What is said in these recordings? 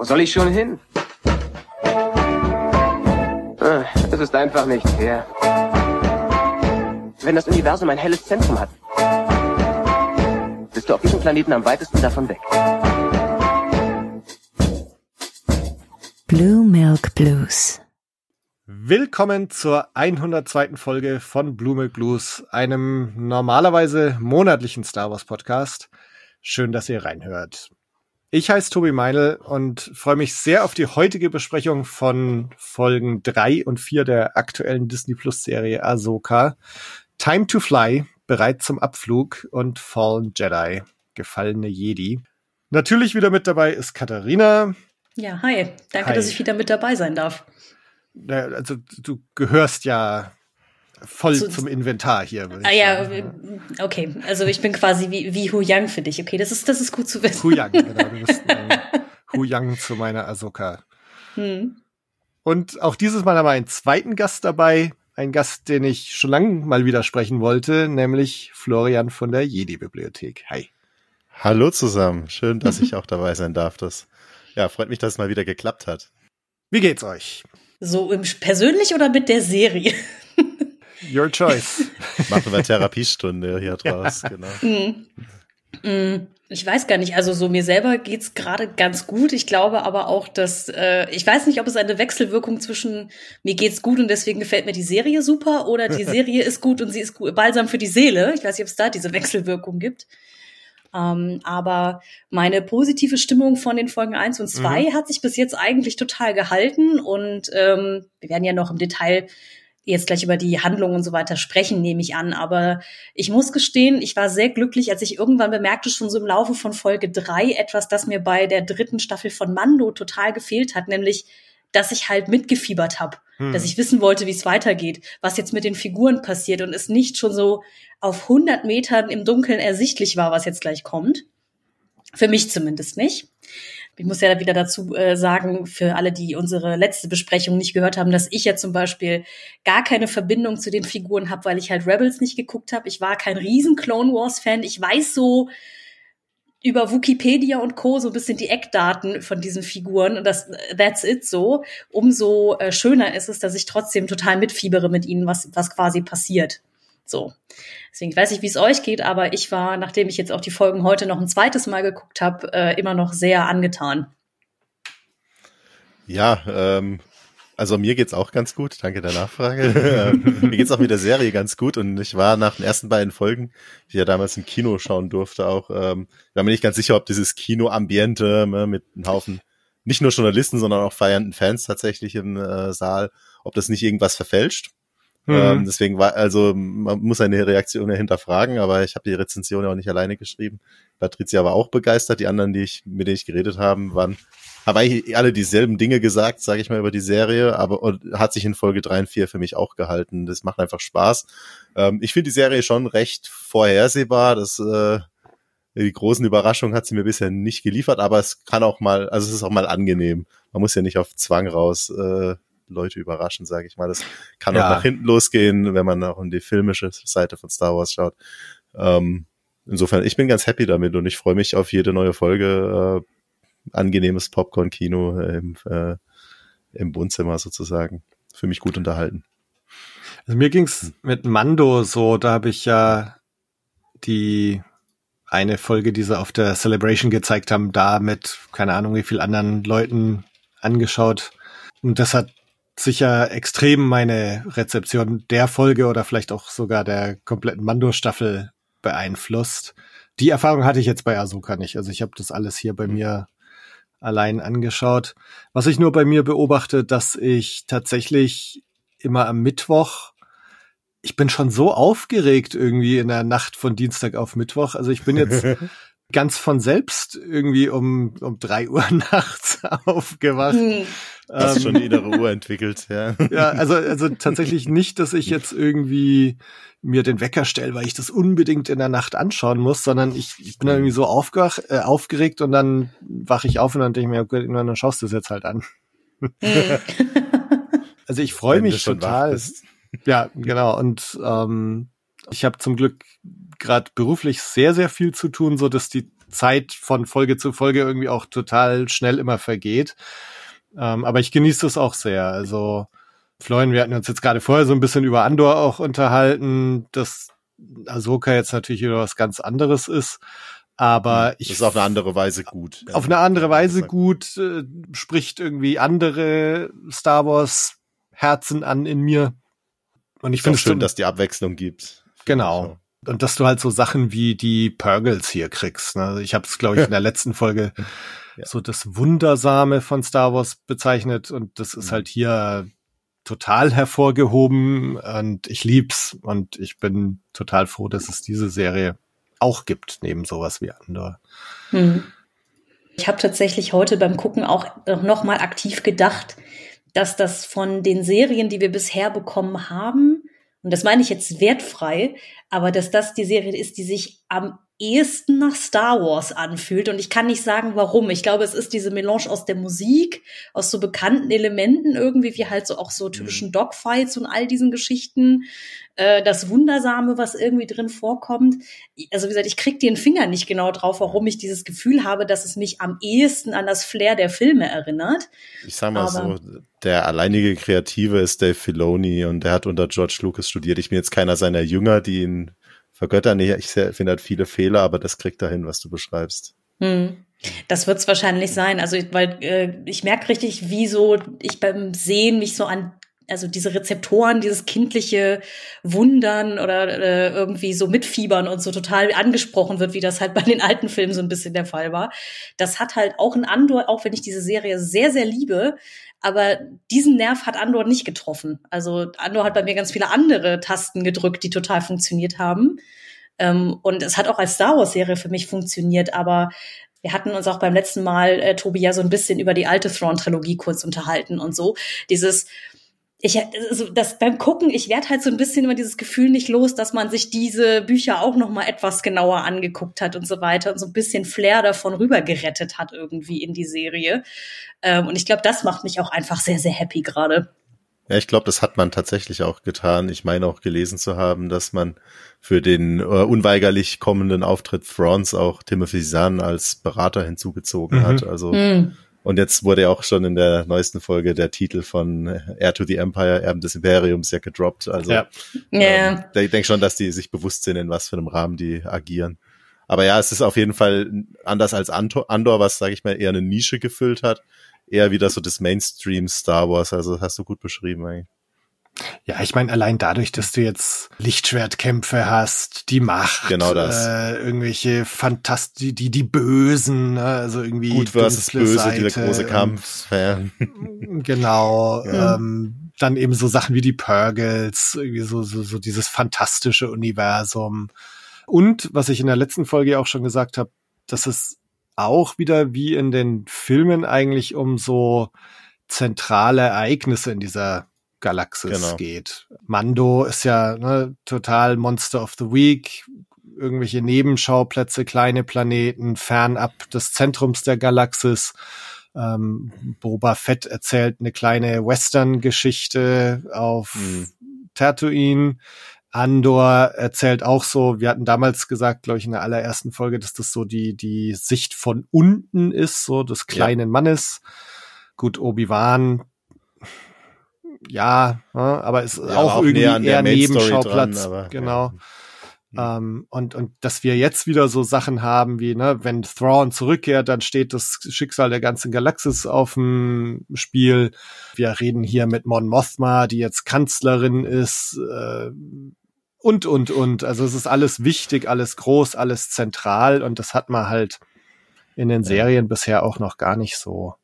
Wo soll ich schon hin? Ah, Es ist einfach nicht fair. Wenn das Universum ein helles Zentrum hat, bist du auf diesem Planeten am weitesten davon weg. Blue Milk Blues. Willkommen zur 102. Folge von Blue Milk Blues, einem normalerweise monatlichen Star Wars Podcast. Schön, dass ihr reinhört. Ich heiße Tobi Meinl und freue mich sehr auf die heutige Besprechung von Folgen 3 und 4 der aktuellen Disney Plus Serie Ahsoka. Time to Fly, bereit zum Abflug und Fallen Jedi, gefallene Jedi. Natürlich wieder mit dabei ist Katharina. Ja, hi. Danke, Hi. dass ich wieder mit dabei sein darf. Also du gehörst ja voll Zu- zum Inventar hier. würde Ah ich ja, sagen. okay. Also ich bin quasi wie, wie Hu Yang für dich. Okay, das ist, das ist gut zu wissen. Hu Yang, genau. Du bist äh, Hu Yang zu meiner Ahsoka. Hm. Und auch dieses Mal haben wir einen zweiten Gast dabei. Ein Gast, den ich schon lange mal wieder sprechen wollte, nämlich Florian von der Jedi-Bibliothek. Hi. Hallo zusammen, schön, dass ich auch dabei sein darf. Das ja, freut mich, dass es mal wieder geklappt hat. Wie geht's euch? So im, persönlich oder mit der Serie? Your choice. Machen wir Therapiestunde hier draus, genau. Hm. Hm. Ich weiß gar nicht. Also so mir selber geht's gerade ganz gut. Ich glaube aber auch, dass äh, ich weiß nicht, ob es eine Wechselwirkung zwischen mir geht's gut und deswegen gefällt mir die Serie super oder die Serie ist gut und sie ist gut, balsam für die Seele. Ich weiß nicht, ob es da diese Wechselwirkung gibt. Ähm, aber meine positive Stimmung von den Folgen 1 und 2 hat sich bis jetzt eigentlich total gehalten und ähm, wir werden ja noch im Detail jetzt gleich über die Handlung und so weiter sprechen, nehme ich an. Aber ich muss gestehen, ich war sehr glücklich, als ich irgendwann bemerkte, schon so im Laufe von Folge 3 etwas, das mir bei der dritten Staffel von Mando total gefehlt hat, nämlich, dass ich halt mitgefiebert habe, Hm. dass ich wissen wollte, wie es weitergeht, was jetzt mit den Figuren passiert und es nicht schon so auf 100 Metern im Dunkeln ersichtlich war, was jetzt gleich kommt. Für mich zumindest nicht. Ich muss ja wieder dazu äh, sagen, für alle, die unsere letzte Besprechung nicht gehört haben, dass ich ja zum Beispiel gar keine Verbindung zu den Figuren habe, weil ich halt Rebels nicht geguckt habe. Ich war kein riesen Clone Wars Fan. Ich weiß so über Wikipedia und Co. so ein bisschen die Eckdaten von diesen Figuren und das that's it so. Umso äh, schöner ist es, dass ich trotzdem total mitfiebere mit ihnen, was was quasi passiert. So. Deswegen ich weiß nicht, wie es euch geht, aber ich war, nachdem ich jetzt auch die Folgen heute noch ein zweites Mal geguckt habe, äh, immer noch sehr angetan. Ja, ähm, also mir geht's auch ganz gut, danke der Nachfrage. Ähm, mir geht's auch mit der Serie ganz gut und ich war nach den ersten beiden Folgen, die ich ja damals im Kino schauen durfte, auch, ähm, war mir nicht ganz sicher, ob dieses Kino-Ambiente äh, mit einem Haufen nicht nur Journalisten, sondern auch feiernden Fans tatsächlich im äh, Saal, ob das nicht irgendwas verfälscht. Mhm. Ähm, deswegen war, also man muss eine Reaktion ja hinterfragen, aber ich habe die Rezension ja auch nicht alleine geschrieben. Patricia war auch begeistert, die anderen, die ich, mit denen ich geredet haben, waren, haben eigentlich alle dieselben Dinge gesagt, sage ich mal, über die Serie, aber und hat sich in Folge drei und vier für mich auch gehalten. Das macht einfach Spaß. Ähm, ich finde die Serie schon recht vorhersehbar. Das äh, die großen Überraschungen hat sie mir bisher nicht geliefert, aber es kann auch mal, also es ist auch mal angenehm. Man muss ja nicht auf Zwang raus äh, Leute überraschen, sage ich mal. Das kann Ja. auch nach hinten losgehen, wenn man auch in die filmische Seite von Star Wars schaut. Ähm, insofern, ich bin ganz happy damit und ich freue mich auf jede neue Folge. Äh, angenehmes Popcorn-Kino im, äh, im Wohnzimmer sozusagen. Für mich gut unterhalten. Also mir ging's mit Mando so, da habe ich ja die eine Folge, die sie auf der Celebration gezeigt haben, da mit keine Ahnung wie viel anderen Leuten angeschaut. Und das hat sicher extrem meine Rezeption der Folge oder vielleicht auch sogar der kompletten Mando-Staffel beeinflusst. Die Erfahrung hatte ich jetzt bei Ahsoka nicht. Also ich habe das alles hier bei mir allein angeschaut. Was ich nur bei mir beobachte, dass ich tatsächlich immer am Mittwoch ich bin schon so aufgeregt irgendwie in der Nacht von Dienstag auf Mittwoch. Also ich bin jetzt ganz von selbst irgendwie um, um drei Uhr nachts aufgewacht. Hm. Hast Ähm, schon eine innere Uhr entwickelt, ja. ja, also, also tatsächlich nicht, dass ich jetzt irgendwie mir den Wecker stelle, weil ich das unbedingt in der Nacht anschauen muss, sondern ich, ich bin dann irgendwie so aufgewach, äh, aufgeregt und dann wache ich auf und dann denke ich mir, okay, dann schaust du es jetzt halt an. Also ich freue mich total. Ja, genau. Und ähm, ich habe zum Glück gerade beruflich sehr, sehr viel zu tun, so dass die Zeit von Folge zu Folge irgendwie auch total schnell immer vergeht. Ähm, aber ich genieße das auch sehr. Also Florian, wir hatten uns jetzt gerade vorher so ein bisschen über Andor auch unterhalten, dass Ahsoka jetzt natürlich wieder was ganz anderes ist. Aber ich. Das ist auf eine andere Weise gut. Auf eine andere Weise gut, äh, spricht irgendwie andere Star Wars Herzen an in mir. Und ich finde es schön, dass die Abwechslung gibt. Genau. Und dass du halt so Sachen wie die Purgles hier kriegst. Ne? Ich habe es, glaube ich, in der letzten Folge ja. so das Wundersame von Star Wars bezeichnet. Und das ist mhm. halt hier total hervorgehoben und ich lieb's und ich bin total froh, dass es diese Serie auch gibt, neben sowas wie Andor. Hm. Ich habe tatsächlich heute beim Gucken auch noch mal aktiv gedacht, dass das von den Serien, die wir bisher bekommen haben, und das meine ich jetzt wertfrei, aber dass das die Serie ist, die sich am ehesten nach Star Wars anfühlt. Und ich kann nicht sagen, warum. Ich glaube, es ist diese Melange aus der Musik, aus so bekannten Elementen irgendwie, wie halt so auch so typischen mhm. Dogfights und all diesen Geschichten. Äh, das Wundersame, was irgendwie drin vorkommt. Also wie gesagt, ich krieg den Finger nicht genau drauf, warum ich dieses Gefühl habe, dass es mich am ehesten an das Flair der Filme erinnert. Ich sag mal Aber, so, der alleinige Kreative ist Dave Filoni und der hat unter George Lucas studiert. Ich bin jetzt keiner seiner Jünger, die ihn vergöttern. Ich finde halt viele Fehler, aber das kriegt dahin, was du beschreibst. Hm. Das wird's wahrscheinlich sein. Also, weil äh, ich merke richtig, wie so ich beim Sehen mich so an also diese Rezeptoren, dieses kindliche Wundern oder äh, irgendwie so mitfiebern und so total angesprochen wird, wie das halt bei den alten Filmen so ein bisschen der Fall war. Das hat halt auch ein Andor, auch wenn ich diese Serie sehr, sehr liebe, aber diesen Nerv hat Andor nicht getroffen. Also Andor hat bei mir ganz viele andere Tasten gedrückt, die total funktioniert haben. Ähm, und es hat auch als Star Wars-Serie für mich funktioniert, aber wir hatten uns auch beim letzten Mal, äh, Tobi, ja so ein bisschen über die alte Thrawn-Trilogie kurz unterhalten und so. Dieses, ich, also das beim Gucken, ich werde halt so ein bisschen immer dieses Gefühl nicht los, dass man sich diese Bücher auch noch mal etwas genauer angeguckt hat und so weiter und so ein bisschen Flair davon rübergerettet hat irgendwie in die Serie. Ähm, und ich glaube, das macht mich auch einfach sehr, sehr happy gerade. Ja, ich glaube, das hat man tatsächlich auch getan. Ich meine auch gelesen zu haben, dass man für den äh, unweigerlich kommenden Auftritt Thrawns auch Timothy Zahn als Berater hinzugezogen mhm. hat. Also mhm und jetzt wurde ja auch schon in der neuesten Folge der Titel von Air to the Empire, Erben des Imperiums, ja gedroppt. Also ja. Ähm, ich denke schon, dass die sich bewusst sind, in was für einem Rahmen die agieren. Aber ja, es ist auf jeden Fall anders als Andor, was, sage ich mal, eher eine Nische gefüllt hat. Eher wieder so das Mainstream Star Wars. Also hast du gut beschrieben eigentlich. Ja, ich meine, allein dadurch, dass du jetzt Lichtschwertkämpfe hast, die Macht, genau das. Äh, irgendwelche Fantasti die, die Bösen, ne? also irgendwie gut versus böse, Seite dieser große Kampf. genau, ja. ähm, dann eben so Sachen wie die Purgles, irgendwie so, so, so dieses fantastische Universum. Und was ich in der letzten Folge auch schon gesagt habe, dass es auch wieder wie in den Filmen eigentlich um so zentrale Ereignisse in dieser Galaxis genau. geht. Mando ist ja ne, total Monster of the Week, irgendwelche Nebenschauplätze, kleine Planeten, fernab des Zentrums der Galaxis. Ähm, Boba Fett erzählt eine kleine Western-Geschichte auf mhm. Tatooine. Andor erzählt auch so, wir hatten damals gesagt, glaube ich, in der allerersten Folge, dass das so die, die Sicht von unten ist, so des kleinen ja. Mannes. Gut, Obi-Wan ja, ne, aber ist ja, auch, auch irgendwie eher Nebenschauplatz. Dran, aber, genau. Ja. Ähm, und, und dass wir jetzt wieder so Sachen haben wie, ne, wenn Thrawn zurückkehrt, dann steht das Schicksal der ganzen Galaxis auf dem Spiel. Wir reden hier mit Mon Mothma, die jetzt Kanzlerin ist, äh, und, und, und. Also es ist alles wichtig, alles groß, alles zentral und das hat man halt in den Serien bisher auch noch gar nicht so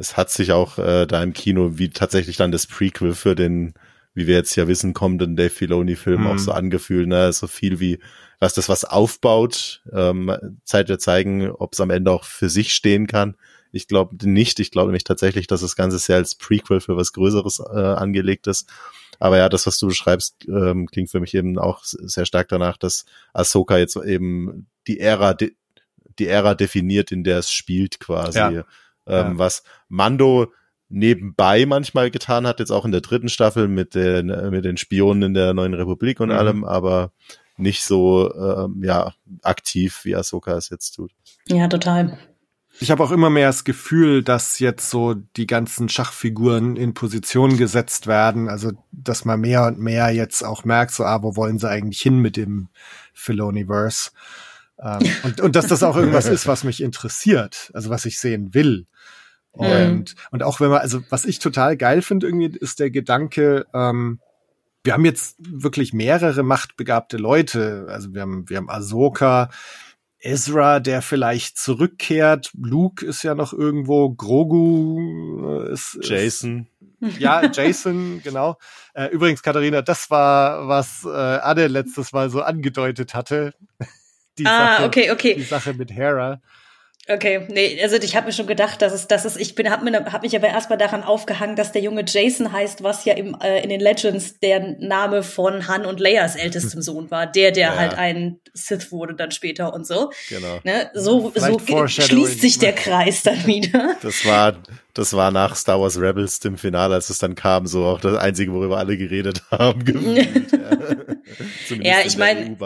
es hat sich auch äh, da im Kino wie tatsächlich dann das Prequel für den, wie wir jetzt ja wissen, kommenden Dave Filoni-Film mhm. auch so angefühlt, ne? So viel wie, was das was aufbaut, ähm, Zeit wird zeigen, ob es am Ende auch für sich stehen kann. Ich glaube nicht. Ich glaube nämlich tatsächlich, dass das Ganze sehr als Prequel für was Größeres äh, angelegt ist. Aber ja, das, was du beschreibst, ähm, klingt für mich eben auch sehr stark danach, dass Ahsoka jetzt eben die Ära, die Ära definiert, in der es spielt quasi. Ja ähm, was Mando nebenbei manchmal getan hat, jetzt auch in der dritten Staffel mit den, mit den Spionen in der Neuen Republik und mhm. allem, aber nicht so ähm, ja aktiv, wie Ahsoka es jetzt tut. Ja, total. Ich habe auch immer mehr das Gefühl, dass jetzt so die ganzen Schachfiguren in Position gesetzt werden. Also, dass man mehr und mehr jetzt auch merkt, so, ah, wo wollen sie eigentlich hin mit dem Filoniverse? Ähm, und, und dass das auch irgendwas ist, was mich interessiert, also was ich sehen will. Und, mhm. und auch wenn man, also was ich total geil finde, irgendwie ist der Gedanke, ähm, wir haben jetzt wirklich mehrere machtbegabte Leute. Also wir haben, wir haben Ahsoka, Ezra, der vielleicht zurückkehrt. Luke ist ja noch irgendwo. Grogu äh, ist. Jason. Ist, ja, Jason, genau. Äh, übrigens, Katharina, das war, was äh, Anne letztes Mal so angedeutet hatte. Die ah, Sache, okay, okay. Die Sache mit Hera. Okay, nee, also ich habe mir schon gedacht, dass es, dass es, ich bin, habe hab mich aber erstmal daran aufgehangen, dass der Junge Jason heißt, was ja im, äh, in den Legends der Name von Han und Leias ältestem Sohn war, der, der ja. halt ein Sith wurde dann später und so. Genau. Ne? So, so schließt sich der Kreis dann wieder. Das war, das war nach Star Wars Rebels dem Finale, als es dann kam, so auch das einzige, worüber alle geredet haben. Gefühlt, ja. ja, ich meine,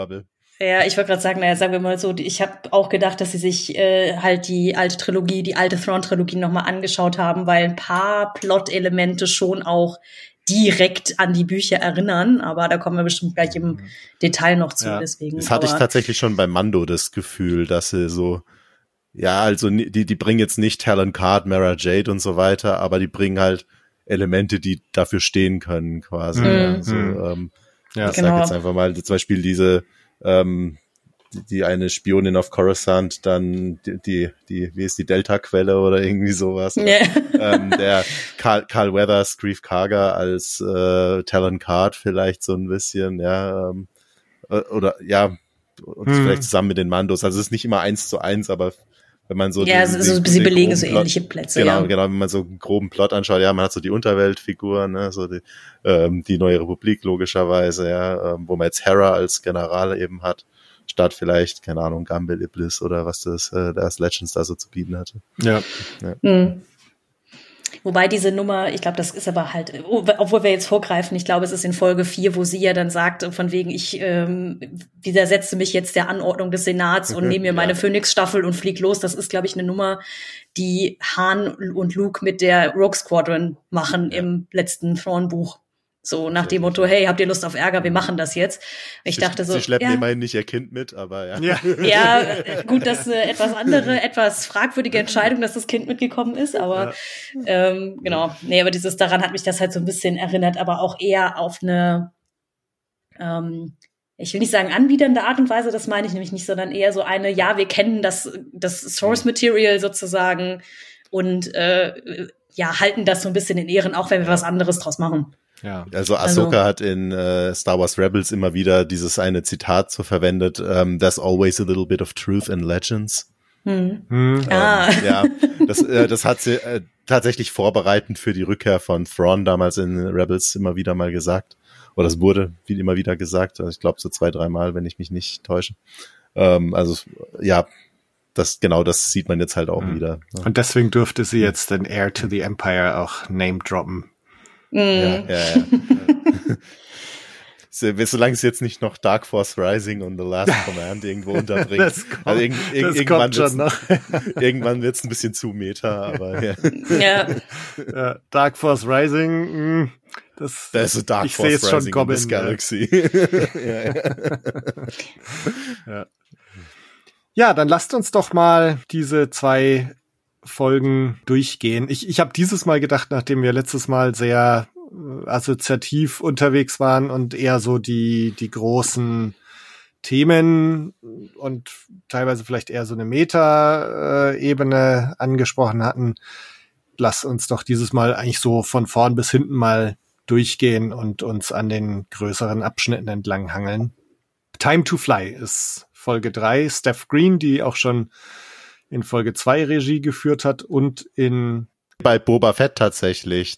ja, ich wollte gerade sagen, naja, sagen wir mal so, ich habe auch gedacht, dass sie sich äh, halt die alte Trilogie, die alte Thrawn-Trilogie nochmal angeschaut haben, weil ein paar Plot-Elemente schon auch direkt an die Bücher erinnern, aber da kommen wir bestimmt gleich im Detail noch zu. Ja, deswegen. Das hatte ich tatsächlich schon bei Mando das Gefühl, dass sie so, ja, also die, die bringen jetzt nicht Talon Card, Mara Jade und so weiter, aber die bringen halt Elemente, die dafür stehen können, quasi. Mhm. Also, ähm, ja, ich genau. sag jetzt einfach mal, zum Beispiel diese ähm, die eine Spionin auf Coruscant, dann die, die, die wie ist die Delta-Quelle oder irgendwie sowas. Yeah. ähm, der Carl, Carl Weathers, Grief Karga als äh, Talon Card vielleicht so ein bisschen, ja, ähm, äh, oder ja, und hm. vielleicht zusammen mit den Mandos. Also es ist nicht immer eins zu eins, aber wenn man so ja, den, also den, sie belegen so ähnliche Plätze. Genau, ja. genau, wenn man so einen groben Plot anschaut, ja, man hat so die Unterweltfigur, ne, so die, ähm, die neue Republik logischerweise, ja, ähm, wo man jetzt Hera als General eben hat, statt vielleicht, keine Ahnung, Gamble Iblis oder was das, äh, das Legends da so zu bieten hatte. Ja. ja. Mhm. Wobei diese Nummer, ich glaube, das ist aber halt, obwohl wir jetzt vorgreifen, ich glaube, es ist in Folge 4, wo sie ja dann sagt, von wegen, ich ähm, widersetze mich jetzt der Anordnung des Senats und nehme mir meine ja. Phoenix-Staffel und flieg los. Das ist, glaube ich, eine Nummer, die Han und Luke mit der Rogue Squadron machen ja. im letzten Thrawn-Buch. So nach dem Motto, hey, habt ihr Lust auf Ärger? Wir machen das jetzt. Ich sie, dachte so. Sie schleppen ja. immerhin nicht ihr Kind mit, aber ja. Ja, ja gut, das ist eine etwas andere, etwas fragwürdige Entscheidung, dass das Kind mitgekommen ist, aber ja. ähm, genau. Nee, aber dieses, daran hat mich das halt so ein bisschen erinnert, aber auch eher auf eine, ähm, ich will nicht sagen anbiedernde Art und Weise, das meine ich nämlich nicht, sondern eher so eine, ja, wir kennen das, das Source Material sozusagen und äh, ja, halten das so ein bisschen in Ehren, auch wenn wir was anderes draus machen. Ja. Also Ahsoka also, hat in äh, Star Wars Rebels immer wieder dieses eine Zitat so verwendet, ähm, There's always a little bit of truth in legends. Hm. Hm. Ähm, ah. Ja, das, äh, das hat sie äh, tatsächlich vorbereitend für die Rückkehr von Thrawn damals in Rebels immer wieder mal gesagt. Oder es wurde wie immer wieder gesagt. Also ich glaube so zwei, dreimal, wenn ich mich nicht täusche. Ähm, also ja, das genau das sieht man jetzt halt auch mhm. wieder. Und deswegen durfte sie jetzt den Heir to the Empire auch name droppen. Mhm. Ja, ja, ja. Solange sie jetzt nicht noch Dark Force Rising und The Last Command irgendwo unterbringt. Das kommt, also irg irg irgendwann schon noch. irgendwann wird's ein bisschen zu Meta, aber ja. ja. ja Dark Force Rising, mh, hm, das, das ist Dark ich Force Rising schon kommen, in Galaxy. ja, ja. ja. ja, dann lasst uns doch mal diese zwei Folgen durchgehen. Ich, ich habe dieses Mal gedacht, nachdem wir letztes Mal sehr äh, assoziativ unterwegs waren und eher so die, die großen Themen und teilweise vielleicht eher so eine Meta-Ebene angesprochen hatten, lass uns doch dieses Mal eigentlich so von vorn bis hinten mal durchgehen und uns an den größeren Abschnitten entlang hangeln. Time to Fly ist Folge drei. Steph Green, die auch schon in Folge 2 Regie geführt hat und in bei Boba Fett tatsächlich.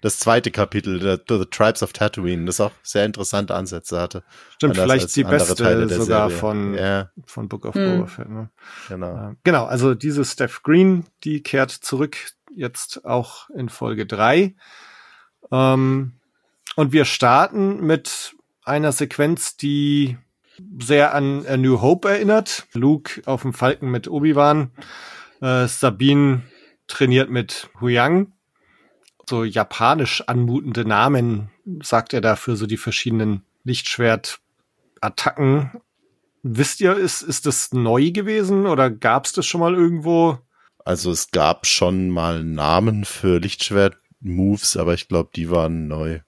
Das zweite Kapitel, The, the Tribes of Tatooine, das auch sehr interessante Ansätze hatte. Stimmt, vielleicht die beste sogar von, ja. von Book of hm. Boba Fett. Ne? Genau. genau, also diese Steph Green, die kehrt zurück jetzt auch in Folge 3. Ähm, und wir starten mit einer Sequenz, die sehr an A New Hope erinnert. Luke auf dem Falken mit Obi-Wan. Äh, Sabine trainiert mit Huyang. So japanisch anmutende Namen sagt er dafür so die verschiedenen Lichtschwert-Attacken. Wisst ihr, ist, ist das neu gewesen oder gab es das schon mal irgendwo? Also es gab schon mal Namen für Lichtschwert-Moves, aber ich glaube, die waren neu.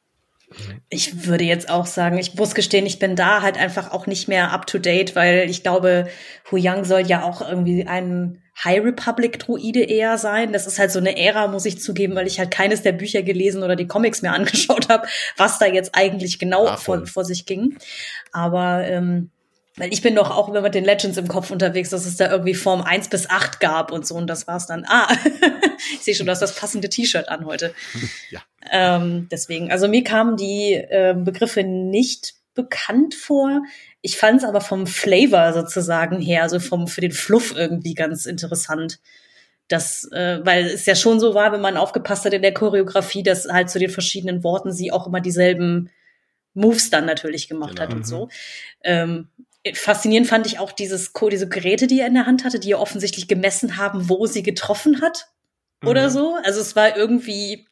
Ich würde jetzt auch sagen, ich muss gestehen, ich bin da halt einfach auch nicht mehr up to date, weil ich glaube, Hu Yang soll ja auch irgendwie ein High Republic Druide eher sein. Das ist halt so eine Ära, muss ich zugeben, weil ich halt keines der Bücher gelesen oder die Comics mir angeschaut habe, was da jetzt eigentlich genau vor, vor sich ging. Aber ähm, weil ich bin doch auch immer mit den Legends im Kopf unterwegs, dass es da irgendwie Form 1 bis 8 gab und so. Und das war's dann. Ah, ich sehe schon, du hast das passende T-Shirt an heute. Ja. Ähm, deswegen, also mir kamen die äh, Begriffe nicht bekannt vor. Ich fand es aber vom Flavor sozusagen her, also vom für den Fluff irgendwie ganz interessant. Das, äh, weil es ja schon so war, wenn man aufgepasst hat in der Choreografie, dass halt zu den verschiedenen Worten sie auch immer dieselben Moves dann natürlich gemacht genau. hat und mhm. so. Ähm, faszinierend fand ich auch dieses, diese Geräte, die er in der Hand hatte, die er offensichtlich gemessen haben, wo sie getroffen hat oder mhm. so. Also es war irgendwie,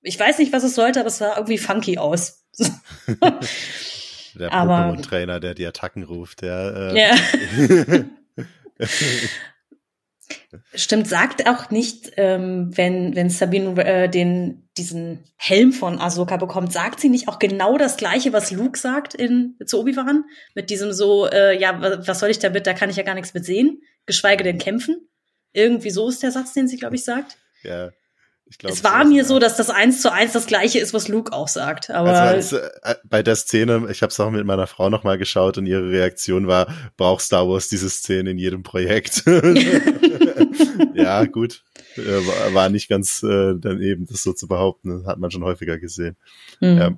ich weiß nicht, was es sollte, aber es sah irgendwie funky aus. der Pokémon-Trainer, der die Attacken ruft, der. Äh, ja. Stimmt, sagt auch nicht, ähm, wenn, wenn Sabine äh, den, diesen Helm von Ahsoka bekommt, sagt sie nicht auch genau das Gleiche, was Luke sagt in, zu Obi-Wan? Mit diesem so, äh, ja, was soll ich damit, da kann ich ja gar nichts mit sehen, geschweige denn kämpfen. Irgendwie so ist der Satz, den sie, glaube ich, sagt. Ja. Ich glaub, es war mir so, dass das eins zu eins das gleiche ist, was Luke auch sagt. Aber also, äh, bei der Szene, ich habe es auch mit meiner Frau nochmal geschaut und ihre Reaktion war, braucht Star Wars diese Szene in jedem Projekt. ja, gut. Äh, war nicht ganz äh, daneben, das so zu behaupten. Hat man schon häufiger gesehen. Mhm. Ja.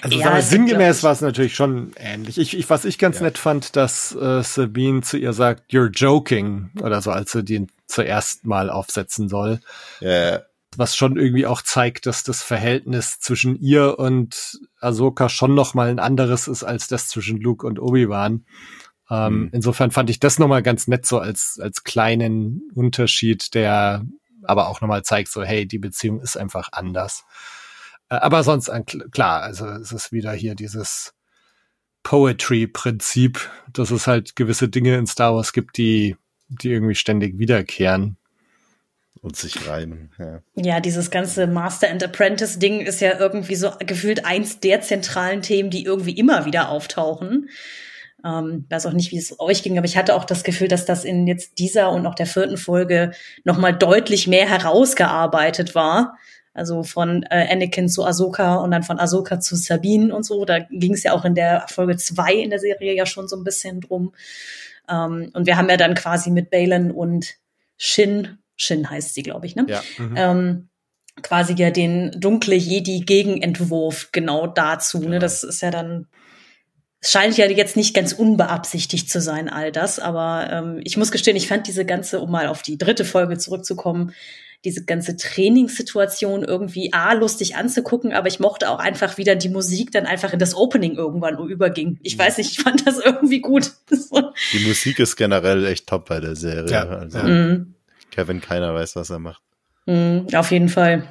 Also ja, sinngemäß war es natürlich schon ähnlich. Ich, ich, was ich ganz ja. nett fand, dass äh, Sabine zu ihr sagt, you're joking oder so, als sie den zuerst mal aufsetzen soll. Ja. Was schon irgendwie auch zeigt, dass das Verhältnis zwischen ihr und Ahsoka schon noch mal ein anderes ist als das zwischen Luke und Obi-Wan. Ähm, mhm. Insofern fand ich das nochmal ganz nett so als, als kleinen Unterschied, der aber auch nochmal zeigt, so, hey, die Beziehung ist einfach anders. Äh, aber sonst, klar, also es ist wieder hier dieses Poetry-Prinzip, dass es halt gewisse Dinge in Star Wars gibt, die, die irgendwie ständig wiederkehren. Und sich reimen, ja. Ja, dieses ganze Master and Apprentice Ding ist ja irgendwie so gefühlt eins der zentralen Themen, die irgendwie immer wieder auftauchen. Ähm, weiß auch nicht, wie es euch ging, aber ich hatte auch das Gefühl, dass das in jetzt dieser und auch der vierten Folge nochmal deutlich mehr herausgearbeitet war. Also von äh, Anakin zu Ahsoka und dann von Ahsoka zu Sabine und so. Da ging es ja auch in der Folge zwei in der Serie ja schon so ein bisschen drum. Ähm, und wir haben ja dann quasi mit Balen und Shin, Shin heißt sie, glaube ich, ne? Ja. Mhm. Ähm, quasi ja den dunkle Jedi-Gegenentwurf genau dazu. Ne? Genau. Ne? Das ist ja dann es scheint ja jetzt nicht ganz unbeabsichtigt zu sein, all das, aber ähm, ich muss gestehen, ich fand diese ganze, um mal auf die dritte Folge zurückzukommen, diese ganze Trainingssituation irgendwie A, lustig anzugucken, aber ich mochte auch einfach wieder die Musik dann einfach in das Opening irgendwann überging. Ich weiß nicht, ich fand das irgendwie gut. die Musik ist generell echt top bei der Serie. Ja, also, mhm. Kevin, keiner weiß, was er macht. Mhm, auf jeden Fall.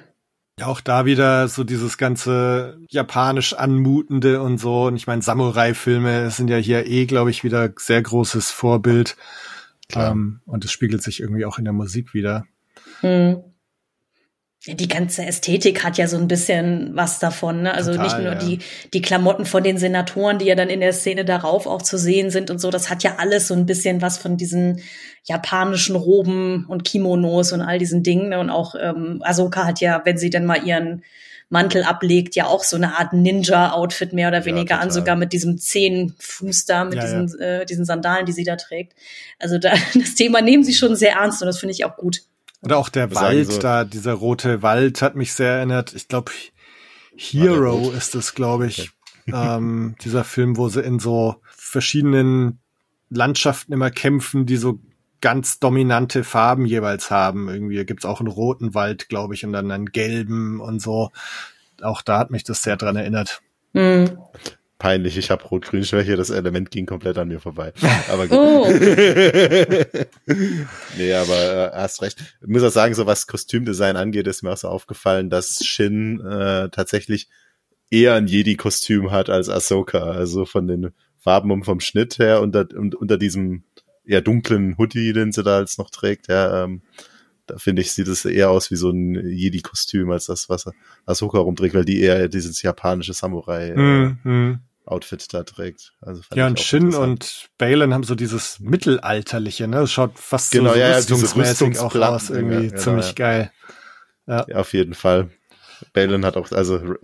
Ja, auch da wieder so dieses ganze japanisch anmutende und so. Und ich meine, Samurai-Filme sind ja hier eh, glaube ich, wieder sehr großes Vorbild. Ähm, und es spiegelt sich irgendwie auch in der Musik wieder. Hm. Die ganze Ästhetik hat ja so ein bisschen was davon. Ne? Also Total, nicht nur ja. die, die Klamotten von den Senatoren, die ja dann in der Szene darauf auch zu sehen sind und so. Das hat ja alles so ein bisschen was von diesen japanischen Roben und Kimonos und all diesen Dingen. Ne? Und auch ähm, Ahsoka hat ja, wenn sie dann mal ihren Mantel ablegt, ja auch so eine Art Ninja-Outfit mehr oder weniger ja, an, sogar mit diesem zehn Fuß da, mit ja, diesen. Äh, diesen Sandalen, die sie da trägt. Also da, das Thema nehmen sie schon sehr ernst und das finde ich auch gut. Oder auch der Wald so. da, dieser rote Wald hat mich sehr erinnert. Ich glaube, Hero ist es, glaube ich. ähm, dieser Film, wo sie in so verschiedenen Landschaften immer kämpfen, die so ganz dominante Farben jeweils haben. Irgendwie gibt's auch einen roten Wald, glaube ich, und dann einen gelben und so. Auch da hat mich das sehr dran erinnert. Mhm. Peinlich. Ich habe Rot-Grün-Schwäche, das Element ging komplett an mir vorbei. Aber gut. Oh. nee, aber äh, hast recht. Ich muss auch sagen, so was Kostümdesign angeht, ist mir auch so aufgefallen, dass Shin äh, tatsächlich eher ein Jedi-Kostüm hat als Ahsoka. Also von den Farben und vom Schnitt her unter, und, unter diesem eher dunklen Hoodie, den sie da jetzt noch trägt, ja, ähm, da finde ich, sieht es eher aus wie so ein Jedi-Kostüm als das, was Ahsoka rumträgt, weil die eher dieses japanische Samurai äh, Mhm, mhm. Outfit da trägt. Also Ja, und Shin und Balin haben so dieses mittelalterliche, ne? Das schaut fast Genau, so ja, ja, rüstungsmäßig auch aus, irgendwie ja, genau, ziemlich ja. geil. Ja, auf jeden Fall. Balin hat auch, also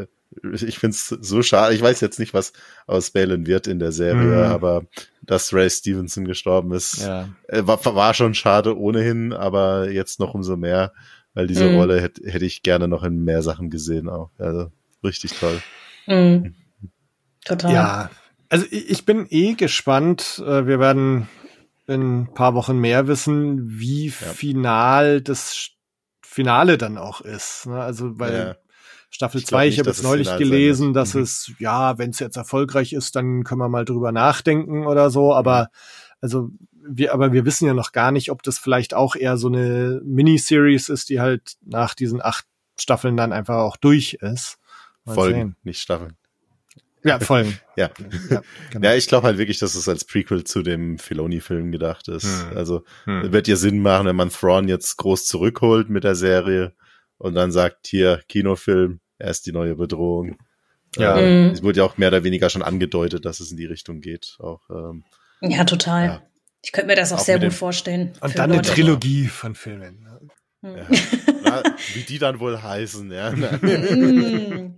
ich find's so schade. Ich weiß jetzt nicht, was aus Balin wird in der Serie, Mhm. aber dass Ray Stevenson gestorben ist, Ja. äh, war, war schon schade ohnehin, aber jetzt noch umso mehr, weil diese Mhm. Rolle hätte hätte ich gerne noch in mehr Sachen gesehen auch. Also richtig toll. Mhm. Total. Ja, also ich ich bin eh gespannt. Äh, Wir werden in ein paar Wochen mehr wissen, wie final das Finale dann auch ist. ne? Also weil Ja. Staffel Ich glaub 2, ich nicht, habe jetzt es neulich sein gelesen, dass Mhm. es, ja, wenn es jetzt erfolgreich ist, dann können wir mal drüber nachdenken oder so. Aber also wir, aber wir wissen ja noch gar nicht, ob das vielleicht auch eher so eine Miniseries ist, die halt nach diesen acht Staffeln dann einfach auch durch ist. Mal Folgen, sehen. nicht Staffeln. Ja, Folgen. Ja. Ja, genau. Ja, ich glaube halt wirklich, dass es als Prequel zu dem Filoni-Film gedacht ist. Hm. Also Hm. wird ja Sinn machen, wenn man Thrawn jetzt groß zurückholt mit der Serie und dann sagt, hier, Kinofilm, er ist die neue Bedrohung. Ja. Äh, Mhm. Es wurde ja auch mehr oder weniger schon angedeutet, dass es in die Richtung geht. Auch, ähm, Ja, total. Ja. Ich könnte mir das auch, Auch sehr gut dem- vorstellen. Und dann eine Leute. Trilogie von Filmen. ne? Mhm. ja. Na, wie die dann wohl heißen, ja.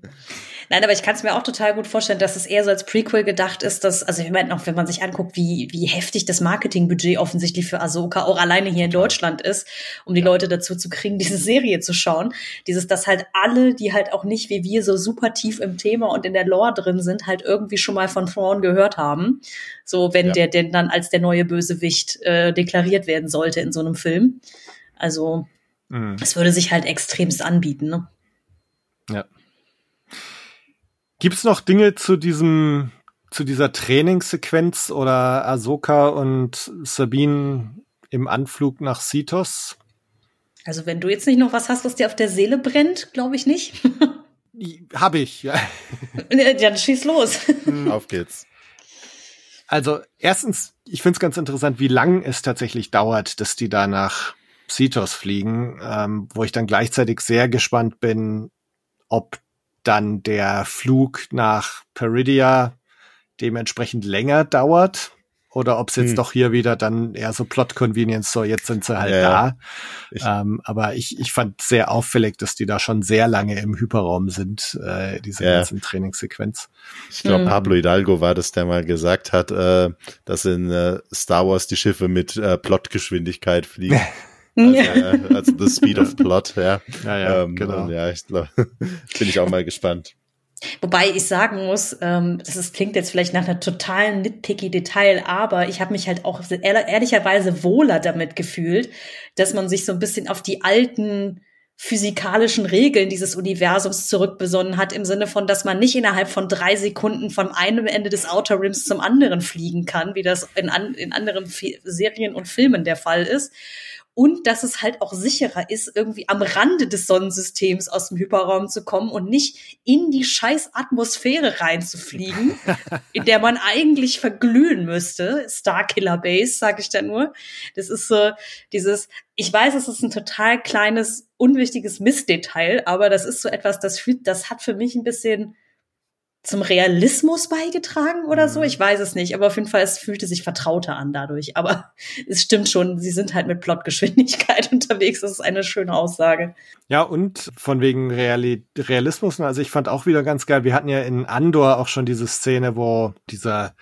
Nein, aber ich kann es mir auch total gut vorstellen, dass es eher so als Prequel gedacht ist, dass, also ich meine, auch wenn man sich anguckt, wie, wie heftig das Marketingbudget offensichtlich für Ahsoka auch alleine hier in Deutschland ist, um die Leute dazu zu kriegen, diese Serie zu schauen. Dieses, dass halt alle, die halt auch nicht wie wir so super tief im Thema und in der Lore drin sind, halt irgendwie schon mal von Thrawn gehört haben. So, wenn Ja. der denn dann als der neue Bösewicht äh, deklariert werden sollte in so einem Film. Also, Mhm. es würde sich halt extremst anbieten, ne? Ja. Gibt's noch Dinge zu diesem, zu dieser Trainingssequenz oder Ahsoka und Sabine im Anflug nach Sitos? Also wenn du jetzt nicht noch was hast, was dir auf der Seele brennt, glaube ich nicht. Habe ich, ja. Dann schieß los. Auf geht's. Also erstens, ich finde es ganz interessant, wie lang es tatsächlich dauert, dass die da nach Cetos fliegen, ähm, wo ich dann gleichzeitig sehr gespannt bin, ob dann der Flug nach Peridia dementsprechend länger dauert oder ob es jetzt Hm. doch hier wieder dann eher so Plot-Convenience, so jetzt sind sie halt Ja, ja. da. Ich- ähm, aber ich, ich fand sehr auffällig, dass die da schon sehr lange im Hyperraum sind, äh, diese Ja. ganzen Trainingssequenz. Ich glaube, Mhm. Pablo Hidalgo war das, der mal gesagt hat, äh, dass in äh, Star Wars die Schiffe mit äh, Plotgeschwindigkeit fliegen. Also, äh, also the speed of plot, ja. Ja, ja, ähm, genau. Ja, ich glaube, bin ich auch mal gespannt. Wobei ich sagen muss, ähm, das ist, klingt jetzt vielleicht nach einer totalen nitpicky Detail, aber ich habe mich halt auch ehr ehrlicherweise wohler damit gefühlt, dass man sich so ein bisschen auf die alten physikalischen Regeln dieses Universums zurückbesonnen hat, im Sinne von, dass man nicht innerhalb von drei Sekunden vom einen Ende des Outer Rims zum anderen fliegen kann, wie das in, an, in anderen Fi Serien und Filmen der Fall ist. Und dass es halt auch sicherer ist, irgendwie am Rande des Sonnensystems aus dem Hyperraum zu kommen und nicht in die scheiß Atmosphäre reinzufliegen, in der man eigentlich verglühen müsste. Starkiller Base, sage ich da nur. Das ist so dieses, ich weiß, es ist ein total kleines, unwichtiges Missdetail, aber das ist so etwas, das fühlt, das hat für mich ein bisschen zum Realismus beigetragen oder so. Mhm. Ich weiß es nicht, aber auf jeden Fall, es fühlte sich vertrauter an dadurch. Aber es stimmt schon, sie sind halt mit Plotgeschwindigkeit unterwegs. Das ist eine schöne Aussage. Ja, und von wegen Reali Realismus, also ich fand auch wieder ganz geil, wir hatten ja in Andor auch schon diese Szene, wo dieser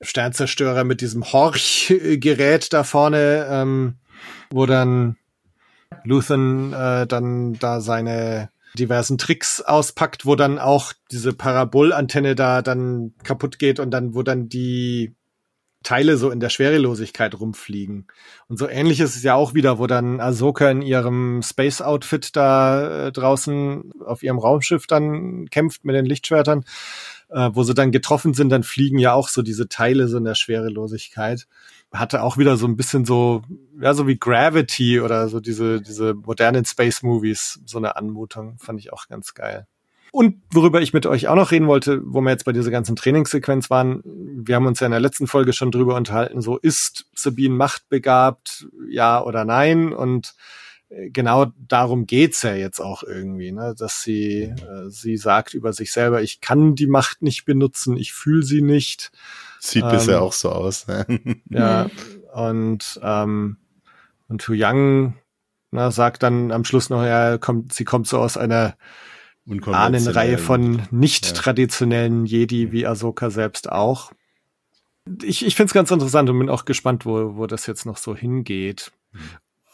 Sternzerstörer mit diesem Horch-Gerät da vorne, ähm, wo dann Luthen äh, dann da seine diversen Tricks auspackt, wo dann auch diese Parabolantenne da dann kaputt geht und dann, wo dann die Teile so in der Schwerelosigkeit rumfliegen. Und so ähnlich ist es ja auch wieder, wo dann Ahsoka in ihrem Space-Outfit da äh, draußen auf ihrem Raumschiff dann kämpft mit den Lichtschwertern. äh, wo sie dann getroffen sind, dann fliegen ja auch so diese Teile so in der Schwerelosigkeit. Hatte auch wieder so ein bisschen so, ja, so wie Gravity oder so diese, diese modernen Space Movies, so eine Anmutung, fand ich auch ganz geil. Und worüber ich mit euch auch noch reden wollte, wo wir jetzt bei dieser ganzen Trainingssequenz waren, wir haben uns ja in der letzten Folge schon drüber unterhalten, so ist Sabine machtbegabt, ja oder nein? Und äh, genau darum geht's ja jetzt auch irgendwie, ne? dass sie, äh, sie sagt über sich selber, ich kann die Macht nicht benutzen, ich fühle sie nicht. Sieht ähm, bisher auch so aus. Ne? ja, und, ähm, und Hu Yang na, sagt dann am Schluss noch, ja, kommt, sie kommt so aus einer Ahnenreihe von nicht traditionellen Jedi wie Ahsoka selbst auch. Ich, ich finde es ganz interessant und bin auch gespannt, wo, wo das jetzt noch so hingeht.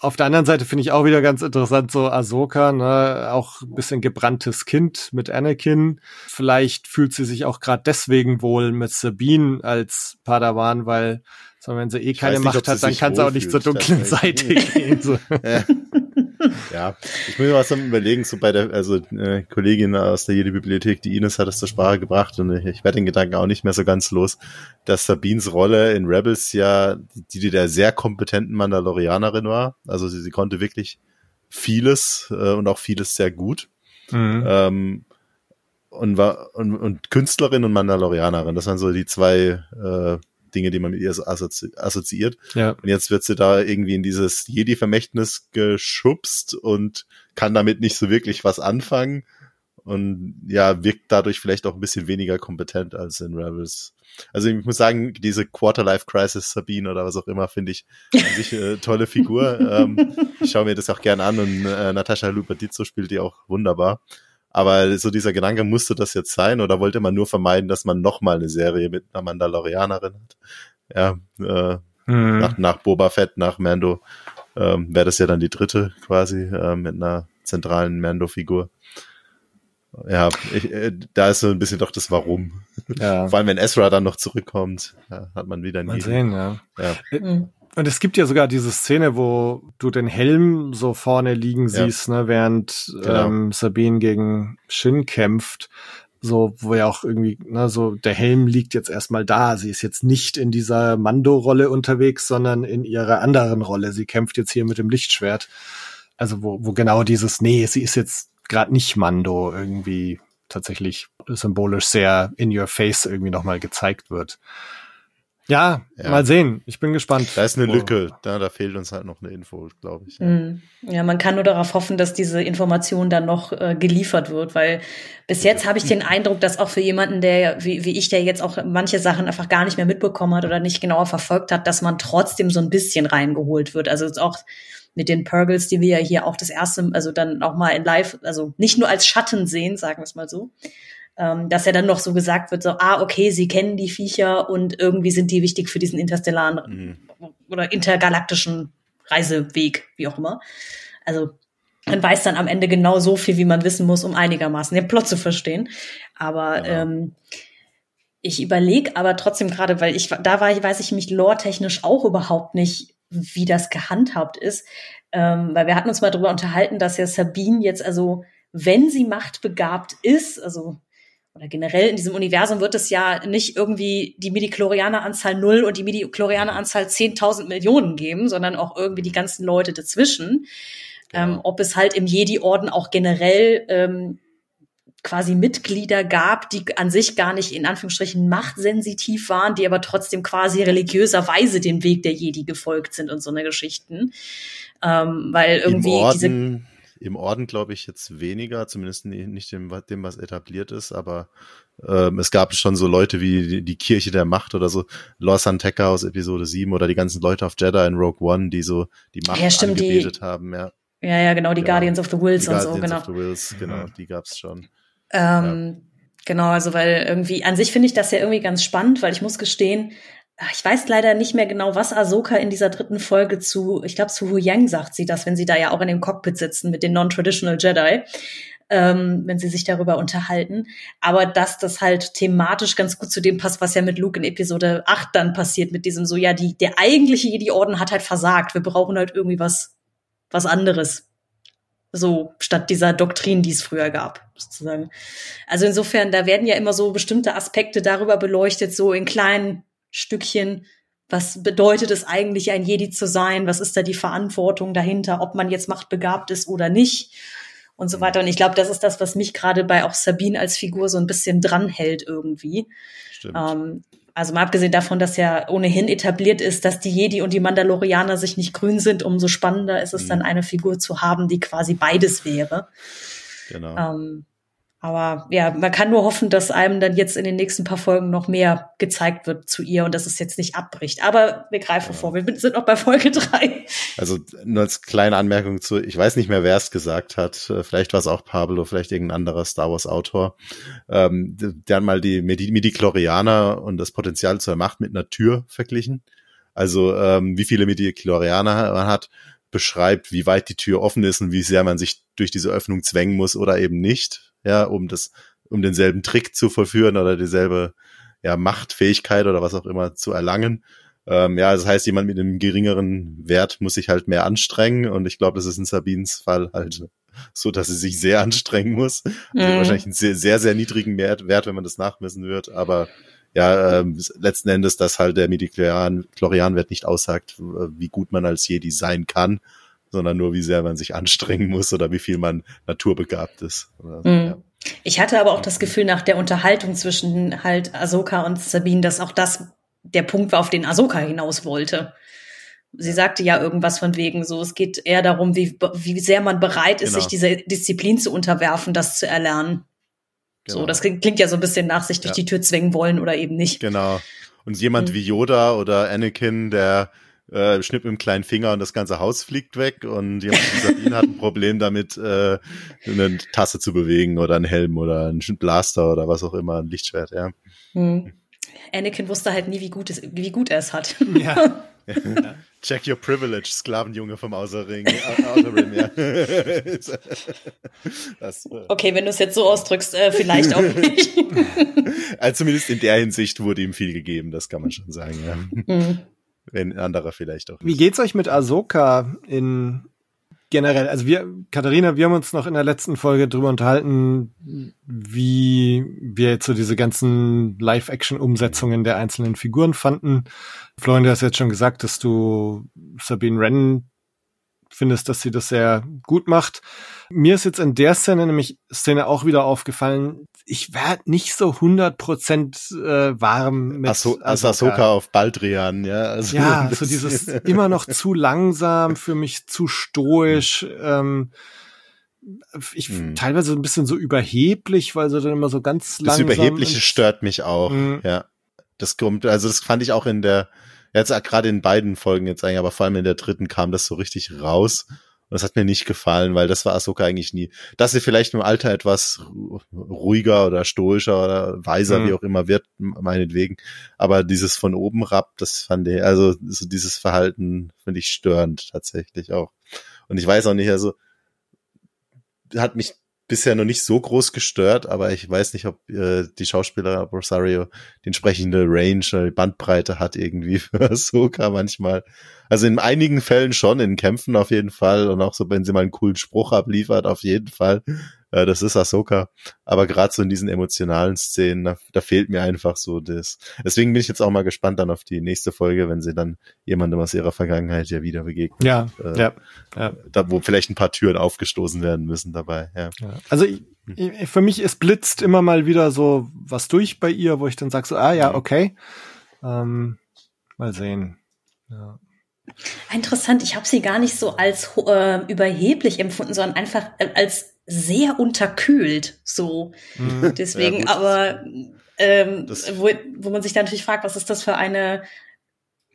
Auf der anderen Seite finde ich auch wieder ganz interessant, so Ahsoka, ne, auch ein bisschen gebranntes Kind mit Anakin. Vielleicht fühlt sie sich auch gerade deswegen wohl mit Sabine als Padawan, weil, sondern wenn sie eh keine nicht, Macht hat, dann kann sie auch nicht zur dunklen Seite gehen. So. Ja. ja, ich muss mir was überlegen, so bei der, also äh, Kollegin aus der Jedi-Bibliothek, die Ines hat es zur Sprache gebracht und ich werde den Gedanken auch nicht mehr so ganz los, dass Sabines Rolle in Rebels ja die, die der sehr kompetenten Mandalorianerin war. Also sie, sie konnte wirklich vieles äh, und auch vieles sehr gut. Mhm. Ähm, und war und, und Künstlerin und Mandalorianerin. Das waren so die zwei äh, Dinge, die man mit ihr so assozi assoziiert. Ja. Und jetzt wird sie da irgendwie in dieses Jedi-Vermächtnis geschubst und kann damit nicht so wirklich was anfangen. Und ja, wirkt dadurch vielleicht auch ein bisschen weniger kompetent als in Rebels. Also ich muss sagen, diese Quarter-Life-Crisis Sabine oder was auch immer, finde ich an sich äh, tolle Figur. ähm, ich schaue mir das auch gerne an und äh, Natascha Luperdizzo spielt die auch wunderbar. Aber so dieser Gedanke, musste das jetzt sein oder wollte man nur vermeiden, dass man nochmal eine Serie mit einer Mandalorianerin hat? Ja, äh, hm. nach, nach Boba Fett, nach Mando ähm, wäre das ja dann die dritte quasi äh, mit einer zentralen Mando-Figur. Ja, ich, äh, da ist so ein bisschen doch das Warum. Ja. Vor allem, wenn Ezra dann noch zurückkommt, ja, hat man wieder nie. Mal sehen, ja. ja. Und es gibt ja sogar diese Szene, wo du den Helm so vorne liegen ja. siehst, ne, während genau. ähm, Sabine gegen Shin kämpft. So, wo ja auch irgendwie, ne, so der Helm liegt jetzt erstmal da. Sie ist jetzt nicht in dieser Mando-Rolle unterwegs, sondern in ihrer anderen Rolle. Sie kämpft jetzt hier mit dem Lichtschwert. Also, wo, wo genau dieses, nee, sie ist jetzt gerade nicht Mando irgendwie tatsächlich symbolisch sehr in your face irgendwie nochmal gezeigt wird. Ja, ja, mal sehen. Ich bin gespannt. Da ist eine Lücke. Da, da fehlt uns halt noch eine Info, glaube ich. Ja. Mm. ja. man kann nur darauf hoffen, dass diese Information dann noch äh, geliefert wird, weil bis jetzt habe ich den Eindruck, dass auch für jemanden, der wie, wie ich, der jetzt auch manche Sachen einfach gar nicht mehr mitbekommen hat oder nicht genauer verfolgt hat, dass man trotzdem so ein bisschen reingeholt wird. Also auch mit den Purgles, die wir ja hier auch das erste, also dann auch mal in Live, also nicht nur als Schatten sehen, sagen wir es mal so, ähm, dass ja dann noch so gesagt wird, so, ah, okay, sie kennen die Viecher und irgendwie sind die wichtig für diesen interstellaren mhm. oder intergalaktischen Reiseweg, wie auch immer. Also man weiß dann am Ende genau so viel, wie man wissen muss, um einigermaßen den Plot zu verstehen. Aber ja. ähm, ich überlege aber trotzdem gerade, weil ich da war, weiß ich mich lore-technisch auch überhaupt nicht, wie das gehandhabt ist. Ähm, weil wir hatten uns mal darüber unterhalten, dass ja Sabine jetzt also, wenn sie machtbegabt ist, also oder generell in diesem Universum wird es ja nicht irgendwie die Midi-Chlorianer-Anzahl null und die Midi-Chlorianer-Anzahl 10.000 Millionen geben, sondern auch irgendwie die ganzen Leute dazwischen. Genau. Ähm, ob es halt im Jedi-Orden auch generell ähm, quasi Mitglieder gab, die an sich gar nicht in Anführungsstrichen machtsensitiv waren, die aber trotzdem quasi religiöserweise den Weg der Jedi gefolgt sind und so eine Geschichten. Ähm, weil irgendwie Im Orden, diese im Orden glaube ich jetzt weniger, zumindest nicht dem, dem was etabliert ist, aber ähm, es gab schon so Leute wie die, die Kirche der Macht oder so, Lawson Tecker aus Episode 7 oder die ganzen Leute auf Jeddah in Rogue One, die so die Macht ja, stimmt, angebetet die, haben, ja. Ja, ja, genau, die genau. Guardians of the Wills die und Guardians so, genau. Of the Wills, genau, die gab's schon. Ähm, ja. Genau, also weil irgendwie, an sich finde ich das ja irgendwie ganz spannend, weil ich muss gestehen, ich weiß leider nicht mehr genau, was Ahsoka in dieser dritten Folge zu, ich glaube zu Hu Yang sagt sie das, wenn sie da ja auch in dem Cockpit sitzen mit den Non-Traditional Jedi, ähm, wenn sie sich darüber unterhalten. Aber dass das halt thematisch ganz gut zu dem passt, was ja mit Luke in Episode 8 dann passiert, mit diesem so, ja, die, der eigentliche Jedi-Orden hat halt versagt. Wir brauchen halt irgendwie was, was anderes. So, statt dieser Doktrin, die es früher gab, sozusagen. Also insofern, da werden ja immer so bestimmte Aspekte darüber beleuchtet, so in kleinen Stückchen. Was bedeutet es eigentlich, ein Jedi zu sein? Was ist da die Verantwortung dahinter, ob man jetzt machtbegabt ist oder nicht? Und so weiter. Und ich glaube, das ist das, was mich gerade bei auch Sabine als Figur so ein bisschen dranhält irgendwie. Stimmt. Ähm, also mal abgesehen davon, dass ja ohnehin etabliert ist, dass die Jedi und die Mandalorianer sich nicht grün sind, umso spannender ist es Mhm. dann eine Figur zu haben, die quasi beides wäre. genau. Ähm, aber ja, man kann nur hoffen, dass einem dann jetzt in den nächsten paar Folgen noch mehr gezeigt wird zu ihr und dass es jetzt nicht abbricht. Aber wir greifen Ja. vor. Wir sind noch bei Folge drei. Also nur als kleine Anmerkung zu, ich weiß nicht mehr, wer es gesagt hat. Vielleicht war es auch Pablo, vielleicht irgendein anderer Star Wars Autor. Ähm, der hat mal die Midi-Chlorianer und das Potenzial zur Macht mit einer Tür verglichen. Also ähm, wie viele Midi-Chlorianer man hat, beschreibt, wie weit die Tür offen ist und wie sehr man sich durch diese Öffnung zwängen muss oder eben nicht, ja, um das, um denselben Trick zu vollführen oder dieselbe ja, Machtfähigkeit oder was auch immer zu erlangen. Ähm, ja, das heißt, jemand mit einem geringeren Wert muss sich halt mehr anstrengen und ich glaube, das ist in Sabines Fall halt so, dass sie sich sehr anstrengen muss. Also Mhm. Wahrscheinlich einen sehr, sehr, sehr niedrigen Wert, Wert, wenn man das nachmessen wird, aber ja, ähm, letzten Endes, dass halt der Midi-Chlorian-Wert nicht aussagt, wie gut man als Jedi sein kann, sondern nur, wie sehr man sich anstrengen muss oder wie viel man naturbegabt ist. Oder, Mhm. ja. Ich hatte aber auch das Gefühl nach der Unterhaltung zwischen halt Ahsoka und Sabine, dass auch das der Punkt war, auf den Ahsoka hinaus wollte. Sie sagte ja irgendwas von wegen so, es geht eher darum, wie, wie sehr man bereit ist, Genau. sich dieser Disziplin zu unterwerfen, das zu erlernen. So, Genau. das klingt, klingt ja so ein bisschen nach sich durch Ja. die Tür zwängen wollen oder eben nicht. Genau. Und jemand Mhm. wie Yoda oder Anakin, der äh, schnippt mit dem kleinen Finger und das ganze Haus fliegt weg und jemand Sabine hat ein Problem damit, äh, eine Tasse zu bewegen oder einen Helm oder einen Blaster oder was auch immer, ein Lichtschwert, ja. Hm. Anakin wusste halt nie, wie gut, es, wie gut er es hat. Ja. Check your privilege, Sklavenjunge vom Außerring, Au- Outer Rim, ja. das, äh, Okay, wenn du es jetzt so ausdrückst, äh, vielleicht auch nicht. also zumindest in der Hinsicht wurde ihm viel gegeben, das kann man schon sagen, ja. Hm. Wenn anderer vielleicht auch. Wie geht's euch mit Ahsoka in generell? Also wir, Katharina, wir haben uns noch in der letzten Folge drüber unterhalten, wie wir jetzt so diese ganzen Live-Action-Umsetzungen der einzelnen Figuren fanden. Florian, du hast jetzt schon gesagt, dass du Sabine Wren findest, dass sie das sehr gut macht. Mir ist jetzt in der Szene nämlich Szene auch wieder aufgefallen, ich werde nicht so 100% äh, warm mit Asso also Ahsoka auf Baldrian, ja. Also ja, das- so dieses immer noch zu langsam, für mich zu stoisch. Ähm, ich Hm. teilweise ein bisschen so überheblich, weil sie dann immer so ganz Das langsam. Überhebliche ins- stört mich auch. Mhm. Ja. Das kommt, also das fand ich auch in der, jetzt gerade in beiden Folgen jetzt eigentlich, aber vor allem in der dritten kam das so richtig raus. Und das hat mir nicht gefallen, weil das war Ahsoka eigentlich nie. Dass sie vielleicht im Alter etwas ru- ruhiger oder stoischer oder weiser, Mhm. wie auch immer wird, meinetwegen. Aber dieses von oben rab, das fand ich, also so dieses Verhalten finde ich störend tatsächlich auch. Und ich weiß auch nicht, also hat mich bisher noch nicht so groß gestört, aber ich weiß nicht, ob äh, die Schauspieler Rosario die entsprechende Range oder die Bandbreite hat irgendwie für Ahsoka manchmal. Also in einigen Fällen schon, in Kämpfen auf jeden Fall und auch so, wenn sie mal einen coolen Spruch abliefert, auf jeden Fall. Äh, das ist Ahsoka. Aber gerade so in diesen emotionalen Szenen, da, da fehlt mir einfach so das. Deswegen bin ich jetzt auch mal gespannt dann auf die nächste Folge, wenn sie dann jemandem aus ihrer Vergangenheit ja wieder begegnet. Ja, Äh, ja, ja. Da, wo vielleicht ein paar Türen aufgestoßen werden müssen dabei, ja. Ja. Also ich, ich, für mich, es blitzt immer mal wieder so was durch bei ihr, wo ich dann sage so, ah ja, okay. Ähm, mal sehen. Ja. Interessant, ich habe sie gar nicht so als äh, überheblich empfunden, sondern einfach äh, als sehr unterkühlt. So. Mhm. Deswegen, Ja, aber ähm, wo, wo man sich dann natürlich fragt, was ist das für eine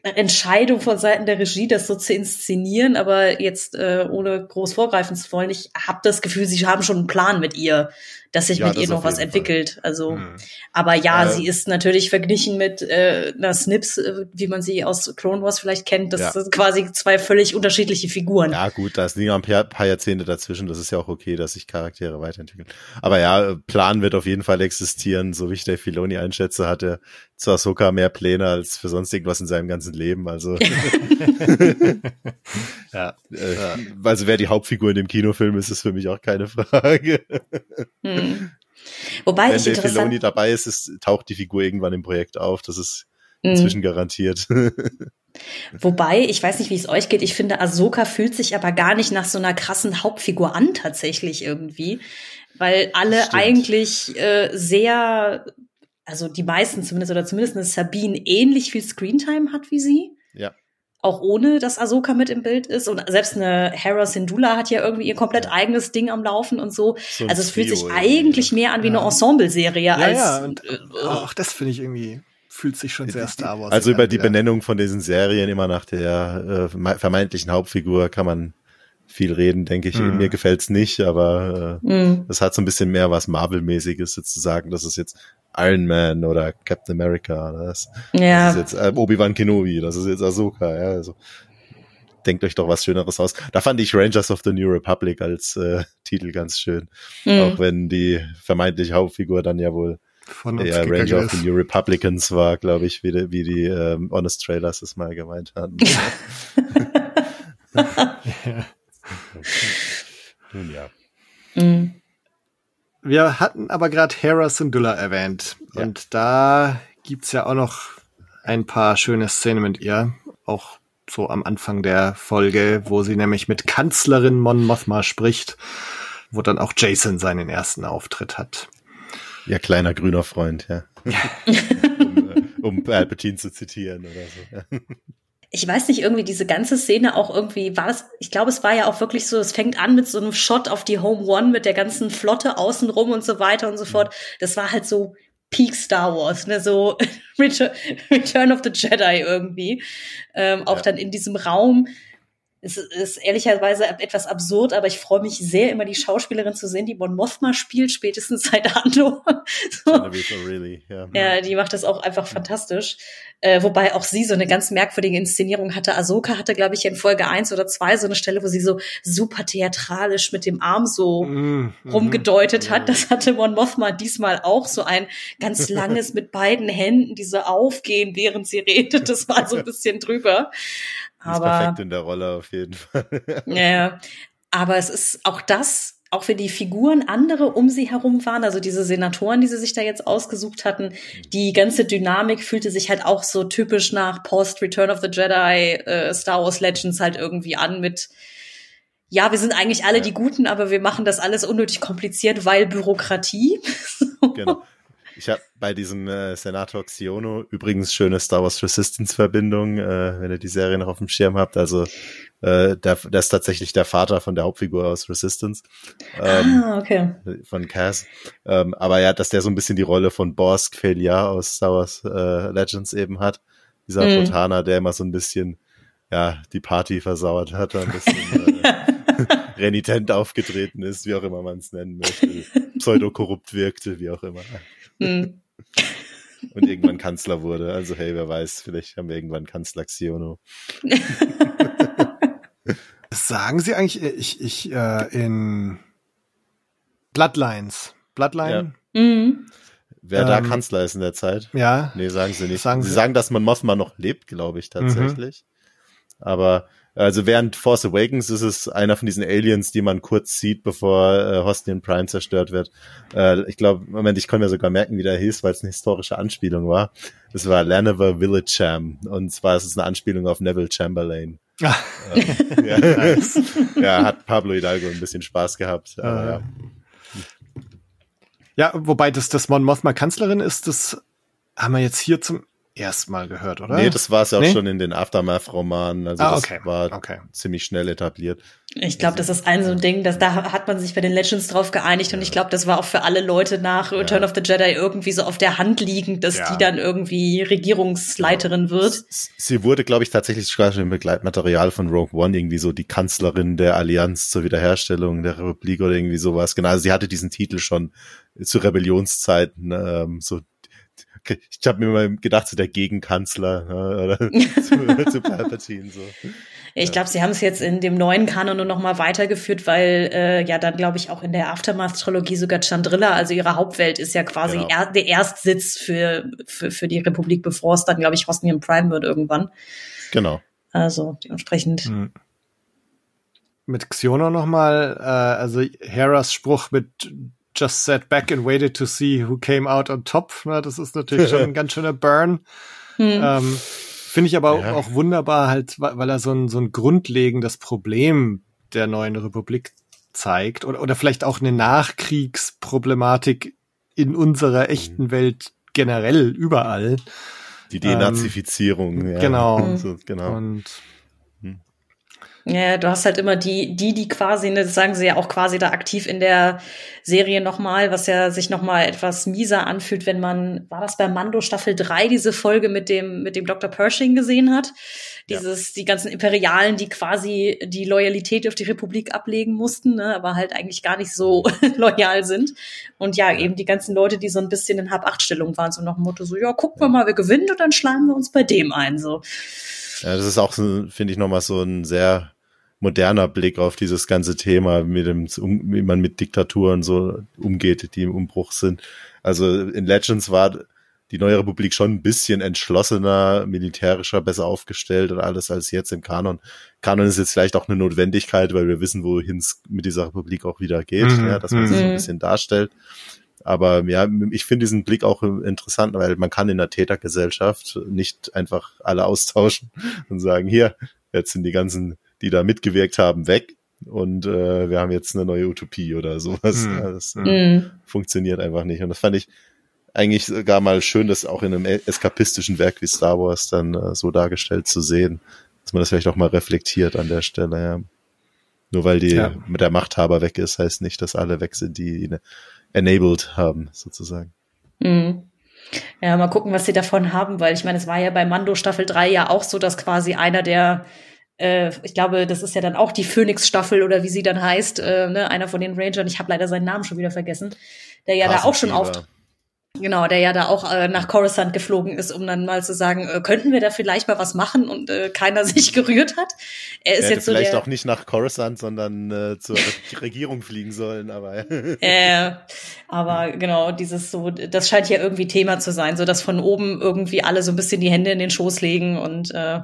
Entscheidung von Seiten der Regie, das so zu inszenieren, aber jetzt äh, ohne groß vorgreifen zu wollen, ich habe das Gefühl, sie haben schon einen Plan mit ihr, dass sich Ja, mit das ihr noch was jeden Fall. entwickelt. Also, Hm. aber ja, Äh, sie ist natürlich verglichen mit äh, einer Snips, äh, wie man sie aus Clone Wars vielleicht kennt. Das Ja. sind quasi zwei völlig unterschiedliche Figuren. Ja, gut, da liegen ja ein paar, paar Jahrzehnte dazwischen. Das ist ja auch okay, dass sich Charaktere weiterentwickeln. Aber ja, Plan wird auf jeden Fall existieren. So wie ich Dave Filoni einschätze, hat er zu Ahsoka mehr Pläne als für sonst irgendwas in seinem ganzen Leben. Also, Ja. äh, also wer die Hauptfigur in dem Kinofilm ist, ist für mich auch keine Frage. Hm. Wobei Wenn ich Dave Filoni dabei ist, ist, taucht die Figur irgendwann im Projekt auf. Das ist Hm. inzwischen garantiert. Wobei, ich weiß nicht, wie es euch geht. Ich finde, Ahsoka fühlt sich aber gar nicht nach so einer krassen Hauptfigur an, tatsächlich irgendwie. Weil alle Stimmt. eigentlich äh, sehr, also die meisten zumindest, oder zumindest eine Sabine ähnlich viel Screentime hat wie sie. ja. Auch ohne, dass Ahsoka mit im Bild ist. Und selbst eine Hera Syndulla hat ja irgendwie ihr komplett eigenes Ding am Laufen und so. So also es fühlt sich irgendwie. eigentlich mehr an wie eine. Ensemble-Serie Ja, als. ja, und äh, auch das finde ich irgendwie, fühlt sich schon sehr Star Wars Also über die. Benennung von diesen Serien immer nach der äh, vermeintlichen Hauptfigur kann man viel reden, denke ich. Mhm. Mir gefällt's nicht, aber äh, mh. das hat so ein bisschen mehr was Marvel-mäßiges jetzt zu sagen. Das ist jetzt Iron Man oder Captain America. Oder das, ja. das ist jetzt äh, Obi-Wan Kenobi, das ist jetzt Ahsoka. Ja, also denkt euch doch was Schöneres aus. Da fand ich Rangers of the New Republic als äh, Titel ganz schön. mh. Auch wenn die vermeintliche Hauptfigur dann ja wohl von uns ja, Ranger of the. New Republicans war, glaube ich, wie die, wie die ähm, Honest Trailers es mal gemeint hatten. Nun ja. Mhm. Wir hatten aber gerade Hera Syndulla erwähnt. Ja. Und da gibt's ja auch noch ein paar schöne Szenen mit ihr. Auch so am Anfang der Folge, wo sie nämlich mit Kanzlerin Mon Mothma spricht, wo dann auch Jason seinen ersten Auftritt hat. Ja, kleiner grüner Freund, ja. um, äh, um Palpatine zu zitieren oder so. Ich weiß nicht, irgendwie diese ganze Szene auch irgendwie war es, ich glaube, es war ja auch wirklich so, es fängt an mit so einem Shot auf die Home One mit der ganzen Flotte außenrum und so weiter und so fort. Das war halt so Peak Star Wars, ne, so Return, Return of the Jedi irgendwie. Ähm, auch Ja. dann in diesem Raum. Es ist ehrlicherweise etwas absurd, aber ich freue mich sehr, immer die Schauspielerin zu sehen, die Mon Mothma spielt, spätestens seit Andor. so. Genevieve O'Reilly, ja. Die macht das auch einfach fantastisch. Äh, wobei auch sie so eine ganz merkwürdige Inszenierung hatte. Ahsoka hatte, glaube ich, in Folge eins oder zwei so eine Stelle, wo sie so super theatralisch mit dem Arm so Mhm, rumgedeutet mhm. hat. Das hatte Mon Mothma diesmal auch so ein ganz langes mit beiden Händen, die so aufgehen, während sie redet. Das war so ein bisschen drüber. Die ist Aber perfekt in der Rolle auf jeden Fall. ja, aber es ist auch das, auch wenn die Figuren andere um sie herum waren, also diese Senatoren, die sie sich da jetzt ausgesucht hatten, die ganze Dynamik fühlte sich halt auch so typisch nach Post Return of the Jedi, äh, Star Wars Legends halt irgendwie an mit ja, wir sind eigentlich alle die Guten, aber wir machen das alles unnötig kompliziert, weil Bürokratie. genau. Ich habe bei diesem äh, Senator Xiono übrigens schöne Star Wars Resistance Verbindung, äh, wenn ihr die Serie noch auf dem Schirm habt. Also äh, der, der ist tatsächlich der Vater von der Hauptfigur aus Resistance. Ähm, ah, okay. von Cass. Ähm, aber ja, dass der so ein bisschen die Rolle von Borsk Felia aus Star Wars äh, Legends eben hat. Dieser. Botaner, der immer so ein bisschen ja die Party versauert hat, ein bisschen äh, renitent aufgetreten ist, wie auch immer man es nennen möchte, pseudo-korrupt wirkte, wie auch immer. Hm. Und irgendwann Kanzler wurde. Also hey, wer weiß, vielleicht haben wir irgendwann Kanzler Xiono. Das sagen sie eigentlich, äh, ich, ich, äh, in Bloodlines. Bloodline? Mhm. Wer da Ähm, Kanzler ist in der Zeit? Ja. Nee, sagen sie nicht. Sagen sie sie- sagen, dass man Mothma noch lebt, glaube ich, tatsächlich. Aber also während Force Awakens ist es einer von diesen Aliens, die man kurz sieht, bevor äh, Hosnian Prime zerstört wird. Äh, ich glaube, Moment, ich konnte mir sogar merken, wie der hieß, weil es eine historische Anspielung war. Es war Laniver Villageham. Und zwar ist es eine Anspielung auf Neville Chamberlain. Ah, Äh, ja, nice. ja, hat Pablo Hidalgo ein bisschen Spaß gehabt. Aber, Äh, ja. Ja, wobei das, das Mon Mothma Kanzlerin ist, das haben wir jetzt hier zum erstmal gehört, oder? Nee, das war es ja auch Nee? schon in den Aftermath-Romanen. Also Ah, das okay. war Okay. ziemlich schnell etabliert. Ich glaube, das ist ein so ein Ding, dass da hat man sich bei den Legends drauf geeinigt und ich glaube, das war auch für alle Leute nach Return of the Jedi irgendwie so auf der Hand liegend, dass Ja. die dann irgendwie Regierungsleiterin wird. S- Sie wurde, glaube ich, tatsächlich sogar schon im Begleitmaterial von Rogue One irgendwie so die Kanzlerin der Allianz zur Wiederherstellung der Republik oder irgendwie sowas. Genau, also sie hatte diesen Titel schon zu Rebellionszeiten. Ähm, so, ich habe mir mal gedacht, so der Gegenkanzler oder zu, zu Palpatine so. Ich glaube, sie haben es jetzt in dem neuen Kanon nur noch mal weitergeführt, weil äh, ja dann glaube ich auch in der Aftermath-Trilogie sogar Chandrilla, also ihre Hauptwelt, ist ja quasi Genau. er, der Erstsitz für, für für die Republik, bevor es dann glaube ich Rosnian Prime wird irgendwann. Genau. Also dementsprechend. Hm. Mit Xiono nochmal, äh, also Heras Spruch mit Just sat back and waited to see who came out on top. Na, das ist natürlich schon ein ganz schöner Burn. Hm. Ähm, Finde ich aber Ja. auch, wunderbar, halt, weil er so ein, so ein grundlegendes Problem der neuen Republik zeigt oder, oder vielleicht auch eine Nachkriegsproblematik in unserer echten Welt generell überall. Die Denazifizierung. ja. genau. So, genau. Und Ja, du hast halt immer die, die, die quasi, ne, das sagen sie ja auch quasi da aktiv in der Serie nochmal, was ja sich nochmal etwas mieser anfühlt, wenn man, war das bei Mando Staffel 3, diese Folge mit dem, mit dem Dr. Pershing gesehen hat? Dieses, die ganzen Imperialen, die quasi die Loyalität auf die Republik ablegen mussten, ne, aber halt eigentlich gar nicht so loyal sind. Und ja, eben die ganzen Leute, die so ein bisschen in Hab-Acht-Stellung waren, so nach dem Motto so, ja, gucken wir mal, wer gewinnt und dann schlagen wir uns bei dem ein, so. Ja, das ist auch, so, finde ich, nochmal so ein sehr moderner Blick auf dieses ganze Thema, mit dem, wie man mit Diktaturen so umgeht, die im Umbruch sind. Also in Legends war die neue Republik schon ein bisschen entschlossener, militärischer, besser aufgestellt und alles als jetzt im Kanon. Kanon ist jetzt vielleicht auch eine Notwendigkeit, weil wir wissen, wohin es mit dieser Republik auch wieder geht, Mhm, ja, dass man sich so ein mhm. bisschen darstellt. Aber ja, ich finde diesen Blick auch interessant, weil man kann in der Tätergesellschaft nicht einfach alle austauschen und sagen, hier, jetzt sind die ganzen, die da mitgewirkt haben, weg und äh, wir haben jetzt eine neue Utopie oder sowas. Hm. Ja, das äh, Mhm. funktioniert einfach nicht. Und das fand ich eigentlich sogar mal schön, das auch in einem eskapistischen Werk wie Star Wars dann äh, so dargestellt zu sehen, dass man das vielleicht auch mal reflektiert an der Stelle. Ja. Nur weil die Ja. mit der Machthaber weg ist, heißt nicht, dass alle weg sind, die ihn enabled haben, sozusagen. Mhm. Ja, mal gucken, was sie davon haben, weil ich meine, es war ja bei Mando Staffel 3 ja auch so, dass quasi einer der, äh, ich glaube, das ist ja dann auch die Phoenix-Staffel oder wie sie dann heißt, äh, ne, einer von den Rangern, ich habe leider seinen Namen schon wieder vergessen, der ja da auch schon auf, Passivierer. genau, der ja da auch äh, nach Coruscant geflogen ist, um dann mal zu sagen, äh, könnten wir da vielleicht mal was machen und äh, keiner sich gerührt hat. Er ist jetzt so vielleicht der, auch nicht nach Coruscant, sondern äh, zur Re- Regierung fliegen sollen, aber Äh, aber genau, dieses so, das scheint ja irgendwie Thema zu sein, so dass von oben irgendwie alle so ein bisschen die Hände in den Schoß legen und äh,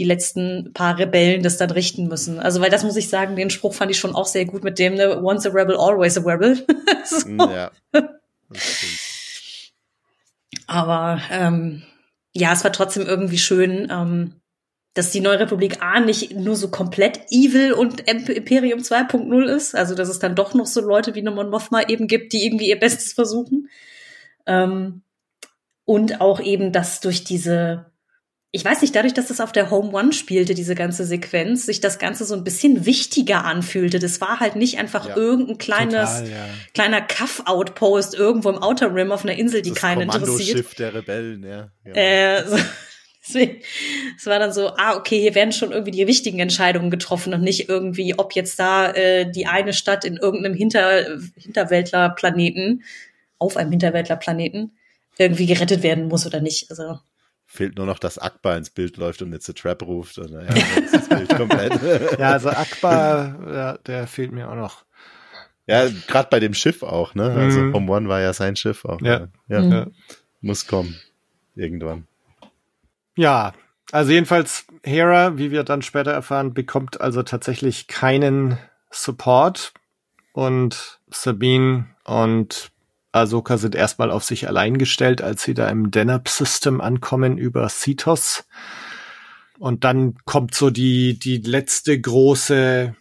die letzten paar Rebellen das dann richten müssen. Also, weil das muss ich sagen, den Spruch fand ich schon auch sehr gut mit dem, ne, once a rebel, always a rebel. so. ja. Das stimmt. Aber ähm, ja, es war trotzdem irgendwie schön, ähm, dass die Neue Republik A nicht nur so komplett evil und Imp- Imperium 2.0 ist, also dass es dann doch noch so Leute wie Mon Mothma eben gibt, die irgendwie ihr Bestes versuchen. Ähm, und auch eben, dass durch diese, ich weiß nicht, dadurch, dass das auf der Home One spielte, diese ganze Sequenz, sich das Ganze so ein bisschen wichtiger anfühlte. Das war halt nicht einfach Ja, irgendein kleines, total, ja. kleiner Kaff-Outpost irgendwo im Outer Rim auf einer Insel, die das keinen interessiert. Kommandoschiff der Rebellen, ja. Genau. Äh, so, deswegen, es war dann so, ah, okay, hier werden schon irgendwie die wichtigen Entscheidungen getroffen und nicht irgendwie, ob jetzt da äh, die eine Stadt in irgendeinem Hinter, Hinterwäldlerplaneten, auf einem Hinterwäldlerplaneten, irgendwie gerettet werden muss oder nicht. Also, Fehlt nur noch, dass Akbar ins Bild läuft und jetzt a Trap ruft. Und, ist das Bild komplett. Ja, also Akbar, ja, der fehlt mir auch noch. Ja, gerade bei dem Schiff auch, ne? Also Mhm. Home One war ja sein Schiff auch. Ja. ja. Mhm. Ja. Muss kommen. Irgendwann. Ja, also jedenfalls Hera, wie wir dann später erfahren, bekommt also tatsächlich keinen Support und Sabine und Ahsoka sind erstmal auf sich allein gestellt, als sie da im Denab-System ankommen über Cetos. Und dann kommt so die, die letzte große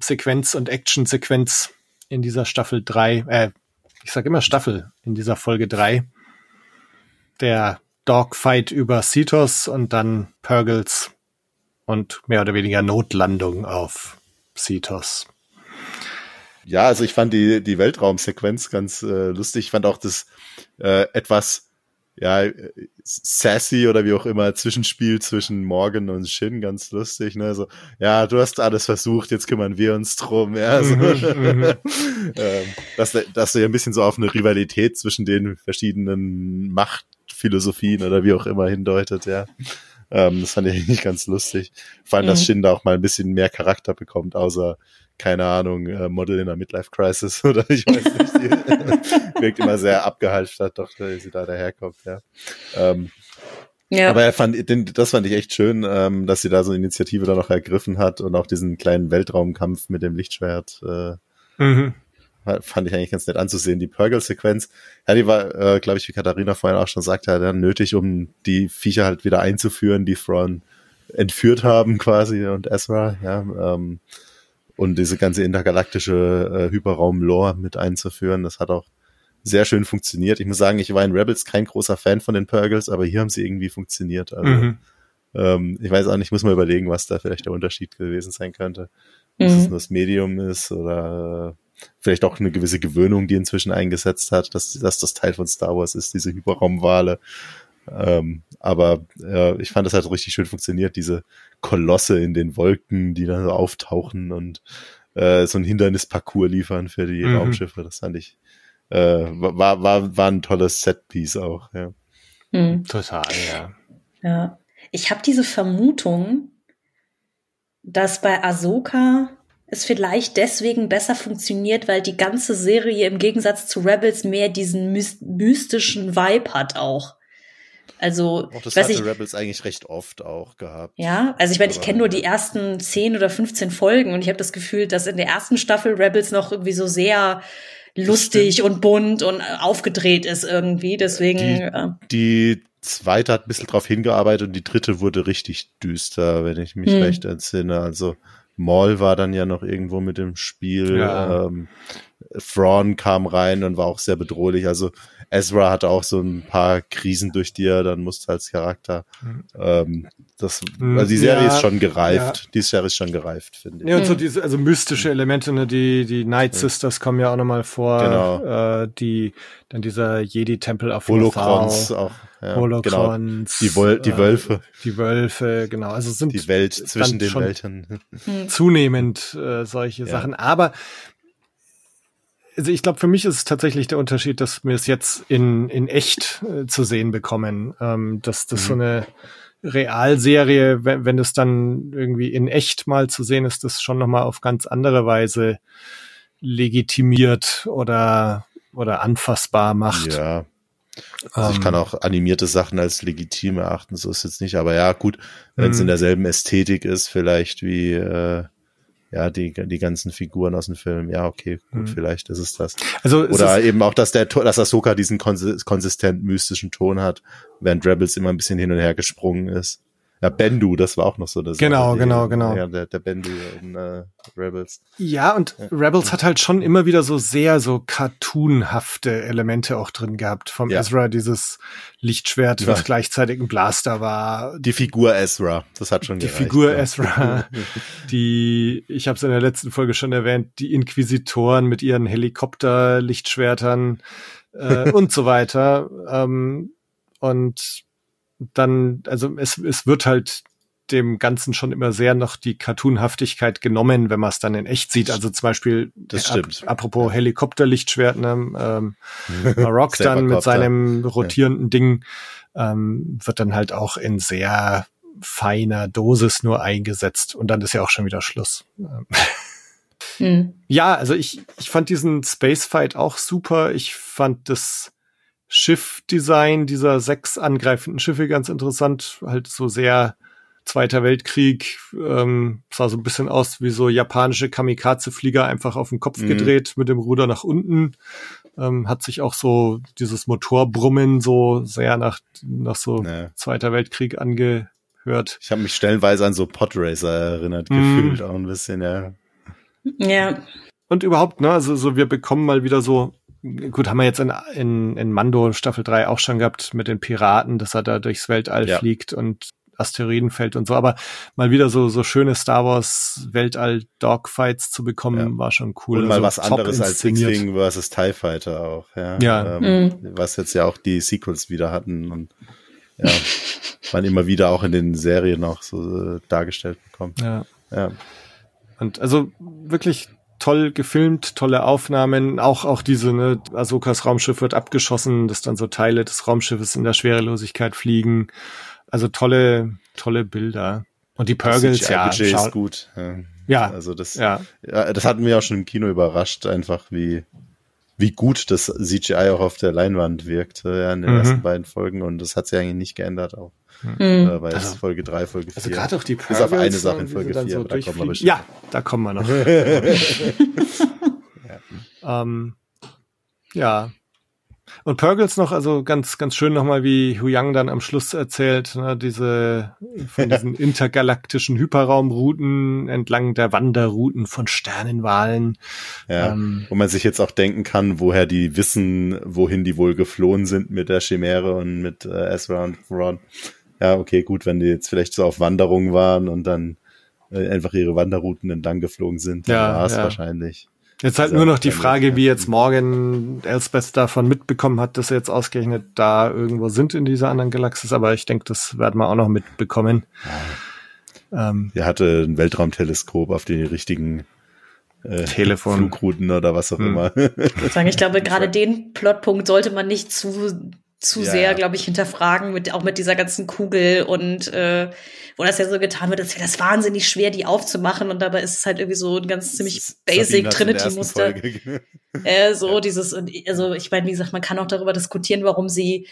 Sequenz und Action-Sequenz in dieser Staffel drei. äh, ich sag immer Staffel, in dieser Folge drei. Der Dogfight über Cetos und dann Purgles und mehr oder weniger Notlandung auf Cetos. Ja, also ich fand die, die Weltraumsequenz ganz äh, lustig. Ich fand auch das äh, etwas ja, sassy oder wie auch immer Zwischenspiel zwischen Morgan und Shin ganz lustig, ne? So, ja, du hast alles versucht, jetzt kümmern wir uns drum, ja. So. ähm, dass, dass du ja ein bisschen so auf eine Rivalität zwischen den verschiedenen Machtphilosophien oder wie auch immer hindeutet, ja. Ähm, das fand ich eigentlich ganz lustig. Vor allem, dass mhm. Shin da auch mal ein bisschen mehr Charakter bekommt, außer keine Ahnung, äh, Model in der Midlife Crisis oder ich weiß nicht. Die wirkt immer sehr abgehalftert, doch, weil sie da daherkommt, ja. Ähm, ja. Aber er fand, den, das fand ich echt schön, ähm, dass sie da so eine Initiative da noch ergriffen hat und auch diesen kleinen Weltraumkampf mit dem Lichtschwert. Äh, mhm. Fand ich eigentlich ganz nett anzusehen. Die Purgle-Sequenz, ja, die war, äh, glaube ich, wie Katharina vorhin auch schon sagte, dann nötig, um die Viecher halt wieder einzuführen, die Thrawn entführt haben quasi und Ezra, ja. Ähm, und diese ganze intergalaktische äh, Hyperraum-Lore mit einzuführen. Das hat auch sehr schön funktioniert. Ich muss sagen, ich war in Rebels kein großer Fan von den Purgles, aber hier haben sie irgendwie funktioniert. Also, mhm. ähm, ich weiß auch nicht, muss mal überlegen, was da vielleicht der Unterschied gewesen sein könnte. Mhm. Dass es nur das Medium ist oder äh, vielleicht auch eine gewisse Gewöhnung, die inzwischen eingesetzt hat, dass, dass das Teil von Star Wars ist, diese Hyperraumwale. Ähm, aber äh, ich fand, das hat richtig schön funktioniert, diese Kolosse in den Wolken, die dann so auftauchen und äh, so ein Hindernisparcours liefern für die mhm. Raumschiffe. Das fand ich, äh, war, war, war ein tolles Setpiece auch, ja. Mhm. Total, ja. Ja. Ich habe diese Vermutung, dass bei Ahsoka es vielleicht deswegen besser funktioniert, weil die ganze Serie im Gegensatz zu Rebels mehr diesen mystischen Vibe hat auch. Also, auch das hatte ich, Rebels eigentlich recht oft auch gehabt. Ja, also ich meine, ich kenne nur die ersten 10 oder 15 Folgen und ich habe das Gefühl, dass in der ersten Staffel Rebels noch irgendwie so sehr lustig und bunt und aufgedreht ist irgendwie. Deswegen. Die, äh, die zweite hat ein bisschen drauf hingearbeitet und die dritte wurde richtig düster, wenn ich mich hm. recht entsinne. Also Maul war dann ja noch irgendwo mit dem Spiel. Ja. Ähm, Thrawn kam rein und war auch sehr bedrohlich. Also Ezra hatte auch so ein paar Krisen, durch die er dann musste als Charakter. Mhm. Ähm, das, hm, also die Serie ja, ist schon gereift. Ja. Die Serie ist schon gereift, finde ich. Ja, und so diese, also mystische Elemente, ne, die, die Night Sisters kommen ja auch nochmal vor. Genau. Äh, die, dann dieser Jedi-Tempel auf Holocrons auch. Ja, Holocrons. Genau. Die, Wol die Wölfe. Äh, die Wölfe, genau. Also sind die Welt zwischen den Welten. Zunehmend äh, solche ja. Sachen. Aber also ich glaube, für mich ist es tatsächlich der Unterschied, dass wir es jetzt in, in echt äh, zu sehen bekommen. Ähm, dass das mhm. so eine Realserie, wenn, wenn es dann irgendwie in echt mal zu sehen ist, das schon nochmal auf ganz andere Weise legitimiert oder, oder anfassbar macht. Ja. Also ich kann ähm. auch animierte Sachen als legitim erachten, so ist es jetzt nicht. Aber ja, gut, wenn es in mhm. derselben Ästhetik ist, vielleicht wie äh, ja, die, die ganzen Figuren aus dem Film, ja, okay, gut, mhm. vielleicht ist es das. Also Oder eben auch, dass der, dass Ahsoka diesen konsistent mystischen Ton hat, während Rebels immer ein bisschen hin und her gesprungen ist. Ja, Bendu, das war auch noch so das. Genau, die, genau, genau. Ja, der, der Bendu in äh, Rebels. Ja, und ja. Rebels hat halt schon immer wieder so sehr so cartoonhafte Elemente auch drin gehabt. Vom ja. Ezra dieses Lichtschwert, was gleichzeitig ein Blaster war. Die Figur Ezra, das hat schon Die gereicht, Figur. Ezra, die, ich habe es in der letzten Folge schon erwähnt, die Inquisitoren mit ihren Helikopter-Lichtschwertern äh, und so weiter. Ähm, und dann, also es, es wird halt dem Ganzen schon immer sehr noch die Cartoonhaftigkeit genommen, wenn man es dann in echt sieht. Also zum Beispiel, das stimmt. Ap apropos Helikopterlichtschwert, ne, ähm, Rock dann mit seinem rotierenden ja. Ding ähm, wird dann halt auch in sehr feiner Dosis nur eingesetzt und dann ist ja auch schon wieder Schluss. Hm. Ja, also ich, ich fand diesen Space Fight auch super. Ich fand das Schiffdesign dieser sechs angreifenden Schiffe ganz interessant. Halt so sehr Zweiter Weltkrieg, ähm, sah so ein bisschen aus wie so japanische Kamikaze-Flieger einfach auf den Kopf mhm. gedreht mit dem Ruder nach unten. Ähm, hat sich auch so dieses Motorbrummen so sehr nach, nach so nee. Zweiter Weltkrieg angehört. Ich habe mich stellenweise an so Podracer erinnert mhm. gefühlt, auch ein bisschen, ja. Ja. Und überhaupt, ne, also so wir bekommen mal wieder so gut, haben wir jetzt in, in, in Mando Staffel 3 auch schon gehabt mit den Piraten, dass er da durchs Weltall Ja. fliegt und Asteroidenfeld und so, aber mal wieder so, so schöne Star Wars Weltall Dogfights zu bekommen, Ja. war schon cool. Und mal Also was anderes als. X-Wing versus TIE Fighter auch, ja. Ja. Ähm, Was jetzt ja auch die Sequels wieder hatten und ja, man immer wieder auch in den Serien auch so äh, dargestellt bekommt. Ja. Ja. Und also wirklich toll gefilmt, tolle Aufnahmen, auch auch diese, ne, Ahsokas Raumschiff wird abgeschossen, dass dann so Teile des Raumschiffes in der Schwerelosigkeit fliegen. Also tolle, tolle Bilder. Und die Purgles, ja, ist gut. Ja. Ja. Also das, ja, ja, das hat mich auch schon im Kino überrascht, einfach wie, wie gut das CGI auch auf der Leinwand wirkt, ja, in den Mhm. ersten beiden Folgen. Und das hat sich eigentlich nicht geändert auch. Mhm. Äh, bei Also- Folge 3, Folge 4. Also gerade auch die Bis auf eine Sache in Folge dann 4, so aber da kommen wir bestimmt. Ja, da kommen wir noch. ähm, ja. Und Purgles noch, also ganz, ganz schön nochmal, wie Hu Yang dann am Schluss erzählt, ne, diese, von diesen intergalaktischen Hyperraumrouten entlang der Wanderrouten von Sternenwahlen. Ja, Ähm, wo man sich jetzt auch denken kann, woher die wissen, wohin die wohl geflohen sind mit der Chimäre und mit äh, Ezra und Thrawn. Ja, okay, gut, wenn die jetzt vielleicht so auf Wanderung waren und dann äh, einfach ihre Wanderrouten entlang geflogen sind, Ja, war es ja. wahrscheinlich. Jetzt halt Also, nur noch die Frage, wie jetzt morgen Elspeth davon mitbekommen hat, dass sie jetzt ausgerechnet da irgendwo sind in dieser anderen Galaxis, aber ich denke, das werden wir auch noch mitbekommen. Ähm, Er hatte ein Weltraumteleskop auf die richtigen äh, Telefon. Flugrouten oder was auch Hm. immer. Ich sagen, ich glaube, gerade den Plotpunkt sollte man nicht zu zu Ja, sehr, ja. glaube ich, hinterfragen, mit, auch mit dieser ganzen Kugel und äh, wo das ja so getan wird, als wäre das wahnsinnig schwer, die aufzumachen und dabei ist es halt irgendwie so ein ganz ziemlich basic Trinity-Muster. Äh, so Ja. dieses, also ich meine, wie gesagt, man kann auch darüber diskutieren, warum sie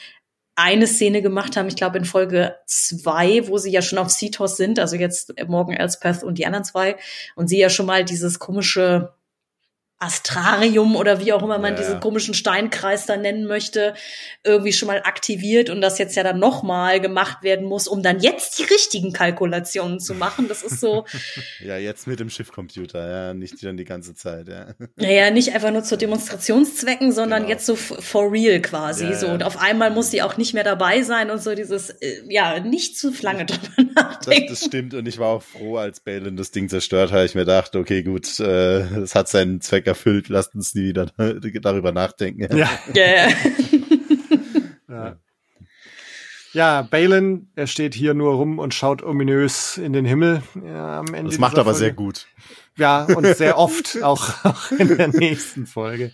eine Szene gemacht haben, ich glaube in Folge zwei, wo sie ja schon auf Cetos sind, also jetzt Morgan Elspeth und die anderen zwei, und sie ja schon mal dieses komische Astrarium oder wie auch immer man Ja, diesen komischen Steinkreis da nennen möchte, irgendwie schon mal aktiviert und das jetzt ja dann nochmal gemacht werden muss, um dann jetzt die richtigen Kalkulationen zu machen. Das ist so, Ja, jetzt mit dem Schiffcomputer, ja, nicht dann die ganze Zeit, ja. Naja, nicht einfach nur zu Demonstrationszwecken, sondern Genau. jetzt so for real quasi. Ja, so. Und auf einmal muss sie auch nicht mehr dabei sein und so dieses, äh, ja, nicht zu lange drüber Das, nachdenken. das stimmt und ich war auch froh, als Balin das Ding zerstört hat. Ich mir dachte, okay, gut, äh, es hat seinen Zweck erfüllt, lasst uns nie wieder darüber nachdenken. ja. Ja. Ja. Ja, Balin, er steht hier nur rum und schaut ominös in den Himmel. Ja, am Ende Das macht aber Folge. sehr gut. Ja, und sehr oft, auch, auch in der nächsten Folge.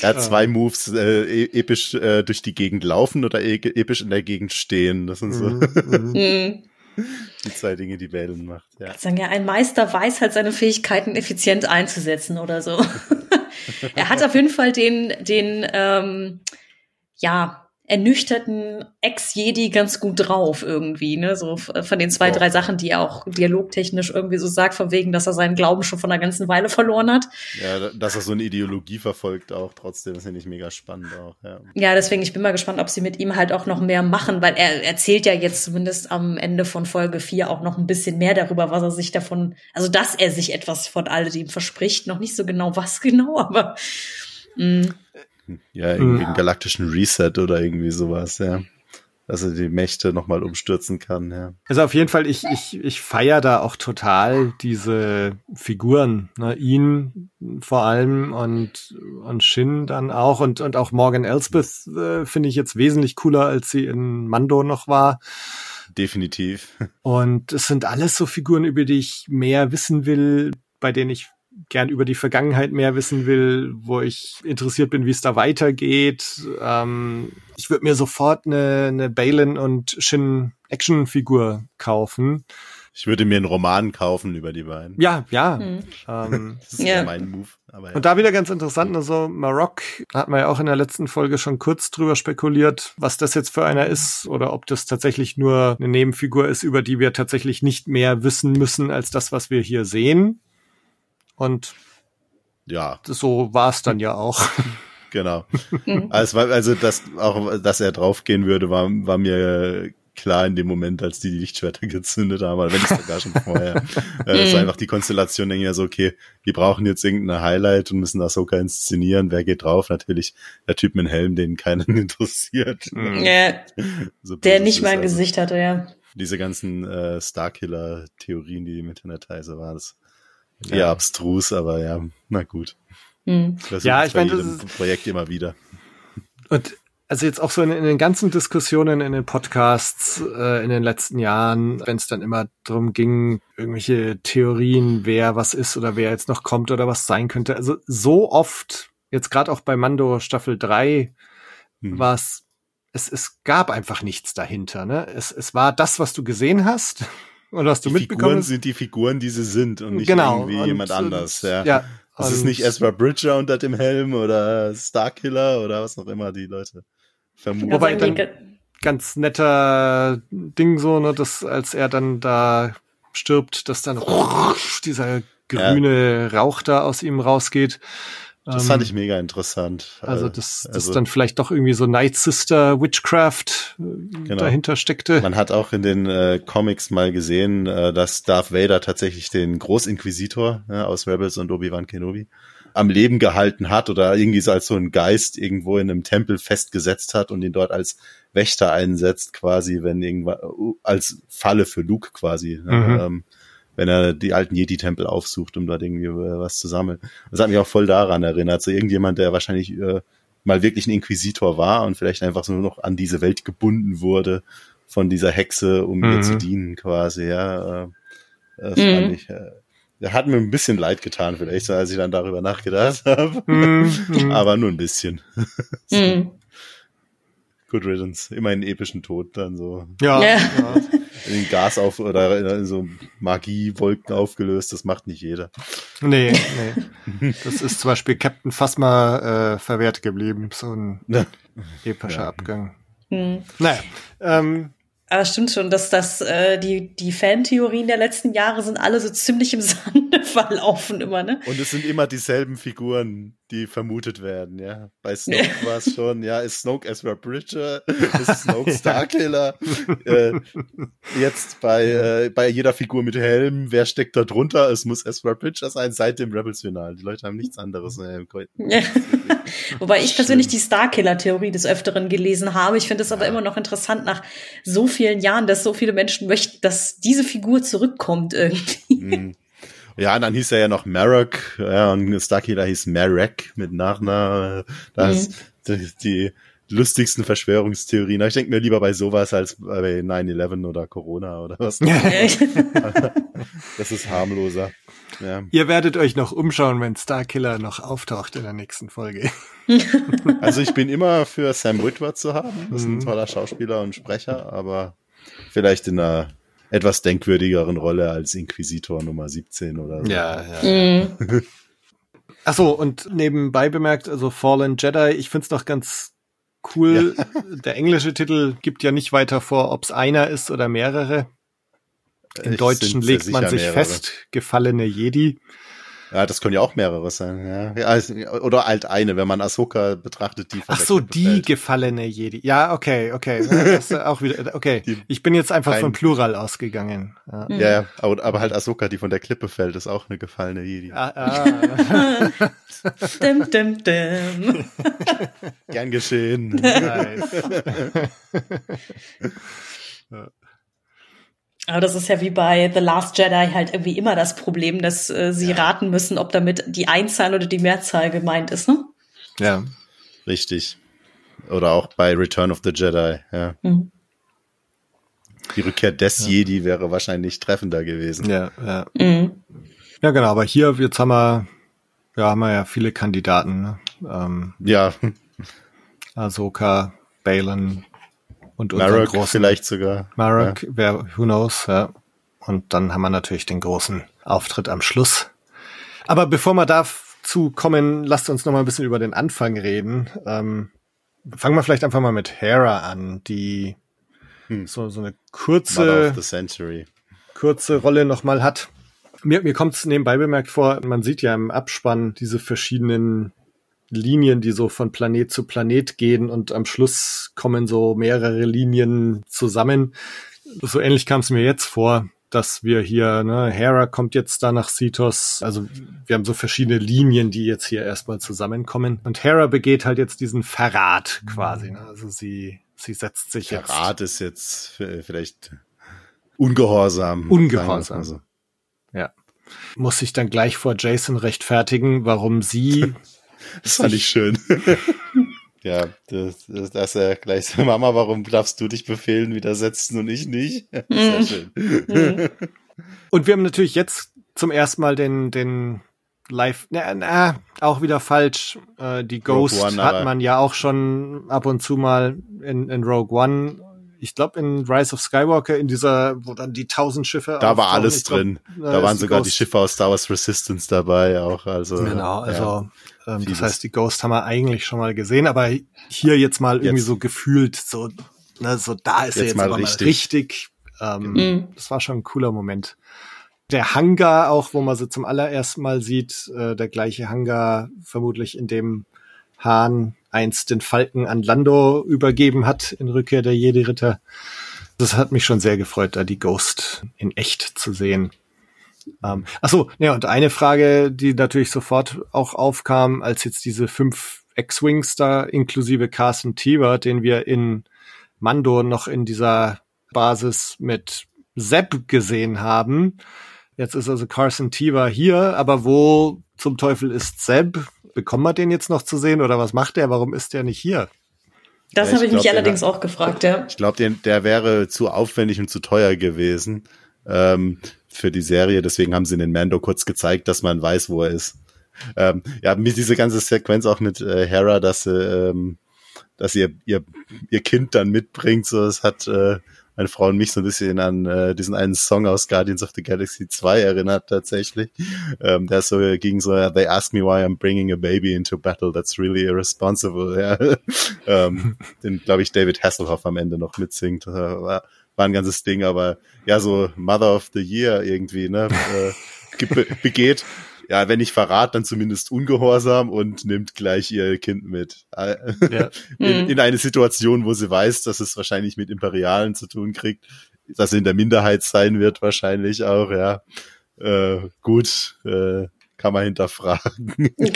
Er hat zwei Moves, äh, e- episch äh, durch die Gegend laufen oder e episch in der Gegend stehen. Das sind so Mhm, mhm. Hm. Die zwei Dinge, die Balin macht. Ja. Sagen ja, ein Meister weiß halt seine Fähigkeiten effizient einzusetzen oder so. er hat auf jeden Fall den, den, ähm, ja, ernüchterten Ex-Jedi ganz gut drauf irgendwie, ne, so f- von den zwei, drei Sachen, die er auch dialogtechnisch irgendwie so sagt, von wegen, dass er seinen Glauben schon von einer ganzen Weile verloren hat. ja, dass er so eine Ideologie verfolgt auch trotzdem, das finde ich mega spannend auch. Ja. Ja, deswegen, ich bin mal gespannt, ob sie mit ihm halt auch noch mehr machen, weil er erzählt ja jetzt zumindest am Ende von Folge 4 auch noch ein bisschen mehr darüber, was er sich davon, also dass er sich etwas von alledem verspricht. Noch nicht so genau, was genau, aber mh, Ja, irgendwie Mhm. einen galaktischen Reset oder irgendwie sowas, ja. Dass er die Mächte nochmal umstürzen kann, ja. Also auf jeden Fall, ich, ich, ich feier da auch total diese Figuren, ne? ihn vor allem und, und Shin dann auch und, und auch Morgan Elspeth äh, finde ich jetzt wesentlich cooler, als sie in Mando noch war. Definitiv. Und es sind alles so Figuren, über die ich mehr wissen will, bei denen ich gern über die Vergangenheit mehr wissen will, wo ich interessiert bin, wie es da weitergeht. Ähm, ich würde mir sofort eine, eine Balin und Shin Actionfigur kaufen. Ich würde mir einen Roman kaufen über die beiden. Ja, ja. hm. Ähm, Das ist Ja. ja mein Move. Aber ja. und da wieder ganz interessant, also Marok hat man ja auch in der letzten Folge schon kurz drüber spekuliert, was das jetzt für einer ist oder ob das tatsächlich nur eine Nebenfigur ist, über die wir tatsächlich nicht mehr wissen müssen als das, was wir hier sehen. Und ja, so war es dann ja auch. genau. Mhm. Also, es war- also dass auch, dass er draufgehen würde, war, war mir klar in dem Moment, als die die Lichtschwerter gezündet haben, aber wenn ich sogar schon vorher. äh, das ist einfach die Konstellation, denke ich ja so, okay, die brauchen jetzt irgendein Highlight und müssen Ahsoka inszenieren. Wer geht drauf? Natürlich der Typ mit dem Helm, den keinen interessiert. Ja, So der nicht es mal ein also Gesicht hatte, ja. Diese ganzen äh, Starkiller-Theorien, die im Internet heiße, war das eher abstrus, aber ja, na gut. Hm. Das Ja, ist ich bei meine, das jedem Projekt immer wieder. Und also jetzt auch so in, in den ganzen Diskussionen in den Podcasts äh, in den letzten Jahren, wenn es dann immer darum ging, irgendwelche Theorien, wer was ist oder wer jetzt noch kommt oder was sein könnte. Also so oft, jetzt gerade auch bei Mando Staffel 3, Hm. war es, es, es gab einfach nichts dahinter. Ne? Es, es war das, was du gesehen hast und was du die mitbekommen Figuren hast. sind die Figuren, die sie sind und nicht Genau, irgendwie und, jemand anders. Ja. ja Es ist nicht Ezra Bridger unter dem Helm oder Starkiller oder was auch immer die Leute vermuten. Wobei Also dann- ganz netter Ding so, ne, dass als er dann da stirbt, dass dann dieser grüne Rauch da aus ihm rausgeht. Das Ähm, fand ich mega interessant. Also, dass das also dann vielleicht doch irgendwie so Night Sister Witchcraft äh, dahinter steckte. Man hat auch in den äh, Comics mal gesehen, äh, dass Darth Vader tatsächlich den Großinquisitor ja, aus Rebels und Obi-Wan Kenobi am Leben gehalten hat oder irgendwie so als so ein Geist irgendwo in einem Tempel festgesetzt hat und ihn dort als Wächter einsetzt, quasi, wenn irgendwann als Falle für Luke quasi, ne, Mhm. ähm, wenn er die alten Jedi-Tempel aufsucht, um dort irgendwie äh, was zu sammeln. Das hat mich auch voll daran erinnert, so irgendjemand, der wahrscheinlich äh, mal wirklich ein Inquisitor war und vielleicht einfach so nur noch an diese Welt gebunden wurde von dieser Hexe, um ihr Mhm. zu dienen quasi, ja. äh, Das Mhm. fand ich, äh, der hat mir ein bisschen leid getan, vielleicht, als ich dann darüber nachgedacht habe. Hm, hm. Aber nur ein bisschen. Hm. Good Riddance. Immer einen epischen Tod dann so. ja, Ja. ja. In Gas auf oder in so Magiewolken aufgelöst, das macht nicht jeder. Nee, nee. Das ist zum Beispiel Captain Phasma äh, verwehrt geblieben, so ein epischer Ja. Abgang. Hm. Naja, ähm, Aber stimmt schon, dass das äh, die die Fantheorien der letzten Jahre sind alle so ziemlich im Sande verlaufen immer, ne? Und es sind immer dieselben Figuren, die vermutet werden, ja. Bei Snoke war es schon, ja, ist Snoke Ezra Bridger, ist Snoke Starkiller. äh, jetzt bei, äh, bei jeder Figur mit Helm, wer steckt da drunter? Es muss Ezra Bridger sein, seit dem Rebels-Final. Die Leute haben nichts anderes. Äh, Ja. Wobei ich persönlich die Starkiller-Theorie des Öfteren gelesen habe. Ich finde es aber immer noch interessant nach so vielen Jahren, dass so viele Menschen möchten, dass diese Figur zurückkommt irgendwie. Mm. Ja, und dann hieß er ja noch Marek, ja, und Starkiller hieß Marek mit Nachnamen. Das, das die lustigsten Verschwörungstheorien. Ich denke mir lieber bei sowas als bei 9-11 oder Corona oder was. Das ist harmloser. Ja. ihr werdet euch noch umschauen, wenn Starkiller noch auftaucht in der nächsten Folge. Also ich bin immer für Sam Witwer zu haben. Das ist ein Mhm. toller Schauspieler und Sprecher, aber vielleicht in einer etwas denkwürdigeren Rolle als Inquisitor Nummer 17 oder so. ja. Mhm. Ach so, und nebenbei bemerkt, also Fallen Jedi, ich find's noch ganz cool. Der englische Titel gibt ja nicht weiter vor, ob's einer ist oder mehrere. Im Es Deutschen legt man sich mehrere. fest, gefallene Jedi. Ja, das können ja auch mehrere sein. Ja. Also- Oder halt eine, wenn man Ahsoka betrachtet, die Ach so, die fällt. gefallene Jedi. Ja, okay, okay. Das ist auch wieder, okay. Die- Ich bin jetzt einfach kein- von Plural ausgegangen. Ja. Ja, ja, aber, aber halt Ahsoka, die von der Klippe fällt, ist auch eine gefallene Jedi. Ah, ah. dim, dim, dim. Gern geschehen. nice. Aber das ist ja wie bei The Last Jedi halt irgendwie immer das Problem, dass äh, sie raten müssen, ob damit die Einzahl oder die Mehrzahl gemeint ist, ne? Ja. Richtig. Oder auch bei Return of the Jedi, ja. Mhm. Die Rückkehr des Jedi wäre wahrscheinlich treffender gewesen. Ja, ja. Mhm. Ja, genau, aber hier, jetzt haben wir, ja, haben wir ja viele Kandidaten, ne? ähm, Ja, Ahsoka, Balin und Marek großen vielleicht sogar. Marek, wer, who knows, ja. Und dann haben wir natürlich den großen Auftritt am Schluss. Aber bevor wir dazu kommen, lasst uns noch mal ein bisschen über den Anfang reden. Ähm, fangen wir vielleicht einfach mal mit Hera an, die Hm. so, so eine kurze, kurze Rolle noch mal hat. Mir, mir kommt es nebenbei bemerkt vor, man sieht ja im Abspann diese verschiedenen Linien, die so von Planet zu Planet gehen und am Schluss kommen so mehrere Linien zusammen. So ähnlich kam es mir jetzt vor, dass wir hier, ne, Hera kommt jetzt da nach Cetos. Also wir haben so verschiedene Linien, die jetzt hier erstmal zusammenkommen. Und Hera begeht halt jetzt diesen Verrat quasi. Ne? Also sie, sie setzt sich Verrat jetzt. Verrat ist jetzt vielleicht ungehorsam. Ungehorsam. Also. Ja. Muss sich dann gleich vor Jason rechtfertigen, warum sie. das fand ich schön. Ja, das, das, das er gleich so, Mama, warum darfst du dich befehlen widersetzen und ich nicht? Sehr Mhm. schön. Und wir haben natürlich jetzt zum ersten Mal den, den Live, na, na, auch wieder falsch. Äh, die Ghost One, hat man ja auch schon ab und zu mal in, in Rogue One. Ich glaube in Rise of Skywalker in dieser, wo dann die tausend Schiffe. Da war alles glaub, drin. da Da waren die sogar die Ghost- Schiffe aus Star Wars Resistance dabei auch. Also Genau, also ja. Ähm, vieles. das heißt, die Ghost haben wir eigentlich schon mal gesehen, aber hier jetzt mal irgendwie Jetzt. so gefühlt, so, ne, so da ist er Jetzt jetzt mal aber richtig. mal richtig. Ähm, Mhm. Das war schon ein cooler Moment. Der Hangar auch, wo man sie zum allerersten Mal sieht, äh, der gleiche Hangar, vermutlich in dem Hahn einst den Falken an Lando übergeben hat in Rückkehr der Jedi-Ritter. Das hat mich schon sehr gefreut, da die Ghost in echt zu sehen. Ähm, ach so, ja, und eine Frage, die natürlich sofort auch aufkam, als jetzt diese fünf X-Wings da inklusive Carson Teeber, den wir in Mando noch in dieser Basis mit Sepp gesehen haben. Jetzt ist also Carson Teeber hier, aber wo zum Teufel ist Sepp? Bekommen wir den jetzt noch zu sehen oder was macht der? Warum ist der nicht hier? Das Ja, habe ich ich mich allerdings hat- auch gefragt, ja. Ich glaube, der wäre zu aufwendig und zu teuer gewesen ähm, für die Serie. Deswegen haben sie den Mando kurz gezeigt, dass man weiß, wo er ist. Ähm, ja, mit diese ganze Sequenz auch mit äh, Hera, dass sie, ähm, dass ihr, ihr, ihr Kind dann mitbringt, so es hat äh, meine Frau und mich so ein bisschen an äh, diesen einen Song aus Guardians of the Galaxy 2 erinnert tatsächlich. Ähm, der so ging so, they ask me why I'm bringing a baby into battle, that's really irresponsible. Ja. ähm, den, glaube ich, David Hasselhoff am Ende noch mitsingt. Äh, war, war ein ganzes Ding, aber ja, so Mother of the Year irgendwie, ne? Äh, ge- begeht, ja, wenn nicht Verrat, dann zumindest Ungehorsam und nimmt gleich ihr Kind mit. Äh, Ja. in, Mhm. in eine Situation, wo sie weiß, dass es wahrscheinlich mit Imperialen zu tun kriegt, dass sie in der Minderheit sein wird, wahrscheinlich auch, ja. Äh, gut, äh, kann man hinterfragen.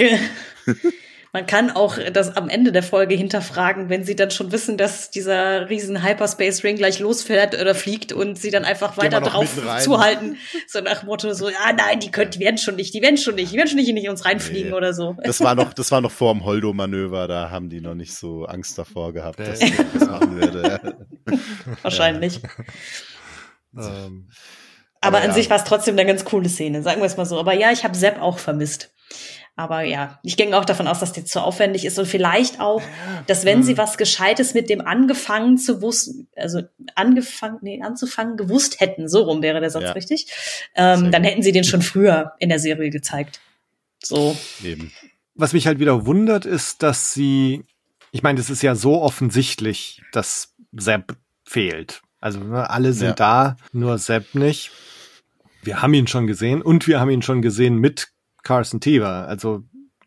Man kann auch das am Ende der Folge hinterfragen, wenn sie dann schon wissen, dass dieser riesen Hyperspace Ring gleich losfährt oder fliegt und sie dann einfach weiter drauf zuhalten. So nach Motto so, ja nein, die können, die werden schon nicht, die werden schon nicht, die werden schon nicht in uns reinfliegen Nee. oder so. Das war noch, das war noch vor dem Holdo-Manöver, da haben die noch nicht so Angst davor gehabt, dass ich das machen werde. Wahrscheinlich. Ähm, Aber, Aber an ja. sich war es trotzdem eine ganz coole Szene, sagen wir es mal so. Aber ja, ich habe Sepp auch vermisst. Aber ja, ich ging auch davon aus, dass der zu aufwendig ist und vielleicht auch, dass wenn Mhm. sie was Gescheites mit dem angefangen zu wussten, also angefangen, nee, anzufangen gewusst hätten, so rum wäre der Satz Ja. richtig, ähm, dann hätten sie den schon früher in der Serie gezeigt. So. Eben. was mich halt wieder wundert, ist, dass sie, ich meine, das ist ja so offensichtlich, dass Sepp fehlt. Also ne, alle sind Ja. da, nur Sepp nicht. Wir haben ihn schon gesehen und wir haben ihn schon gesehen mit Carson Teever. Also,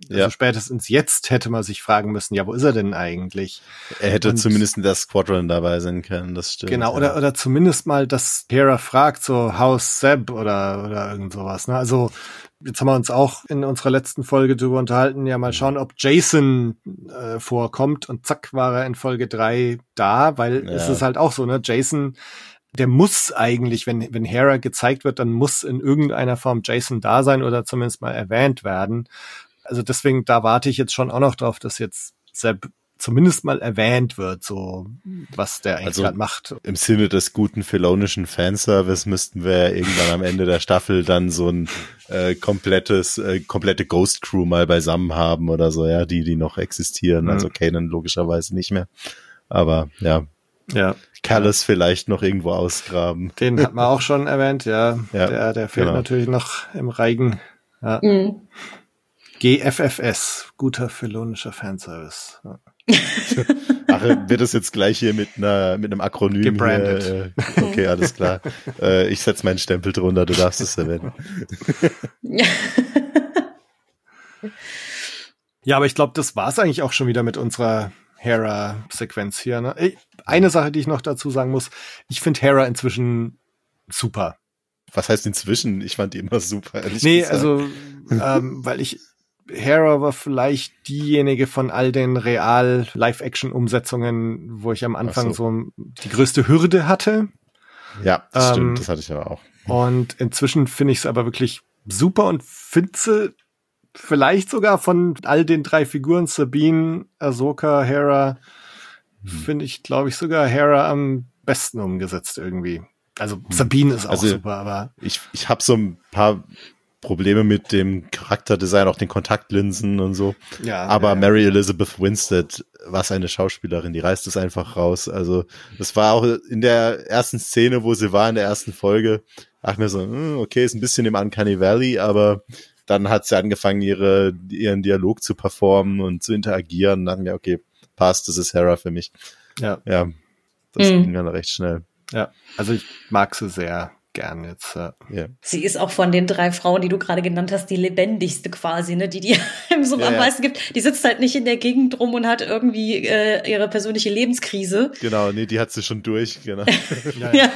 also Ja. spätestens jetzt hätte man sich fragen müssen, ja, wo ist er denn eigentlich? Er hätte Und- zumindest in der Squadron dabei sein können, das stimmt. Genau, ja. oder, oder zumindest mal, dass Hera fragt, so, how's Seb oder, oder irgend sowas. Ne? Also, jetzt haben wir uns auch in unserer letzten Folge drüber unterhalten, ja mal schauen, ob Jason äh, vorkommt und zack war er in Folge drei da, weil Ja. es ist halt auch so, ne, Jason, der muss eigentlich, wenn, wenn Hera gezeigt wird, dann muss in irgendeiner Form Jason da sein oder zumindest mal erwähnt werden. Also deswegen, da warte ich jetzt schon auch noch drauf, dass jetzt Seb zumindest mal erwähnt wird, so was der eigentlich Also- gerade macht. Im Sinne des guten philonischen Fanservice müssten wir ja irgendwann am Ende der Staffel dann so ein äh, komplettes, äh, komplette Ghost Crew mal beisammen haben oder so, ja, die, die noch existieren. Mhm. Also Kanan logischerweise nicht mehr. Aber ja, Ja, Callus vielleicht noch irgendwo ausgraben. den hat man auch schon erwähnt, ja. Ja, der, der fehlt genau. natürlich noch im Reigen. Ja. Mhm. GFFS, guter philonischer Fanservice. Ja. Ach, wird das jetzt gleich hier mit einer mit einem Akronym Gebrandet. Hier, äh, okay, alles klar. äh, ich setz meinen Stempel drunter, du darfst es erwähnen. Ja, aber ich glaube, das war's eigentlich auch schon wieder mit unserer Hera-Sequenz hier. Ne? Eine Sache, die ich noch dazu sagen muss, ich finde Hera inzwischen super. Was heißt inzwischen? Ich fand die immer super. ehrlich Nee, gesagt. also, ähm, weil ich, Hera war vielleicht diejenige von all den Real-Live-Action-Umsetzungen, wo ich am Anfang Ach so. die größte Hürde hatte. Ja, das ähm, stimmt, das hatte ich aber auch. Und inzwischen finde ich es aber wirklich super und finde vielleicht sogar von all den drei Figuren, Sabine, Ahsoka, Hera, Hm. finde ich, glaube ich, sogar Hera am besten umgesetzt irgendwie. Also Sabine ist auch Also- super, aber Ich, ich habe so ein paar Probleme mit dem Charakterdesign, auch den Kontaktlinsen und so. ja. Aber ja, Mary Elizabeth Winstead, was eine Schauspielerin, die reißt es einfach raus. Also das war auch in der ersten Szene, wo sie war, in der ersten Folge, dachte mir so, hm, okay, ist ein bisschen im Uncanny Valley, aber dann hat sie angefangen, ihre, ihren Dialog zu performen und zu interagieren. Und dachte mir, okay, passt, das ist Hera für mich. ja, Ja, das Mhm. ging dann recht schnell. ja. Also ich mag sie sehr gern jetzt. äh. Ja. Sie ist auch von den drei Frauen, die du gerade genannt hast, die lebendigste quasi, ne? Die, die so Ja, am ja. meisten gibt. Die sitzt halt nicht in der Gegend rum und hat irgendwie äh, ihre persönliche Lebenskrise. Genau, nee, die hat sie schon durch, genau. Ja.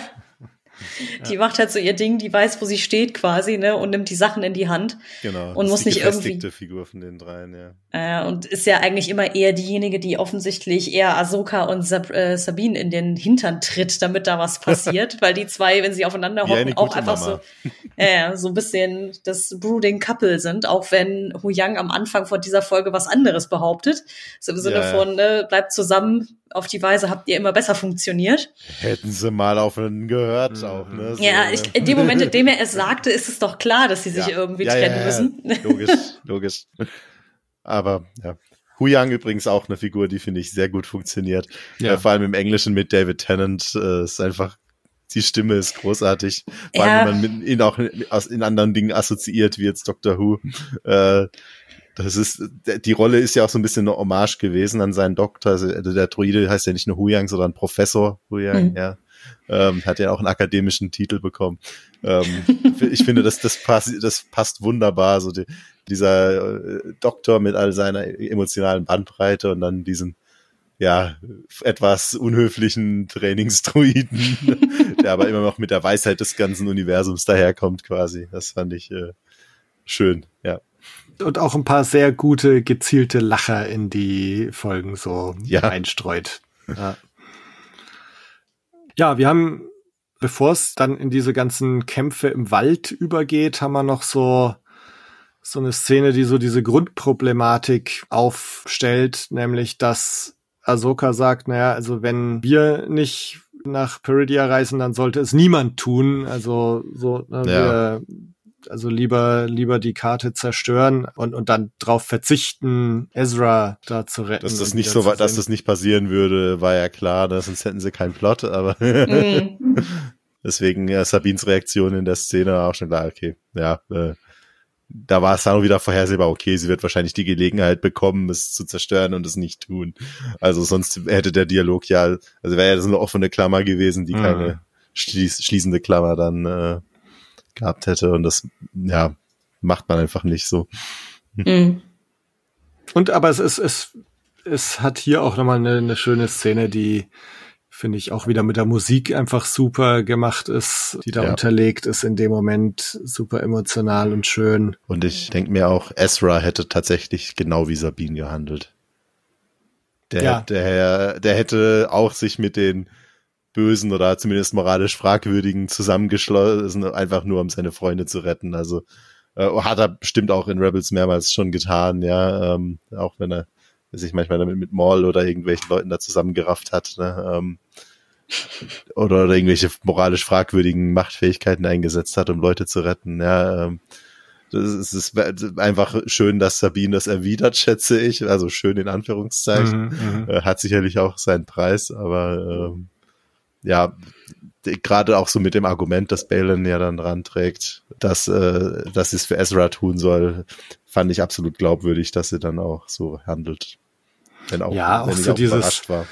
Die macht halt so ihr Ding, die weiß, wo sie steht quasi, ne, und nimmt die Sachen in die Hand. genau. Und muss die nicht irgendwie- gefestigte Figur von den dreien, ja. Äh, und ist ja eigentlich immer eher diejenige, die offensichtlich eher Ahsoka und Sab äh, Sabine in den Hintern tritt, damit da was passiert, weil die zwei, wenn sie aufeinander hocken, auch einfach Mama. so, äh, so ein bisschen das Brooding Couple sind, auch wenn Hu Yang am Anfang von dieser Folge was anderes behauptet. So im Sinne Ja, ja. von, ne, bleibt zusammen, auf die Weise habt ihr immer besser funktioniert. Hätten sie mal aufeinander gehört Mhm. auch, ne? So, ja, ich, in dem Moment, in dem er es sagte, ist es doch klar, dass sie sich Ja. irgendwie Ja, trennen ja, ja, müssen. Logisch, logisch. Aber ja. Hu Yang übrigens auch eine Figur, die finde ich sehr gut funktioniert. Ja. Äh, vor allem im Englischen mit David Tennant äh, ist einfach die Stimme ist großartig. Vor allem, Ja. wenn man mit ihn auch in, aus, in anderen Dingen assoziiert, wie jetzt Doctor Who. Äh, das ist, die Rolle ist ja auch so ein bisschen eine Hommage gewesen an seinen Doktor. Also der Droide heißt ja nicht nur Hu Yang, sondern Professor Hu Yang, Mhm. ja. Ähm, hat ja auch einen akademischen Titel bekommen. Ähm, ich finde, das, das, passt, das passt wunderbar. So die, dieser äh, Doktor mit all seiner emotionalen Bandbreite und dann diesen ja, etwas unhöflichen Trainingsdruiden, der aber immer noch mit der Weisheit des ganzen Universums daherkommt quasi. Das fand ich äh, schön, ja. Und auch ein paar sehr gute, gezielte Lacher in die Folgen so Ja. einstreut. Ja. ja, wir haben, bevor es dann in diese ganzen Kämpfe im Wald übergeht, haben wir noch so so eine Szene, die so diese Grundproblematik aufstellt, nämlich dass Ahsoka sagt, naja, also wenn wir nicht nach Peridia reisen, dann sollte es niemand tun. Also so, ne, Ja. wir, also lieber lieber die Karte zerstören und und dann drauf verzichten, Ezra da zu retten. Dass das nicht so dass das nicht passieren würde, war ja klar, ne? sonst hätten sie keinen Plot, aber Mhm. deswegen äh, Sabines Reaktion in der Szene war auch schon klar, okay, ja, äh, da war es dann auch wieder vorhersehbar, okay, sie wird wahrscheinlich die Gelegenheit bekommen, es zu zerstören und es nicht tun. Also sonst hätte der Dialog ja, also wäre ja das eine offene Klammer gewesen, die Mhm. keine schließ, schließende Klammer dann äh, gehabt hätte und das, ja, macht man einfach nicht so. Mhm. Und aber es ist, es, es hat hier auch nochmal eine, eine schöne Szene, die finde ich auch wieder mit der Musik einfach super gemacht ist, die da Ja. unterlegt ist in dem Moment super emotional und schön. Und ich denke mir auch, Ezra hätte tatsächlich genau wie Sabine gehandelt. Der, Ja. der, der hätte auch sich mit den Bösen oder zumindest moralisch Fragwürdigen zusammengeschlossen, einfach nur um seine Freunde zu retten. Also äh, hat er bestimmt auch in Rebels mehrmals schon getan, ja, ähm, auch wenn er sich manchmal damit mit Maul oder irgendwelchen Leuten da zusammengerafft hat, ne, ähm, oder, oder irgendwelche moralisch fragwürdigen Machtfähigkeiten eingesetzt hat, um Leute zu retten, ja, ähm, es ist einfach schön, dass Sabine das erwidert, schätze ich. Also schön in Anführungszeichen. Mhm, mhm. Äh, Hat sicherlich auch seinen Preis, aber ähm, ja, gerade auch so mit dem Argument, das Balin ja dann dran trägt, dass, äh, dass sie es für Ezra tun soll, fand ich absolut glaubwürdig, dass sie dann auch so handelt. Wenn auch, Ja, auch wenn so auch dieses- überrascht war.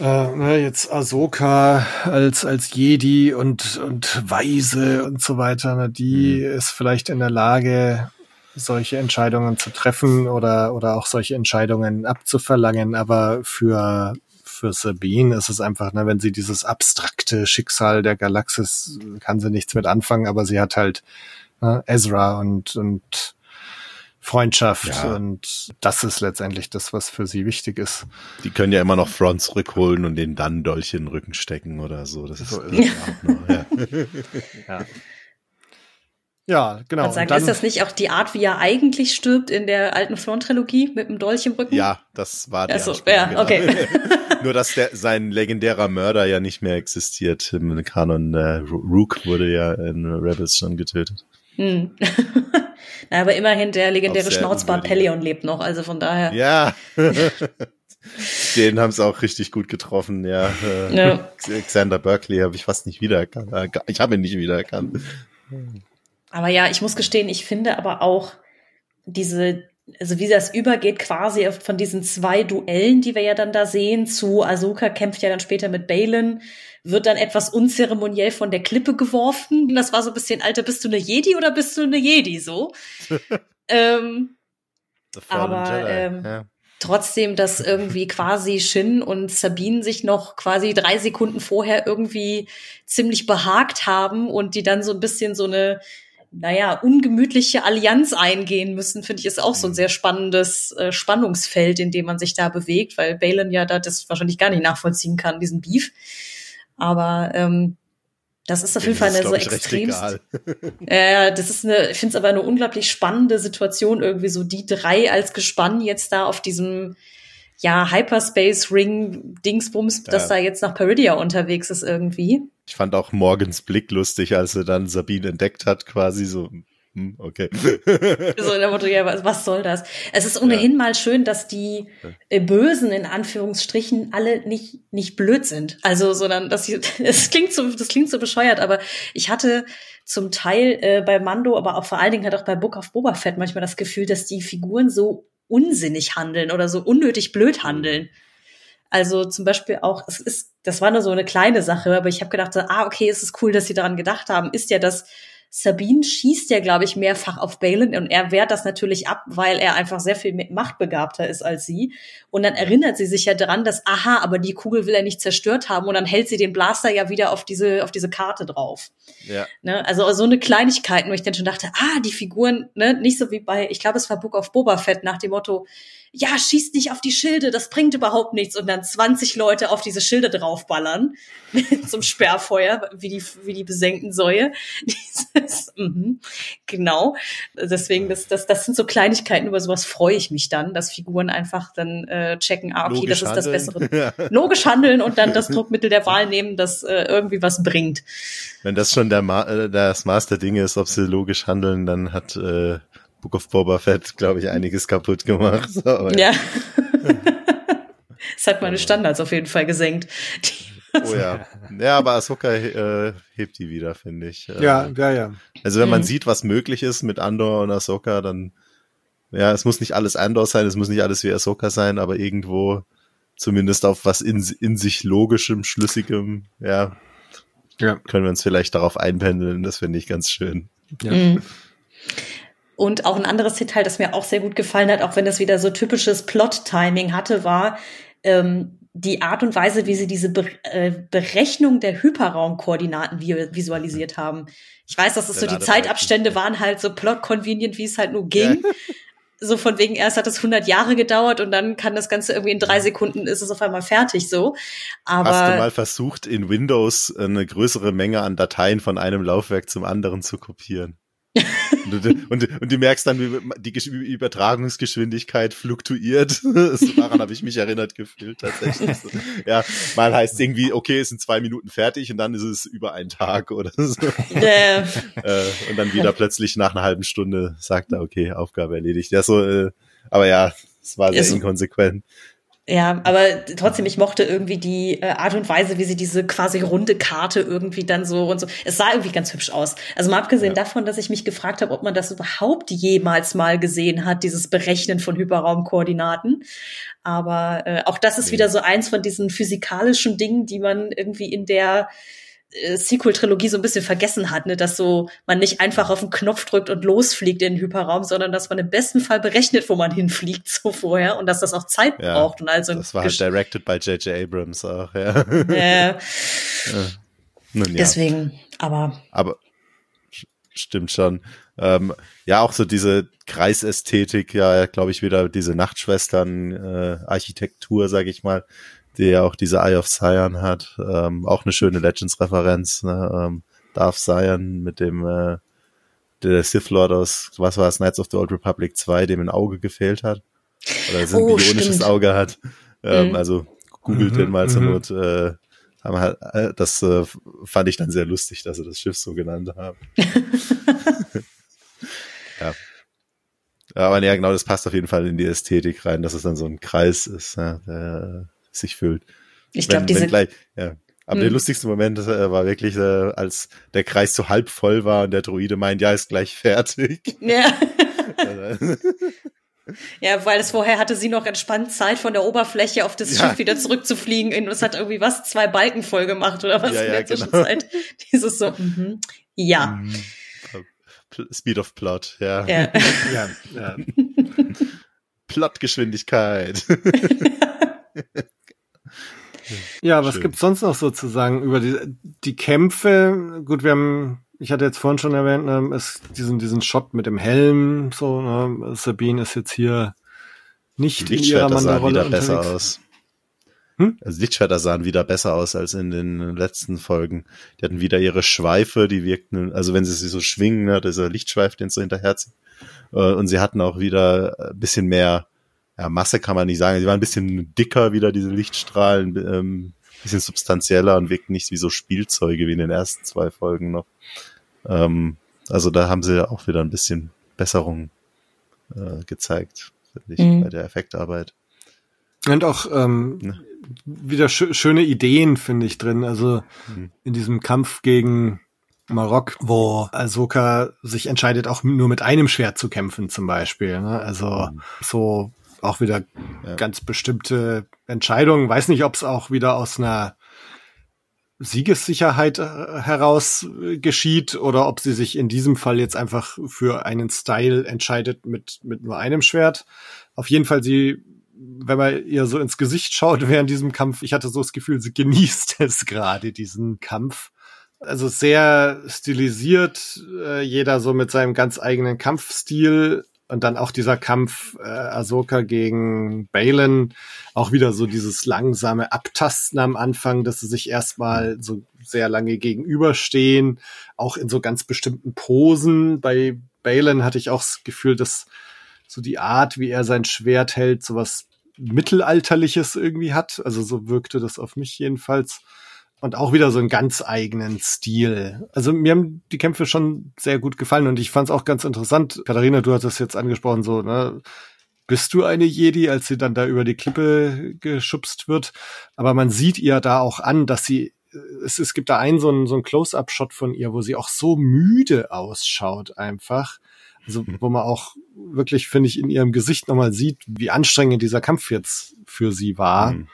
Äh, ne, jetzt Ahsoka als, als Jedi und, und Weise und so weiter, ne, die Mhm. ist vielleicht in der Lage, solche Entscheidungen zu treffen oder, oder auch solche Entscheidungen abzuverlangen. Aber für, für Sabine ist es einfach, ne, wenn sie dieses abstrakte Schicksal der Galaxis, kann sie nichts mit anfangen, aber sie hat halt ne, Ezra und, und Freundschaft Ja. und das ist letztendlich das, was für sie wichtig ist. Die können ja immer noch Front zurückholen und den dann Dolch in den Rücken stecken oder so. Das ist, So ist ist auch noch, ja. Ja, ja genau. Man sagt, Und dann- ist das nicht auch die Art, wie er eigentlich stirbt in der alten Thrawn-Trilogie mit dem Dolch im Rücken? ja, das war die Ach so, Anspielung, ja, okay. Nur, dass der, sein legendärer Mörder ja nicht mehr existiert im Kanon. Äh, Ro- Rook wurde ja in Rebels schon getötet. Hm. Na, aber immerhin der legendäre Schnauzbart. Pelion lebt noch, also von daher. Ja. Den haben sie auch richtig gut getroffen, ja. Äh, Ja. Xander Berkeley habe ich fast nicht wiedererkannt. Äh, Ich habe ihn nicht wiedererkannt. Aber ja, ich muss gestehen, ich finde aber auch diese, also wie das übergeht quasi von diesen zwei Duellen, die wir ja dann da sehen, zu Ahsoka kämpft ja dann später mit Balin, wird dann etwas unzeremoniell von der Klippe geworfen. Das war so ein bisschen, Alter, bist du eine Jedi oder bist du eine Jedi so? ähm, Aber, ähm, ja. trotzdem, dass irgendwie quasi Shin und Sabine sich noch quasi drei Sekunden vorher irgendwie ziemlich behagt haben und die dann so ein bisschen so eine, naja, ungemütliche Allianz eingehen müssen, finde ich, ist auch so ein Mhm. sehr spannendes äh, Spannungsfeld, in dem man sich da bewegt, weil Balin ja da das wahrscheinlich gar nicht nachvollziehen kann, diesen Beef. Aber ähm, das ist auf jeden Fall eine so extrem ja, das ist eine, ich finde es aber eine unglaublich spannende Situation, irgendwie so die drei als Gespann jetzt da auf diesem ja, Hyperspace Ring Dingsbums, Ja. das da jetzt nach Peridia unterwegs ist irgendwie. Ich fand auch Morgens Blick lustig, als er dann Sabine entdeckt hat, quasi so, hm, okay. So in der Motto, ja, was, was soll das? Es ist ohnehin mal schön, dass die äh, Bösen in Anführungsstrichen alle nicht nicht blöd sind. Also, sondern dass sie, es klingt so, das klingt so bescheuert, aber ich hatte zum Teil äh, bei Mando, aber auch vor allen Dingen halt auch bei Book of Boba Fett manchmal das Gefühl, dass die Figuren so unsinnig handeln oder so unnötig blöd handeln. Also zum Beispiel auch, es ist, das war nur so eine kleine Sache, aber ich habe gedacht, ah, okay, es ist cool, dass sie daran gedacht haben, ist ja, dass Sabine schießt ja, glaube ich, mehrfach auf Balin und er wehrt das natürlich ab, weil er einfach sehr viel mit machtbegabter ist als sie. Und dann erinnert sie sich ja daran, dass, aha, aber die Kugel will er nicht zerstört haben und dann hält sie den Blaster ja wieder auf diese, auf diese Karte drauf. ja. Ne? Also so eine Kleinigkeit, wo ich dann schon dachte, ah, die Figuren, ne, nicht so wie bei, ich glaube, es war Book of Boba Fett nach dem Motto, ja, schießt nicht auf die Schilde, das bringt überhaupt nichts und dann 20 Leute auf diese Schilde draufballern zum Sperrfeuer, wie die, wie die besenkten Säue. Dieses, mhm, genau. Deswegen, das, das, das sind so Kleinigkeiten, über sowas freue ich mich dann, dass Figuren einfach dann äh, checken, ah, okay, Logisch das ist das handeln. Bessere. Logisch handeln und dann das Druckmittel der Wahl nehmen, das äh, irgendwie was bringt. Wenn das schon der Ma äh, das Maß der Dinge ist, ob sie logisch handeln, dann hat äh, Book of Boba Fett, glaube ich, einiges kaputt gemacht. So, aber Ja. Es hat meine Standards auf jeden Fall gesenkt. Oh ja. Ja, aber Ahsoka äh, hebt die wieder, finde ich. Äh, ja, ja, ja. Also wenn man Mhm. sieht, was möglich ist mit Andor und Ahsoka, dann ja, es muss nicht alles Andor sein, es muss nicht alles wie Ahsoka sein, aber irgendwo zumindest auf was in, in sich logischem, schlüssigem, ja, Ja. können wir uns vielleicht darauf einpendeln. Das finde ich ganz schön. Ja. Mhm. Und auch ein anderes Detail, das mir auch sehr gut gefallen hat, auch wenn das wieder so typisches Plot-Timing hatte, war ähm, die Art und Weise, wie sie diese Be äh, Berechnung der Hyperraumkoordinaten vi visualisiert haben. Ich weiß, dass es Der so die Ladebalken. Zeitabstände waren halt so plot-convenient, wie es halt nur ging. So von wegen, erst hat es 100 Jahre gedauert und dann kann das Ganze irgendwie in drei Sekunden ist es auf einmal fertig so. Aber Hast du mal versucht, in Windows eine größere Menge an Dateien von einem Laufwerk zum anderen zu kopieren? Und, du, und, und du merkst dann, wie die Gesch- Übertragungsgeschwindigkeit fluktuiert. Daran habe ich mich erinnert gefühlt tatsächlich. So, ja, mal heißt irgendwie, okay, es sind zwei Minuten fertig und dann ist es über einen Tag oder so. äh, äh, und dann wieder plötzlich nach einer halben Stunde sagt er, okay, Aufgabe erledigt. Ja, so, äh, aber ja, es war sehr Ist- inkonsequent. Ja, aber trotzdem, ich mochte irgendwie die äh, Art und Weise, wie sie diese quasi runde Karte irgendwie dann so und so. Es sah irgendwie ganz hübsch aus. Also mal abgesehen Ja. davon, dass ich mich gefragt habe, ob man das überhaupt jemals mal gesehen hat, dieses Berechnen von Hyperraumkoordinaten. Aber äh, auch das ist Nee. wieder so eins von diesen physikalischen Dingen, die man irgendwie in der äh, Sequel-Trilogie so ein bisschen vergessen hat, ne, dass so man nicht einfach auf den Knopf drückt und losfliegt in den Hyperraum, sondern dass man im besten Fall berechnet, wo man hinfliegt so vorher und dass das auch Zeit Ja, braucht und also Das war halt directed by J.J. Abrams auch, ja. äh, Nun ja. deswegen, aber Aber stimmt schon. Ähm, ja, auch so diese Kreisästhetik, ja, glaube ich, wieder diese Nachtschwestern-Architektur, sag ich mal, die ja auch diese Eye of Sion hat. Ähm, auch eine schöne Legends-Referenz. Ne? Ähm, Darth Sion mit dem äh, der Sith Lord aus, was war es, Knights of the Old Republic 2, dem ein Auge gefehlt hat. Oder ein Oh, bionisches stimmt. Auge hat. Ähm, Mhm. Also googelt Mhm, den mal zur mhm. Not. Äh, haben halt, äh, das äh, fand ich dann sehr lustig, dass sie das Schiff so genannt haben. ja. Aber ja, genau, das passt auf jeden Fall in die Ästhetik rein, dass es dann so ein Kreis ist, ja, der äh, sich füllt. ich glaube, diese wenn gleich, ja. Aber Hm. der lustigste Moment äh, war wirklich, äh, als der Kreis so halb voll war und der Druide meint, ja, ist gleich fertig. ja. Ja, weil es vorher hatte sie noch entspannt Zeit, von der Oberfläche auf das Ja. Schiff wieder zurückzufliegen. Und es hat irgendwie was, zwei Balken voll gemacht oder was Ja, in ja, der genau. Zwischenzeit. Dieses so, mhm. ja, Pl- Speed of Plot, ja. ja. Ja, ja. Plotgeschwindigkeit. Ja, was Schön. gibt's sonst noch so zu sagen über die, die Kämpfe? Gut, wir haben, ich hatte jetzt vorhin schon erwähnt, ne, es, diesen, diesen Shot mit dem Helm, so, ne, Sabine ist jetzt hier nicht in ihrer Lichtschwerter sahen Wanderrolle wieder besser aus. Hm? Also Lichtschwerter sahen wieder besser aus als in den letzten Folgen. Die hatten wieder ihre Schweife, die wirkten, also wenn sie sich so schwingen, ne, dieser Lichtschweif, den so hinterherzieht. Äh, Und sie hatten auch wieder ein bisschen mehr, ja, Masse kann man nicht sagen. Sie waren ein bisschen dicker wieder, diese Lichtstrahlen, ähm, bisschen substanzieller und wirkten nicht wie so Spielzeuge wie in den ersten zwei Folgen noch. Ähm, also da haben sie auch wieder ein bisschen Besserung äh, gezeigt, finde ich, Mhm. bei der Effektarbeit. Und auch ähm, Ne. wieder schö schöne Ideen, finde ich, drin. Also Mhm. in diesem Kampf gegen Marok, wo Ahsoka sich entscheidet, auch nur mit einem Schwert zu kämpfen, zum Beispiel. Ne? Also Mhm. so auch wieder Ja. ganz bestimmte Entscheidungen. Weiß nicht, ob es auch wieder aus einer Siegessicherheit äh, heraus äh, geschieht oder ob sie sich in diesem Fall jetzt einfach für einen Style entscheidet mit, mit nur einem Schwert. Auf jeden Fall, sie, wenn man ihr so ins Gesicht schaut während diesem Kampf, ich hatte so das Gefühl, sie genießt es gerade, diesen Kampf. Also sehr stilisiert, äh, jeder so mit seinem ganz eigenen Kampfstil und dann auch dieser Kampf äh, Ahsoka gegen Balin, auch wieder so dieses langsame Abtasten am Anfang, dass sie sich erstmal so sehr lange gegenüberstehen, auch in so ganz bestimmten Posen. Bei Balin hatte ich auch das Gefühl, dass so die Art, wie er sein Schwert hält, so was Mittelalterliches irgendwie hat. Also so wirkte das auf mich jedenfalls. Und auch wieder so einen ganz eigenen Stil. Also mir haben die Kämpfe schon sehr gut gefallen und ich fand es auch ganz interessant. Katharina, du hattest jetzt angesprochen, so, ne, bist du eine Jedi, als sie dann da über die Klippe geschubst wird. Aber man sieht ihr da auch an, dass sie, es, es gibt da einen so einen, so einen Close-Up-Shot von ihr, wo sie auch so müde ausschaut einfach. Also, wo man auch wirklich, finde ich, in ihrem Gesicht nochmal sieht, wie anstrengend dieser Kampf jetzt für sie war. Mhm.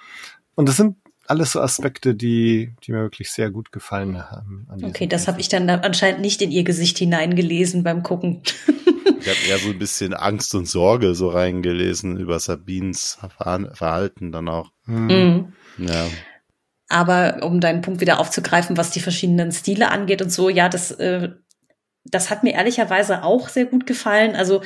Und das sind alles so Aspekte, die, die mir wirklich sehr gut gefallen haben. Okay, das habe ich dann anscheinend nicht in ihr Gesicht hineingelesen beim Gucken. Ich habe eher so ein bisschen Angst und Sorge so reingelesen über Sabines Verha- Verhalten dann auch. Hm. Mhm. Ja. Aber um deinen Punkt wieder aufzugreifen, was die verschiedenen Stile angeht und so, ja, das, äh, das hat mir ehrlicherweise auch sehr gut gefallen. Also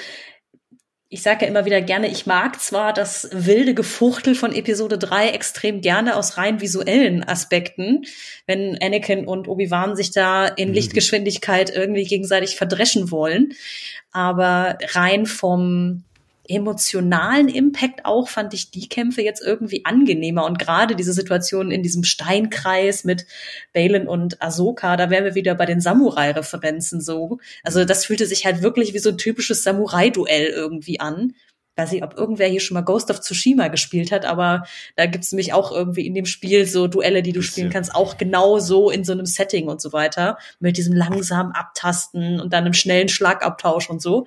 ich sage ja immer wieder gerne, ich mag zwar das wilde Gefuchtel von Episode 3 extrem gerne aus rein visuellen Aspekten, wenn Anakin und Obi-Wan sich da in Mhm. Lichtgeschwindigkeit irgendwie gegenseitig verdreschen wollen. Aber rein vom emotionalen Impact auch fand ich die Kämpfe jetzt irgendwie angenehmer und gerade diese Situation in diesem Steinkreis mit Balin und Ahsoka, da wären wir wieder bei den Samurai-Referenzen so. Also das fühlte sich halt wirklich wie so ein typisches Samurai-Duell irgendwie an. Weiß nicht, ob irgendwer hier schon mal Ghost of Tsushima gespielt hat, aber da gibt's nämlich auch irgendwie in dem Spiel so Duelle, die du Bisschen. spielen kannst, auch genau so in so einem Setting und so weiter. Mit diesem langsamen Abtasten und dann einem schnellen Schlagabtausch und so.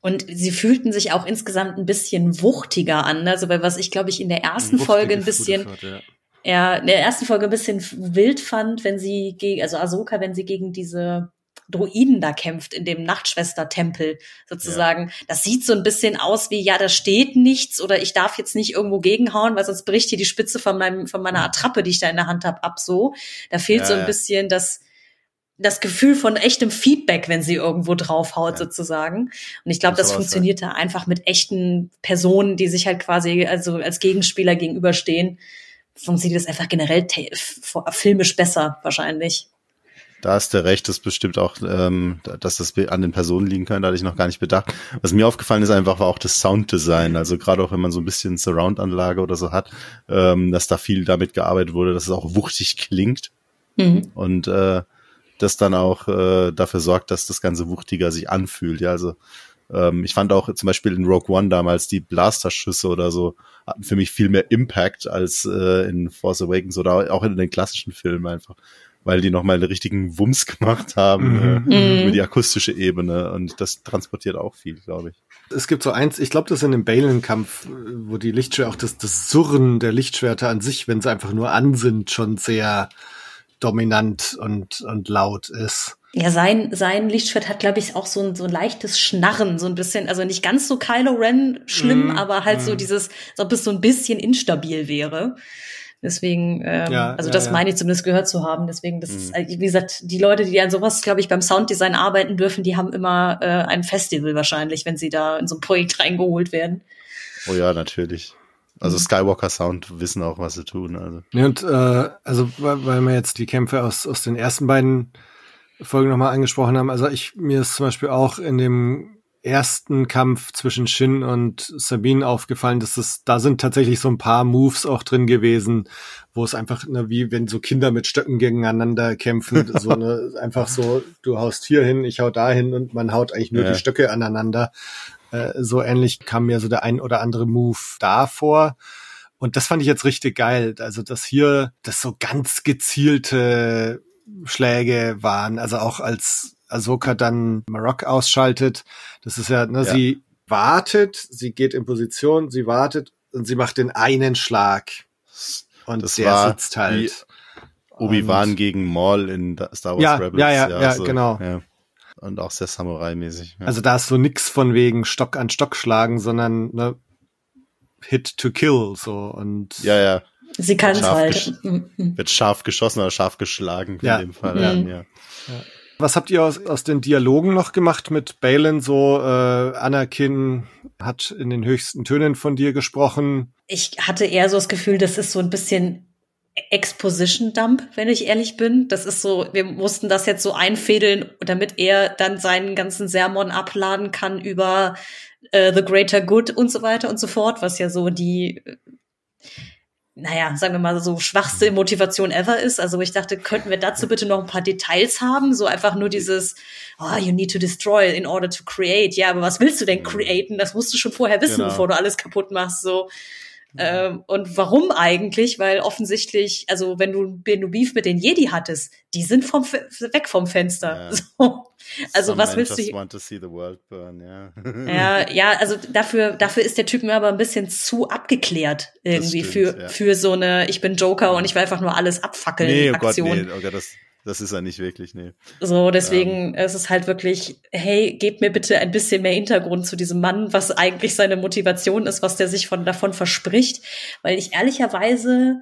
Und sie fühlten sich auch insgesamt ein bisschen wuchtiger an. Also, weil was ich, glaube ich, in der ersten Wuchtige Folge ein bisschen, ja. er in der ersten Folge ein bisschen wild fand, wenn sie gegen, also Ahsoka, wenn sie gegen diese Druiden da kämpft in dem Nachtschwester-Tempel sozusagen. Ja. Das sieht so ein bisschen aus wie, ja, da steht nichts oder ich darf jetzt nicht irgendwo gegenhauen, weil sonst bricht hier die Spitze von meinem, von meiner Attrappe, die ich da in der Hand habe, ab so. Da fehlt ja, so ein ja. bisschen das, das Gefühl von echtem Feedback, wenn sie irgendwo draufhaut, ja. sozusagen. Und ich glaube, das funktioniert da einfach mit echten Personen, die sich halt quasi also als Gegenspieler gegenüberstehen. Funktioniert das einfach generell filmisch besser, wahrscheinlich. Da hast du recht, das bestimmt auch, ähm, dass das an den Personen liegen kann, da hatte ich noch gar nicht bedacht. Was mir aufgefallen ist einfach, war auch das Sounddesign. Also gerade auch wenn man so ein bisschen Surround-Anlage oder so hat, ähm, dass da viel damit gearbeitet wurde, dass es auch wuchtig klingt. Mhm. Und äh, das dann auch äh, dafür sorgt, dass das Ganze wuchtiger sich anfühlt. Ja, also ähm, ich fand auch zum Beispiel in Rogue One damals die Blasterschüsse oder so hatten für mich viel mehr Impact als äh, in Force Awakens oder auch in den klassischen Filmen einfach weil die nochmal einen richtigen Wumms gemacht haben mhm. äh, mhm. über die akustische Ebene und das transportiert auch viel, glaube ich. Es gibt so eins, ich glaube, das in dem Balen-Kampf, wo die Lichtschwerter, auch das, das Surren der Lichtschwerter an sich, wenn sie einfach nur an sind, schon sehr dominant und, und laut ist. Ja, sein, sein Lichtschwert hat, glaube ich, auch so ein, so ein leichtes Schnarren, so ein bisschen, also nicht ganz so Kylo Ren schlimm, mm, aber halt mm. so dieses, als ob es so ein bisschen instabil wäre. Deswegen, ähm, ja, also ja, das ja. meine ich zumindest gehört zu haben. Deswegen, das mhm. ist, wie gesagt, die Leute, die an sowas, glaube ich, beim Sounddesign arbeiten dürfen, die haben immer äh, ein Festival wahrscheinlich, wenn sie da in so ein Projekt reingeholt werden. Oh ja, natürlich. Also. Skywalker Sound wissen auch, was sie tun. Also. Ja, und äh, also weil, weil wir jetzt die Kämpfe aus, aus den ersten beiden Folgen nochmal angesprochen haben, also ich mir ist zum Beispiel auch in dem ersten Kampf zwischen Shin und Sabine aufgefallen, dass es, da sind tatsächlich so ein paar Moves auch drin gewesen, wo es einfach, ne, wie wenn so Kinder mit Stöcken gegeneinander kämpfen, so ne, einfach so, du haust hier hin, ich hau da hin und man haut eigentlich nur ja. die Stöcke aneinander. Äh, so ähnlich kam mir so der ein oder andere Move da vor. Und das fand ich jetzt richtig geil. Also, dass hier das so ganz gezielte Schläge waren, also auch als Ahsoka dann Marok ausschaltet. Das ist ja, ne, ja. sie wartet, sie geht in Position, sie wartet und sie macht den einen Schlag. Und das der sitzt halt. Obi-Wan gegen Maul in Star Wars ja, Rebels. Ja, ja, ja, so, genau. Ja. Und auch sehr Samurai-mäßig. Ja. Also da ist so nix von wegen Stock an Stock schlagen, sondern ne, Hit to kill so und ja ja sie kann es halt wird scharf geschossen oder scharf geschlagen in dem Fall mhm. ja. ja. Was habt ihr aus, aus den Dialogen noch gemacht mit Balin? So, äh, Anakin hat in den höchsten Tönen von dir gesprochen. Ich hatte eher so das Gefühl, das ist so ein bisschen Exposition Dump, wenn ich ehrlich bin. Das ist so, wir mussten das jetzt so einfädeln, damit er dann seinen ganzen Sermon abladen kann über äh, The Greater Good und so weiter und so fort, was ja so die naja, sagen wir mal so schwachste Motivation ever ist. Also ich dachte, könnten wir dazu bitte noch ein paar Details haben? So einfach nur dieses, oh, you need to destroy in order to create. Ja, aber was willst du denn createn? Das musst du schon vorher wissen, genau. bevor du alles kaputt machst. So. Ähm, und warum eigentlich? Weil offensichtlich, also wenn du, wenn du Beef mit den Jedi hattest, die sind vom weg vom Fenster. Ja. So. Also Some was willst du? Want to see the world burn, yeah. ja, ja, also dafür, dafür ist der Typ mir aber ein bisschen zu abgeklärt irgendwie stimmt, für ja. für so eine Ich bin Joker und ich will einfach nur alles abfackeln nee, oh Aktion. Gott, nee, okay, das das ist er nicht wirklich, nee. So, deswegen ähm. ist es halt wirklich, hey, gebt mir bitte ein bisschen mehr Hintergrund zu diesem Mann, was eigentlich seine Motivation ist, was der sich von davon verspricht, weil ich ehrlicherweise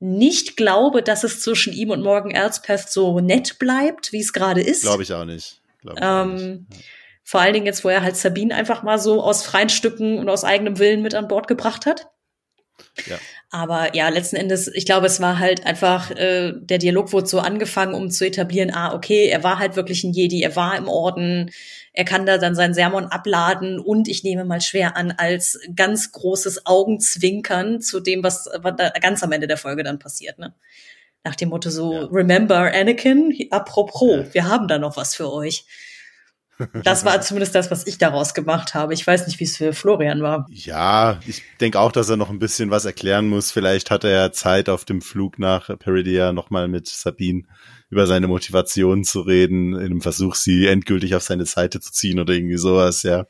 nicht glaube, dass es zwischen ihm und Morgan Elspeth so nett bleibt, wie es gerade ist. Glaube ich auch nicht. Ich ähm, nicht. Ja. Vor allen Dingen jetzt, wo er halt Sabine einfach mal so aus freien Stücken und aus eigenem Willen mit an Bord gebracht hat. Ja. Aber ja, letzten Endes, ich glaube, es war halt einfach, äh, der Dialog wurde so angefangen, um zu etablieren, ah, okay, er war halt wirklich ein Jedi, er war im Orden, er kann da dann sein Sermon abladen und ich nehme mal schwer an, als ganz großes Augenzwinkern zu dem, was, was da ganz am Ende der Folge dann passiert, ne? Nach dem Motto so, ja. remember Anakin, apropos, ja. wir haben da noch was für euch. Das war zumindest das, was ich daraus gemacht habe. Ich weiß nicht, wie es für Florian war. Ja, ich denke auch, dass er noch ein bisschen was erklären muss. Vielleicht hat er ja Zeit auf dem Flug nach Peridia nochmal mit Sabine über seine Motivation zu reden, in einem Versuch, sie endgültig auf seine Seite zu ziehen oder irgendwie sowas, ja.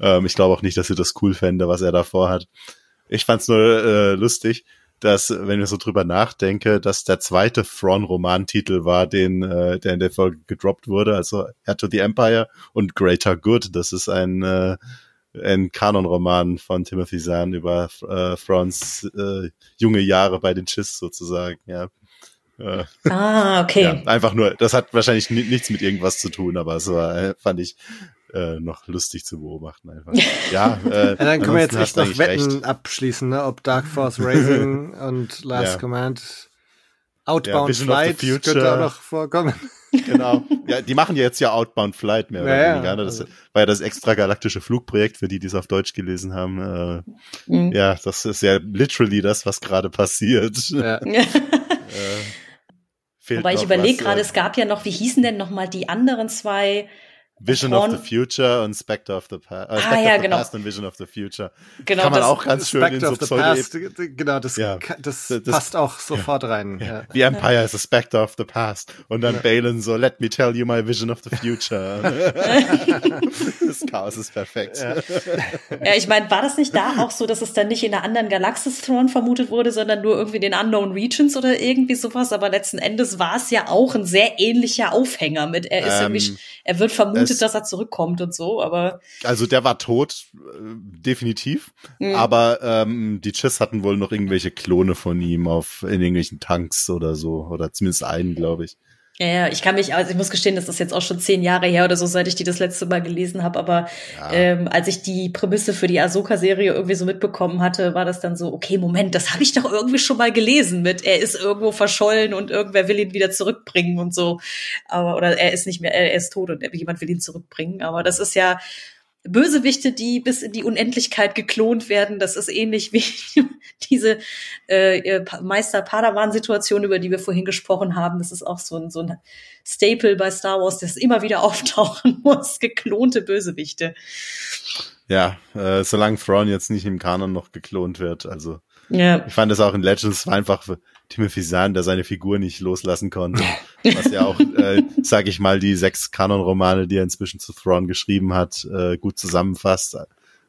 Ähm, ich glaube auch nicht, dass sie das cool fände, was er davor hat. Ich fand's nur äh, lustig, dass, wenn ich so drüber nachdenke, dass der zweite Thrawn-Romantitel war, den, äh, der in der Folge gedroppt wurde, also Heir to the Empire und Greater Good. Das ist ein, äh, ein Kanonroman von Timothy Zahn über äh, Thrawns äh, junge Jahre bei den Chiss sozusagen, ja. Äh, ah, okay. Ja, einfach nur, das hat wahrscheinlich nichts mit irgendwas zu tun, aber es war, äh, fand ich äh, noch lustig zu beobachten einfach. Ja, äh, ja dann können wir jetzt echt noch Wetten recht. abschließen, ne? ob Dark Force Racing und Last ja. Command Outbound ja, Flight könnte auch noch vorkommen. Genau. Ja, die machen ja jetzt ja Outbound Flight mehr oder ja, weniger. Ne? Das also. war ja das extragalaktische Flugprojekt, für die, die es auf Deutsch gelesen haben. Äh, mhm. Ja, das ist ja literally das, was gerade passiert. Ja. äh, Wobei ich überlege gerade, äh, es gab ja noch, wie hießen denn noch mal die anderen zwei Vision of the Future und Spectre of the Past. Äh, Spectre ah, ja, genau. Past und Vision of the Future. Genau, Kann man auch ganz schön Spectre in so Pseudo Past, Genau, das, ja. das, das, passt auch sofort rein. Ja. The Empire is a Spectre of the Past. Und dann ja. Balin so, let me tell you my Vision of the Future. das Chaos ist perfekt. Ja, ja ich meine, war das nicht da auch so, dass es dann nicht in einer anderen Galaxis Throne vermutet wurde, sondern nur irgendwie den Unknown Regions oder irgendwie sowas? Aber letzten Endes war es ja auch ein sehr ähnlicher Aufhänger mit, er ist ähm, irgendwie, er wird vermutet, es, dass er zurückkommt und so, aber. Also der war tot, äh, definitiv. Mhm. Aber ähm, die Chiss hatten wohl noch irgendwelche Klone von ihm auf in irgendwelchen Tanks oder so. Oder zumindest einen, glaube ich. Ja, ja, ich kann mich, also ich muss gestehen, das ist jetzt auch schon zehn Jahre her oder so, seit ich die das letzte Mal gelesen habe. Aber ja. ähm, als ich die Prämisse für die Ahsoka-Serie irgendwie so mitbekommen hatte, war das dann so, okay, Moment, das habe ich doch irgendwie schon mal gelesen mit, er ist irgendwo verschollen und irgendwer will ihn wieder zurückbringen und so. Aber oder er ist nicht mehr, er ist tot und jemand will ihn zurückbringen. Aber das ist ja Bösewichte, die bis in die Unendlichkeit geklont werden. Das ist ähnlich wie diese äh, Meister-Padawan-Situation, über die wir vorhin gesprochen haben. Das ist auch so ein, so ein Staple bei Star Wars, das immer wieder auftauchen muss. Geklonte Bösewichte. Ja, äh, solange Thrawn jetzt nicht im Kanon noch geklont wird. Also ja. ich fand es auch in Legends war einfach Timothy Zahn, der seine Figur nicht loslassen konnte. Was ja auch, äh, sage ich mal, die sechs Kanon-Romane, die er inzwischen zu Thrawn geschrieben hat, äh, gut zusammenfasst.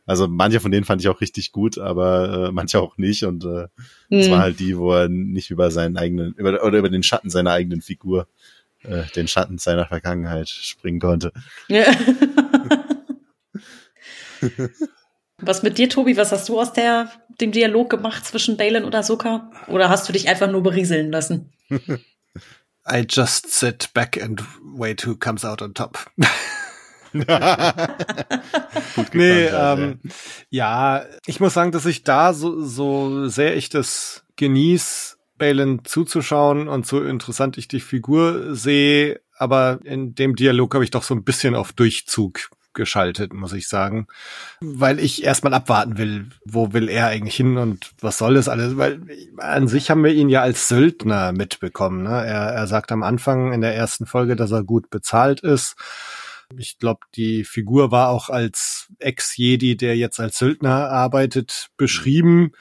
Also manche von denen fand ich auch richtig gut, aber äh, manche auch nicht. Und äh, mhm. das war halt die, wo er nicht über seinen eigenen, über, oder über den Schatten seiner eigenen Figur, äh, den Schatten seiner Vergangenheit springen konnte. Ja. Was mit dir, Tobi? Was hast du aus der, dem Dialog gemacht zwischen Balin und Ahsoka? Oder hast du dich einfach nur berieseln lassen? I just sit back and wait who comes out on top. nee, ähm, ja, ich muss sagen, dass ich da so, so sehr ich das genieße, Balin zuzuschauen und so interessant ich die Figur sehe, aber in dem Dialog habe ich doch so ein bisschen auf Durchzug geschaltet, muss ich sagen. Weil ich erstmal abwarten will, wo will er eigentlich hin und was soll das alles? Weil an sich haben wir ihn ja als Söldner mitbekommen. Ne? Er, er sagt am Anfang in der ersten Folge, dass er gut bezahlt ist. Ich glaube, die Figur war auch als Ex-Jedi, der jetzt als Söldner arbeitet, beschrieben.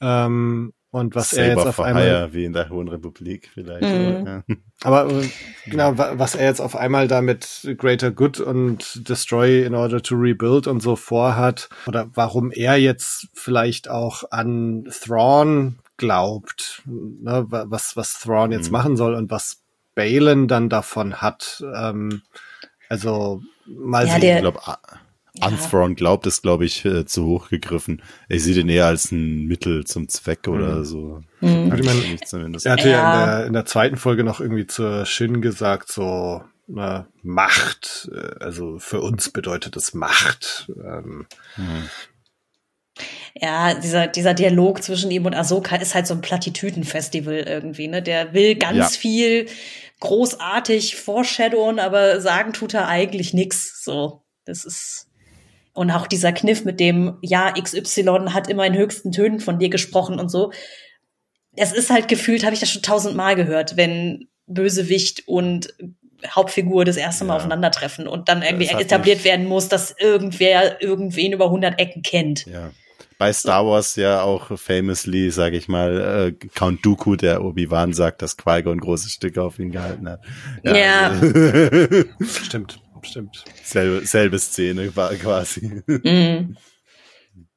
Ähm, und was Saber er jetzt auf einmal hire, wie in der Hohen Republik vielleicht. Mhm. Ja. Aber äh, genau, was er jetzt auf einmal da mit Greater Good und Destroy in order to rebuild und so vorhat oder warum er jetzt vielleicht auch an Thrawn glaubt, ne, was was Thrawn jetzt mhm. machen soll und was Balin dann davon hat. Ähm, also mal ja, sehen. Der, ich glaube, ja. Unthrawn glaubt es, glaube ich, äh, zu hoch gegriffen. Ich sehe den eher als ein Mittel zum Zweck oder mhm. so. Mhm. Also ich meine, zumindest. Er hatte ja, ja in, der, in der zweiten Folge noch irgendwie zur Shin gesagt, so na, Macht, äh, also für uns bedeutet es Macht. Ähm, mhm. Ja, dieser, dieser Dialog zwischen ihm und Ahsoka ist halt so ein Plattitüden-Festival irgendwie, ne? Der will ganz ja. viel großartig foreshadowen, aber sagen tut er eigentlich nix, so. Das ist, und auch dieser Kniff mit dem, ja, XY hat immer in höchsten Tönen von dir gesprochen und so. Es ist halt gefühlt, habe ich das schon tausendmal gehört, wenn Bösewicht und Hauptfigur das erste Mal ja. aufeinandertreffen und dann irgendwie etabliert werden muss, dass irgendwer irgendwen über 100 Ecken kennt. Ja. Bei Star Wars ja auch famously, sage ich mal, äh, Count Dooku, der Obi-Wan sagt, dass Qui-Gon große Stücke auf ihn gehalten hat. Ja. ja. Stimmt stimmt. Selbe, selbe Szene war quasi. Mhm.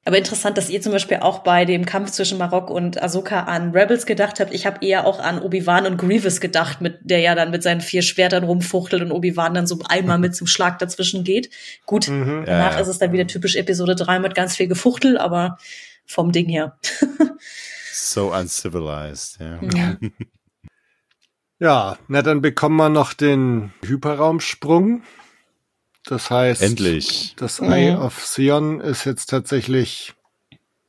Aber interessant, dass ihr zum Beispiel auch bei dem Kampf zwischen Marok und Ahsoka an Rebels gedacht habt. Ich habe eher auch an Obi-Wan und Grievous gedacht, mit der ja dann mit seinen vier Schwertern rumfuchtelt und Obi-Wan dann so einmal mit zum Schlag dazwischen geht. Gut, Mhm. danach Ja, ja. ist es dann wieder typisch Episode 3 mit ganz viel Gefuchtel, aber vom Ding her. So uncivilized, ja. Ja. Ja, na dann bekommen wir noch den Hyperraumsprung. Das heißt, Endlich. das Mhm. Eye of Sion ist jetzt tatsächlich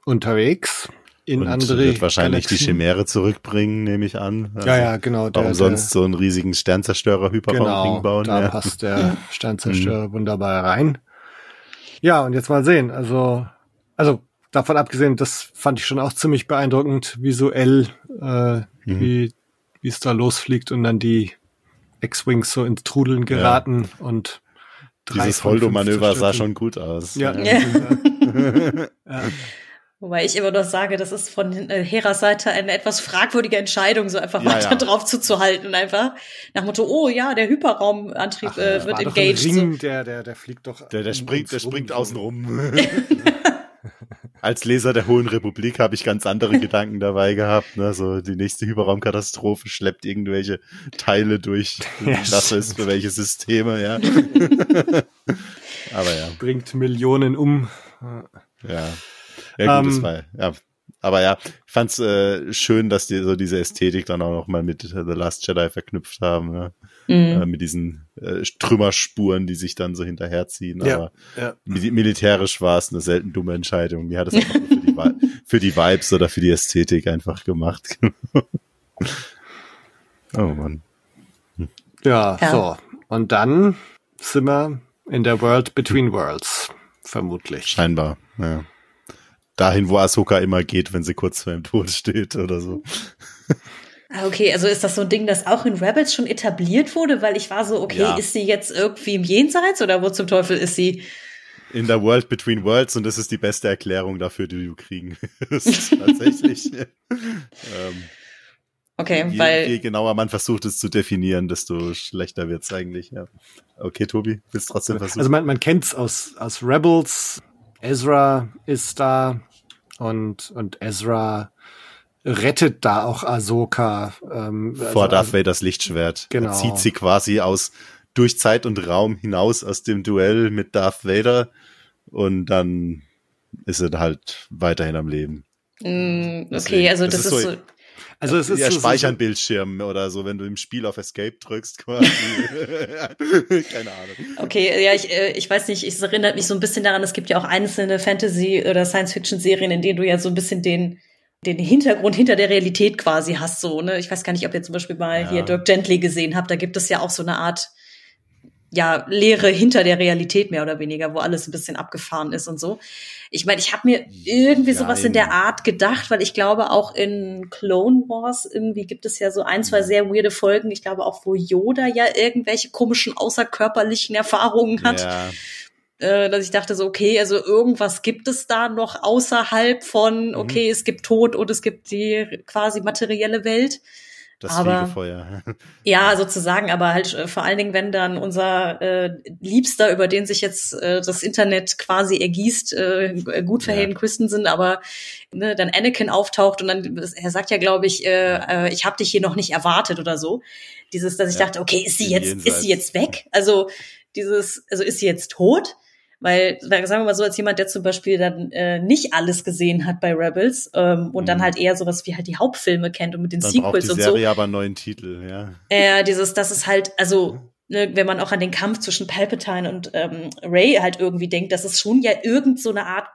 unterwegs in Und andere wird wahrscheinlich die Galaxien. Chimäre zurückbringen, nehme ich an. Also, Ja, ja, genau. Der, Warum sonst so einen riesigen Sternzerstörer der, Hyperraum genau, bauen? da ja. passt der Sternzerstörer wunderbar rein. Ja, und jetzt mal sehen. Also, also davon abgesehen, das fand ich schon auch ziemlich beeindruckend visuell, äh, Mhm. wie wie es da losfliegt und dann die X-Wings so ins Trudeln geraten und drei Dieses Holdo-Manöver sah schon gut aus. Ja. Ja. Ja. Wobei ich immer noch sage, das ist von äh, Heras Seite eine etwas fragwürdige Entscheidung, so einfach Ja, weiter ja. drauf zuzuhalten und einfach nach dem Motto, oh ja, der Hyperraumantrieb Ach, äh, wird engaged. So. Der, der, der fliegt doch. Der, der springt, der springt außen rum. Als Leser der Hohen Republik habe ich ganz andere Gedanken dabei gehabt. Ne? So die nächste Hyperraumkatastrophe schleppt irgendwelche Teile durch. Ja, das ist für welche Systeme, ja. Aber ja, Bringt Millionen um. ja. Ja, gut, das Ähm, war, ja. Aber ja, ich fand's äh, schön, dass die so diese Ästhetik dann auch noch mal mit The Last Jedi verknüpft haben, ne? Mhm. äh, mit diesen äh, Trümmerspuren, die sich dann so hinterherziehen. Ja, Aber ja. mil- militärisch war es eine selten dumme Entscheidung. Die hat es einfach für die, für die Vibes oder für die Ästhetik einfach gemacht. oh Mann. Ja, Ja. so. Und dann sind wir in der World Between Worlds. Vermutlich. Scheinbar, ja. Dahin, wo Ahsoka immer geht, wenn sie kurz vor dem Tod steht oder so. Ah, Okay, also ist das so ein Ding, das auch in Rebels schon etabliert wurde, weil ich war so, okay, Ja. ist sie jetzt irgendwie im Jenseits oder wo zum Teufel ist sie? In der World Between Worlds und das ist die beste Erklärung dafür, die du kriegen wirst. Tatsächlich. ähm, Okay, je, weil je genauer man versucht es zu definieren, desto schlechter wird's eigentlich. Ja. Okay, Tobi, willst du trotzdem versuchen? Also man, man kennt's aus, aus Rebels. Ezra ist da und, und Ezra rettet da auch Ahsoka. Ähm, vor also, Darth Vaders Lichtschwert. Genau. Er zieht sie quasi aus durch Zeit und Raum hinaus aus dem Duell mit Darth Vader und dann ist er halt weiterhin am Leben. mh, okay, Deswegen, also das das, ist ist so- so, Also es ist ja, so- Speichern-Bildschirm oder so, wenn du im Spiel auf Escape drückst quasi. Keine Ahnung. Okay, ja, ich, äh, ich weiß nicht, es erinnert mich so ein bisschen daran, es gibt ja auch einzelne Fantasy- oder Science-Fiction-Serien, in denen du ja so ein bisschen den, den Hintergrund hinter der Realität quasi hast, so, ne? Ich weiß gar nicht, ob ihr zum Beispiel mal Ja. hier Dirk Gently gesehen habt, da gibt es ja auch so eine Art, ja, Lehre hinter der Realität mehr oder weniger, wo alles ein bisschen abgefahren ist und so. Ich meine, ich habe mir irgendwie sowas in der Art gedacht, weil ich glaube auch in Clone Wars irgendwie gibt es ja so ein, zwei sehr weirde Folgen. Ich glaube auch, wo Yoda ja irgendwelche komischen außerkörperlichen Erfahrungen hat Ja, äh, dass ich dachte so, okay, also irgendwas gibt es da noch außerhalb von, okay, es gibt Tod und es gibt die quasi materielle Welt. Das Aber- Fegefeuer. Ja, sozusagen, aber halt äh, vor allen Dingen, wenn dann unser äh, Liebster, über den sich jetzt äh, das Internet quasi ergießt, äh, gut für Ja. Christensen, aber ne, dann Anakin auftaucht und dann, er sagt ja, glaube ich, äh, äh, ich habe dich hier noch nicht erwartet oder so. Dieses, dass ich Ja. dachte, okay, ist sie jetzt, Jenseits. ist sie jetzt weg? Also dieses, also ist sie jetzt tot? Weil, sagen wir mal so, als jemand, der zum Beispiel dann äh, nicht alles gesehen hat bei Rebels ähm, und dann Mhm. halt eher sowas wie halt die Hauptfilme kennt und mit den Dann Sequels die und so. Serie aber einen neuen Titel, ja. Äh, dieses, das ist halt, also, ne, wenn man auch an den Kampf zwischen Palpatine und ähm, Ray halt irgendwie denkt, dass es schon ja irgend so eine Art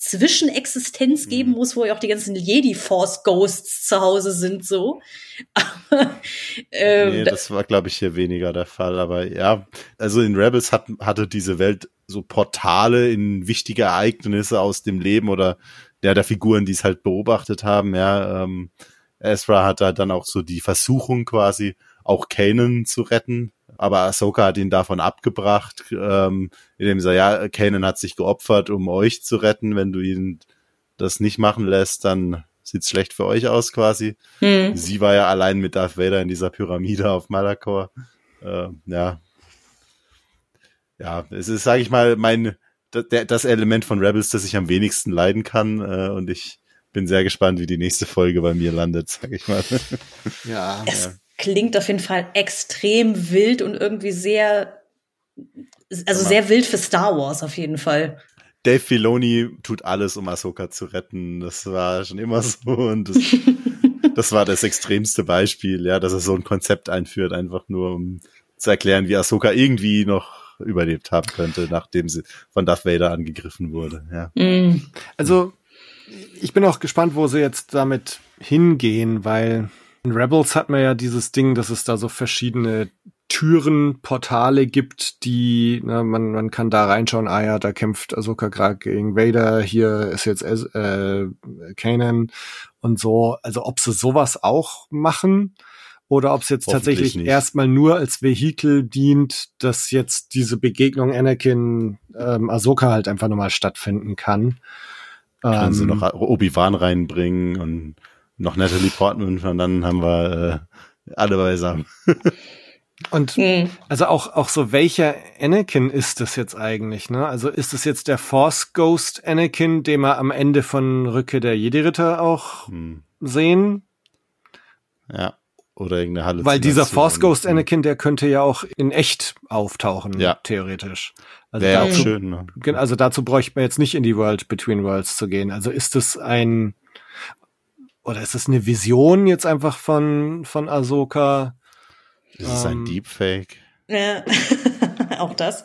Zwischenexistenz Mhm. geben muss, wo ja auch die ganzen Jedi-Force-Ghosts zu Hause sind, so. Aber, ähm, nee, da- das war, glaube ich, hier weniger der Fall. Aber ja, also in Rebels hat, hatte diese Welt so Portale in wichtige Ereignisse aus dem Leben oder ja, der Figuren, die es halt beobachtet haben. Ja, ähm, Ezra hat da dann auch so die Versuchung quasi, auch Kanan zu retten. Aber Ahsoka hat ihn davon abgebracht, ähm, indem sie sagt, ja, Kanan hat sich geopfert, um euch zu retten. Wenn du ihn das nicht machen lässt, dann sieht's schlecht für euch aus quasi. hm. Sie war ja allein mit Darth Vader in dieser Pyramide auf Malakor. Äh, ja. Ja, es ist, sage ich mal, mein das Element von Rebels, das ich am wenigsten leiden kann. Äh, und ich bin sehr gespannt, wie die nächste Folge bei mir landet, sag ich mal. Ja. Es Ja. Klingt auf jeden Fall extrem wild und irgendwie sehr, also sehr wild für Star Wars auf jeden Fall. Dave Filoni tut alles, um Ahsoka zu retten. Das war schon immer so und das, das war das extremste Beispiel, ja, dass er so ein Konzept einführt, einfach nur um zu erklären, wie Ahsoka irgendwie noch überlebt haben könnte, nachdem sie von Darth Vader angegriffen wurde. Ja. Mm. Also, ich bin auch gespannt, wo sie jetzt damit hingehen, weil in Rebels hat man ja dieses Ding, dass es da so verschiedene Türen, Portale gibt, die, na, man, man kann da reinschauen, ah ja, da kämpft Ahsoka gerade gegen Vader, hier ist jetzt äh, Kanan und so. Also ob sie sowas auch machen oder ob es jetzt tatsächlich nicht. erstmal nur als Vehikel dient, dass jetzt diese Begegnung Anakin ähm, Ahsoka halt einfach nochmal stattfinden kann. Sie Ähm, noch Obi-Wan reinbringen und noch Natalie Portman und dann haben wir äh, alle beisammen. Und Mm. also auch, auch so, welcher Anakin ist das jetzt eigentlich, ne? Also ist es jetzt der Force Ghost Anakin, den wir am Ende von Rücke der Jedi-Ritter auch Hm, sehen? ja. Oder irgendeine Halle. Weil dieser Force Ghost Anakin, der könnte ja auch in echt auftauchen, Ja. theoretisch. Also Wäre auch dazu, schön. Ne? also dazu bräuchte man jetzt nicht in die World Between Worlds zu gehen. Also ist es ein, oder ist es eine Vision jetzt einfach von, von Ahsoka? Ist es ein Ähm, Deepfake? Ja, auch das.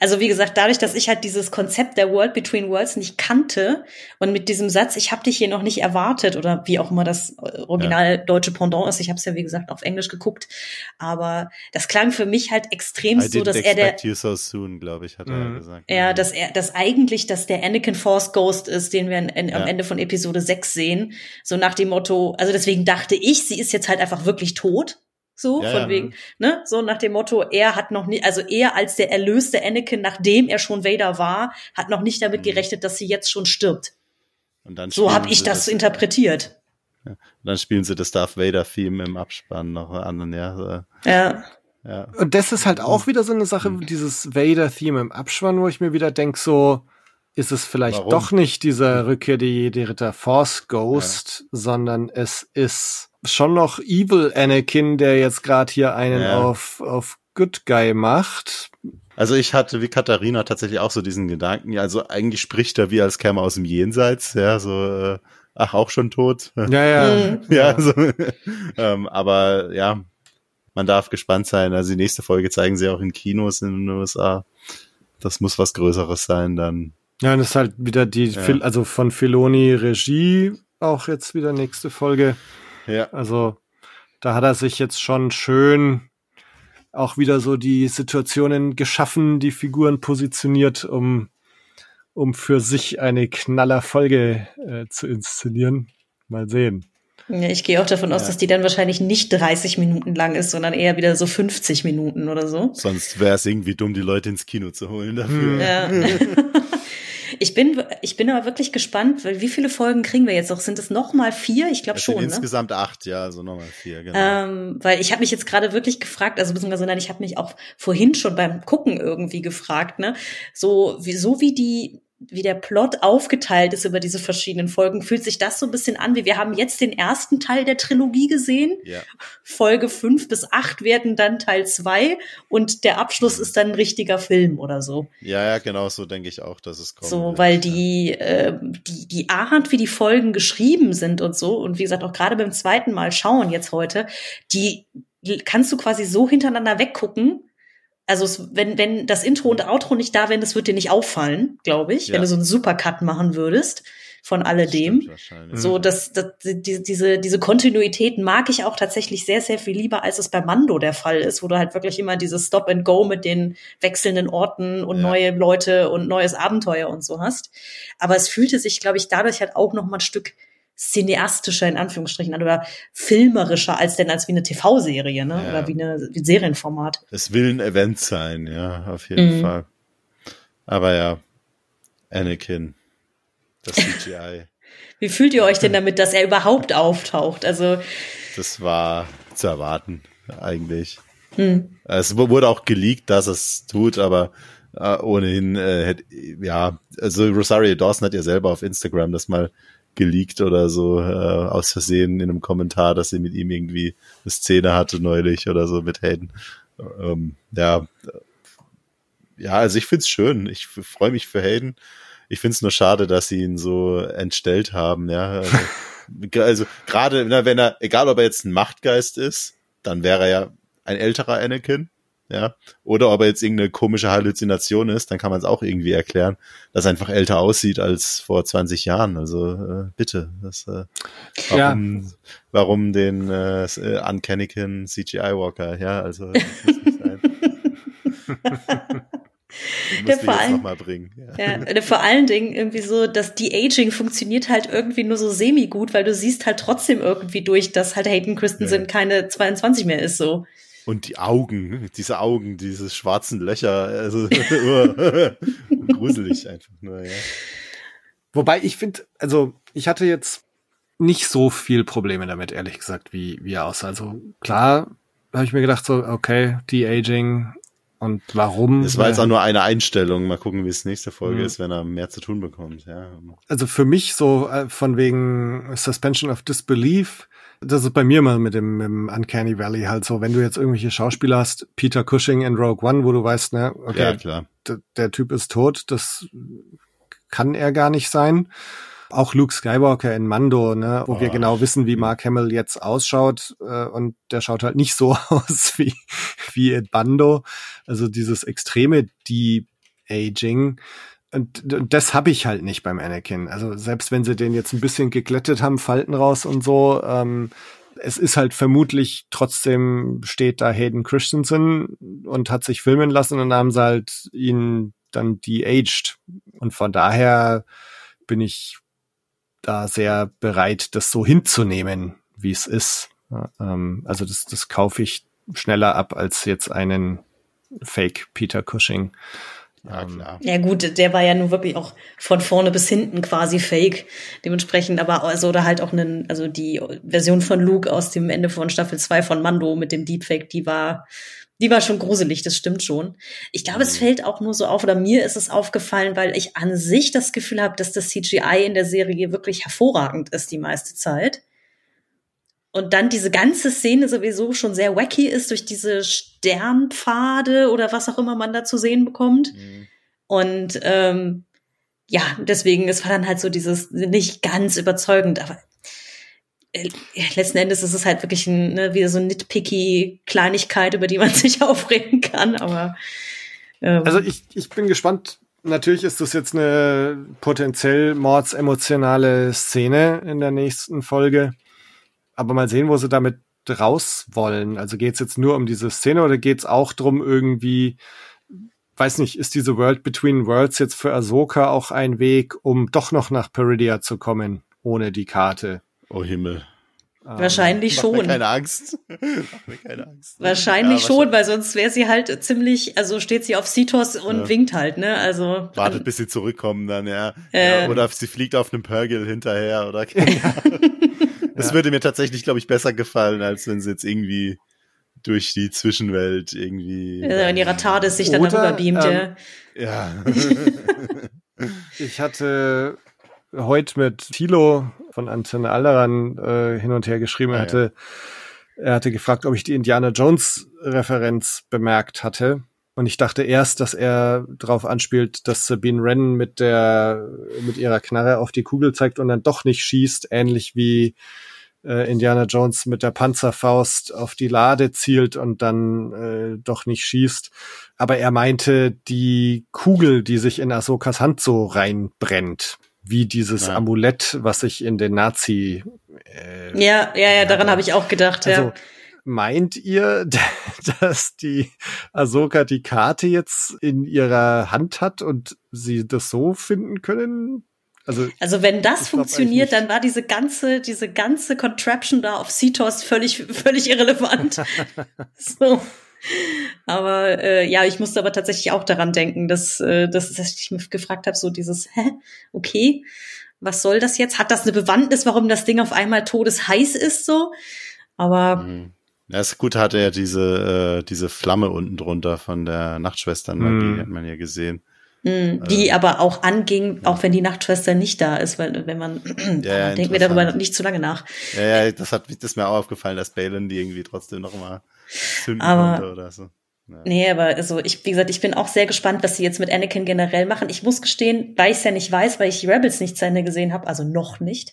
Also wie gesagt, dadurch, dass ich halt dieses Konzept der World Between Worlds nicht kannte und mit diesem Satz, ich habe dich hier noch nicht erwartet oder wie auch immer das äh, original deutsche Pendant ist, ich habe es ja wie gesagt auf Englisch geguckt, aber das klang für mich halt extrem so, dass er der you so soon, glaube ich, hat er Mhm. gesagt. ja, dass er, dass eigentlich, dass der Anakin Force Ghost ist, den wir in, in, am Ja. Ende von Episode 6 sehen. So nach dem Motto, also deswegen dachte ich, sie ist jetzt halt einfach wirklich tot. So, Ja, von ja. wegen, ne? So nach dem Motto, er hat noch nie, also er als der erlöste Anakin, nachdem er schon Vader war, hat noch nicht damit Mhm. gerechnet, dass sie jetzt schon stirbt. Und dann So habe ich sie das interpretiert. Dann spielen sie das Darth Vader Theme im Abspann noch an, ja. Ja. ja. Und das ist halt auch wieder so eine Sache, Mhm. dieses Vader-Theme im Abspann, wo ich mir wieder denk so, ist es vielleicht Warum? doch nicht dieser Rückkehr der Jedi-Ritter Force Ghost, sondern es ist schon noch Evil Anakin, der jetzt gerade hier einen Ja. auf, auf Good Guy macht. Also ich hatte wie Katharina tatsächlich auch so diesen Gedanken, ja, also eigentlich spricht er wie als käme er aus dem Jenseits, ja, so, äh, ach, auch schon tot. Ja, ja. Ja, so, ähm, aber ja, man darf gespannt sein. Also die nächste Folge zeigen sie auch in Kinos in den USA. Das muss was Größeres sein dann. Ja, und das ist halt wieder die, Ja. Phil, also von Filoni Regie auch jetzt wieder nächste Folge. Ja. Also da hat er sich jetzt schon schön auch wieder so die Situationen geschaffen, die Figuren positioniert, um, um für sich eine knaller Folge äh, zu inszenieren. Mal sehen. ja ich gehe auch davon aus, Ja. dass die dann wahrscheinlich nicht 30 Minuten lang ist, sondern eher wieder so 50 Minuten oder so. Sonst wäre es irgendwie dumm, die Leute ins Kino zu holen dafür. Ja. Ich bin, ich bin aber wirklich gespannt, weil wie viele Folgen kriegen wir jetzt noch? Sind es noch mal vier? Ich glaube schon, ne? insgesamt acht, ja, also nochmal vier, genau. Ähm, weil ich habe mich jetzt gerade wirklich gefragt, also beziehungsweise nein, ich habe mich auch vorhin schon beim Gucken irgendwie gefragt, ne? So wie, so wie die wie der Plot aufgeteilt ist über diese verschiedenen Folgen, fühlt sich das so ein bisschen an, wie wir haben jetzt den ersten Teil der Trilogie gesehen. ja. Folge fünf bis acht werden dann Teil zwei und der Abschluss ist dann ein richtiger Film oder so. ja, ja, genau so denke ich auch, dass es kommt. So, weil die, äh, die, die Art, wie die Folgen geschrieben sind und so, und wie gesagt, auch gerade beim zweiten Mal schauen jetzt heute, die kannst du quasi so hintereinander weggucken. Also es, wenn, wenn das Intro und Outro nicht da wären, das wird dir nicht auffallen, glaube ich, Ja. wenn du so einen Supercut machen würdest von alledem. So, dass, dass die, diese, diese Kontinuität mag ich auch tatsächlich sehr, sehr viel lieber, als es bei Mando der Fall ist, wo du halt wirklich immer dieses Stop and Go mit den wechselnden Orten und Ja. neue Leute und neues Abenteuer und so hast. Aber es fühlte sich, glaube ich, dadurch halt auch noch mal ein Stück cineastischer in Anführungsstrichen an oder filmerischer als denn als wie eine TV-Serie, ne? Ja. Oder wie, eine, wie ein Serienformat. Es will ein Event sein, ja, auf jeden Mhm. Fall. Aber ja, Anakin, das CGI, Wie fühlt ihr euch denn damit, dass er überhaupt auftaucht? Also, das war zu erwarten, eigentlich. hm. Es wurde auch geleakt, dass es tut, aber äh, ohnehin äh, hätte, ja, also Rosario Dawson hat ja selber auf Instagram das mal geleakt oder so äh, aus Versehen in einem Kommentar, dass sie mit ihm irgendwie eine Szene hatte neulich oder so mit Hayden. Ähm, ja, ja, also ich find's schön. Ich freue mich für Hayden. Ich find's nur schade, dass sie ihn so entstellt haben. Ja, also, also gerade wenn er, egal ob er jetzt ein Machtgeist ist, dann wäre er ja ein älterer Anakin ja, oder ob er jetzt irgendeine komische Halluzination ist, dann kann man es auch irgendwie erklären, dass er einfach älter aussieht als vor 20 Jahren. Also äh, bitte, das, äh, warum, ja. warum den äh, Uncanniken CGI Walker? Ja, also das muss nicht sein. Der vor, allen, ja. Ja, vor allen Dingen irgendwie so, dass die Aging funktioniert halt irgendwie nur so semi-gut, weil du siehst halt trotzdem irgendwie durch, dass halt Hayden Christensen ja. keine 22 mehr ist, so. Und die Augen, diese Augen, diese schwarzen Löcher, also gruselig einfach nur, ja. Wobei ich finde, also ich hatte jetzt nicht so viel Probleme damit, ehrlich gesagt, wie, wie er aussah. Also klar habe ich mir gedacht, so, okay, De-Aging und warum. Es war jetzt auch nur eine Einstellung. Mal gucken, wie es nächste Folge mhm. ist, wenn er mehr zu tun bekommt, ja. Also für mich so äh, von wegen Suspension of Disbelief das ist bei mir mal mit dem, mit dem Uncanny Valley halt so, wenn du jetzt irgendwelche Schauspieler hast, Peter Cushing in Rogue One, wo du weißt, ne, okay, ja, der Typ ist tot, das kann er gar nicht sein. Auch Luke Skywalker in Mando, ne, wo oh. wir genau wissen, wie Mark Hamill jetzt ausschaut, äh, und der schaut halt nicht so aus wie, wie in Mando. Also dieses extreme De-Aging und, das habe ich halt nicht beim Anakin. Also selbst wenn sie den jetzt ein bisschen geglättet haben, Falten raus und so, ähm, es ist halt vermutlich trotzdem steht da Hayden Christensen und hat sich filmen lassen und haben sie halt ihn dann de-aged. Und von daher bin ich da sehr bereit, das so hinzunehmen, wie es ist. Ähm, also das, das kaufe ich schneller ab als jetzt einen Fake Peter Cushing. Ja, ähm, klar. Ja, gut, der war ja nun wirklich auch von vorne bis hinten quasi fake. Dementsprechend aber, also, oder halt auch einen, also die Version von Luke aus dem Ende von Staffel 2 von Mando mit dem Deepfake, die war, die war schon gruselig, das stimmt schon. Ich glaube, es mhm. fällt auch nur so auf, oder mir ist es aufgefallen, weil ich an sich das Gefühl habe, dass das CGI in der Serie wirklich hervorragend ist die meiste Zeit. Und dann diese ganze Szene sowieso schon sehr wacky ist durch diese Sternpfade oder was auch immer man da zu sehen bekommt. Mhm. Und ähm, ja, deswegen, es war dann halt so dieses nicht ganz überzeugend, aber letzten Endes ist es halt wirklich ein, ne, wieder so ein nitpicky Kleinigkeit, über die man sich aufregen kann, aber ähm, Also ich, ich bin gespannt. Natürlich ist das jetzt eine potenziell mordsemotionale Szene in der nächsten Folge aber mal sehen, wo sie damit raus wollen. Also geht es jetzt nur um diese Szene oder geht es auch drum irgendwie, weiß nicht, ist diese World Between Worlds jetzt für Ahsoka auch ein Weg, um doch noch nach Peridia zu kommen, ohne die Karte? Oh Himmel. Ähm, wahrscheinlich schon. Mir keine Angst. mir keine Angst. Wahrscheinlich ja, schon, weil sonst wäre sie halt ziemlich, also steht sie auf Sitos und ja. winkt halt, ne? Also wartet bis sie zurückkommen dann, ja. Äh, ja oder sie fliegt auf einem Pergil hinterher oder ja. würde mir tatsächlich, glaube ich, besser gefallen, als wenn sie jetzt irgendwie durch die Zwischenwelt irgendwie. Ja, in ihrer TARDIS sich dann darüber beamt, ähm, ja. ich hatte heute mit Thilo von Antenne Alleran äh, hin und her geschrieben. Er ah, hatte, ja. er hatte gefragt, ob ich die Indiana Jones Referenz bemerkt hatte. Und ich dachte erst, dass er darauf anspielt, dass Sabine Wren mit der, mit ihrer Knarre auf die Kugel zeigt und dann doch nicht schießt, ähnlich wie äh, Indiana Jones mit der Panzerfaust auf die Lade zielt und dann äh, doch nicht schießt. Aber er meinte die Kugel, die sich in Ahsokas Hand so reinbrennt, wie dieses ja. Amulett, was sich in den Nazi. Äh, ja, ja, ja, daran habe ich auch gedacht. Also, ja Meint ihr, dass die Ahsoka die Karte jetzt in ihrer Hand hat und sie das so finden können? Also, also wenn das funktioniert, dann war diese ganze, diese ganze Contraption da auf CTOS völlig, völlig irrelevant. so. Aber äh, ja, ich musste aber tatsächlich auch daran denken, dass, äh, dass, dass ich mich gefragt habe, so dieses, hä, okay, was soll das jetzt? Hat das eine Bewandtnis, warum das Ding auf einmal todesheiß ist so? Aber mhm. Ja, ist gut, hatte er diese, äh, diese Flamme unten drunter von der Nachtschwestern, Hm. die hat man ja gesehen. Mm, Die Ähm, aber auch anging, auch wenn die Nachtschwester nicht da ist, weil wenn man, ja, denken wir darüber interessant. nicht zu lange nach. Ja, ja, das hat das ist mir auch aufgefallen, dass Balin die irgendwie trotzdem noch mal zünden Aber- oder so. Ja. Nee, aber also ich, wie gesagt, ich bin auch sehr gespannt, was sie jetzt mit Anakin generell machen. Ich muss gestehen, weil ich es ja nicht weiß, weil ich die Rebels nicht zu Ende gesehen habe, also noch nicht.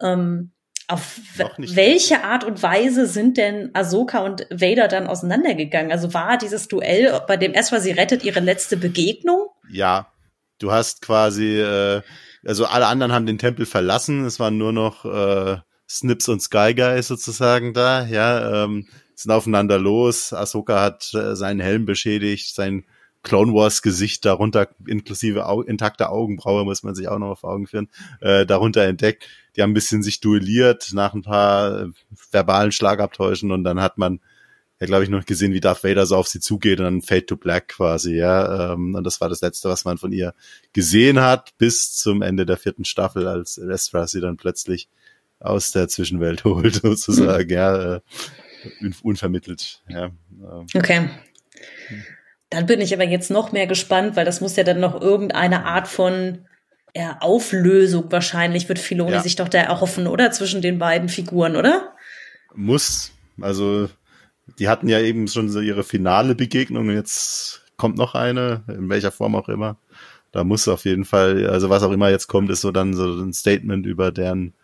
Ähm, auf nicht. welche Art und Weise sind denn Ahsoka und Vader dann auseinandergegangen? Also war dieses Duell, bei dem Ezra sie rettet, ihre letzte Begegnung? Ja, du hast quasi, äh, also alle anderen haben den Tempel verlassen, es waren nur noch äh, Snips und Sky Guys sozusagen da, ja, ähm, sind aufeinander los. Ahsoka hat äh, seinen Helm beschädigt, sein Clone Wars Gesicht darunter, inklusive Au intakter Augenbraue, muss man sich auch noch auf Augen führen, äh, darunter entdeckt. Die haben ein bisschen sich duelliert nach ein paar äh, verbalen Schlagabtäuschen und dann hat man ja, glaube ich, noch gesehen, wie Darth Vader so auf sie zugeht und dann Fade to Black quasi, ja. Ähm, und das war das Letzte, was man von ihr gesehen hat, bis zum Ende der vierten Staffel, als Ezra sie dann plötzlich aus der Zwischenwelt holt, sozusagen, ja. Äh, unvermittelt, ja. Okay. Dann bin ich aber jetzt noch mehr gespannt, weil das muss ja dann noch irgendeine Art von ja, Auflösung wahrscheinlich wird Filoni Ja. sich doch da erhoffen, oder? Zwischen den beiden Figuren, oder? muss, also die hatten ja eben schon so ihre finale Begegnung und jetzt kommt noch eine, in welcher Form auch immer. Da muss auf jeden Fall, also was auch immer jetzt kommt, ist so dann so ein Statement über deren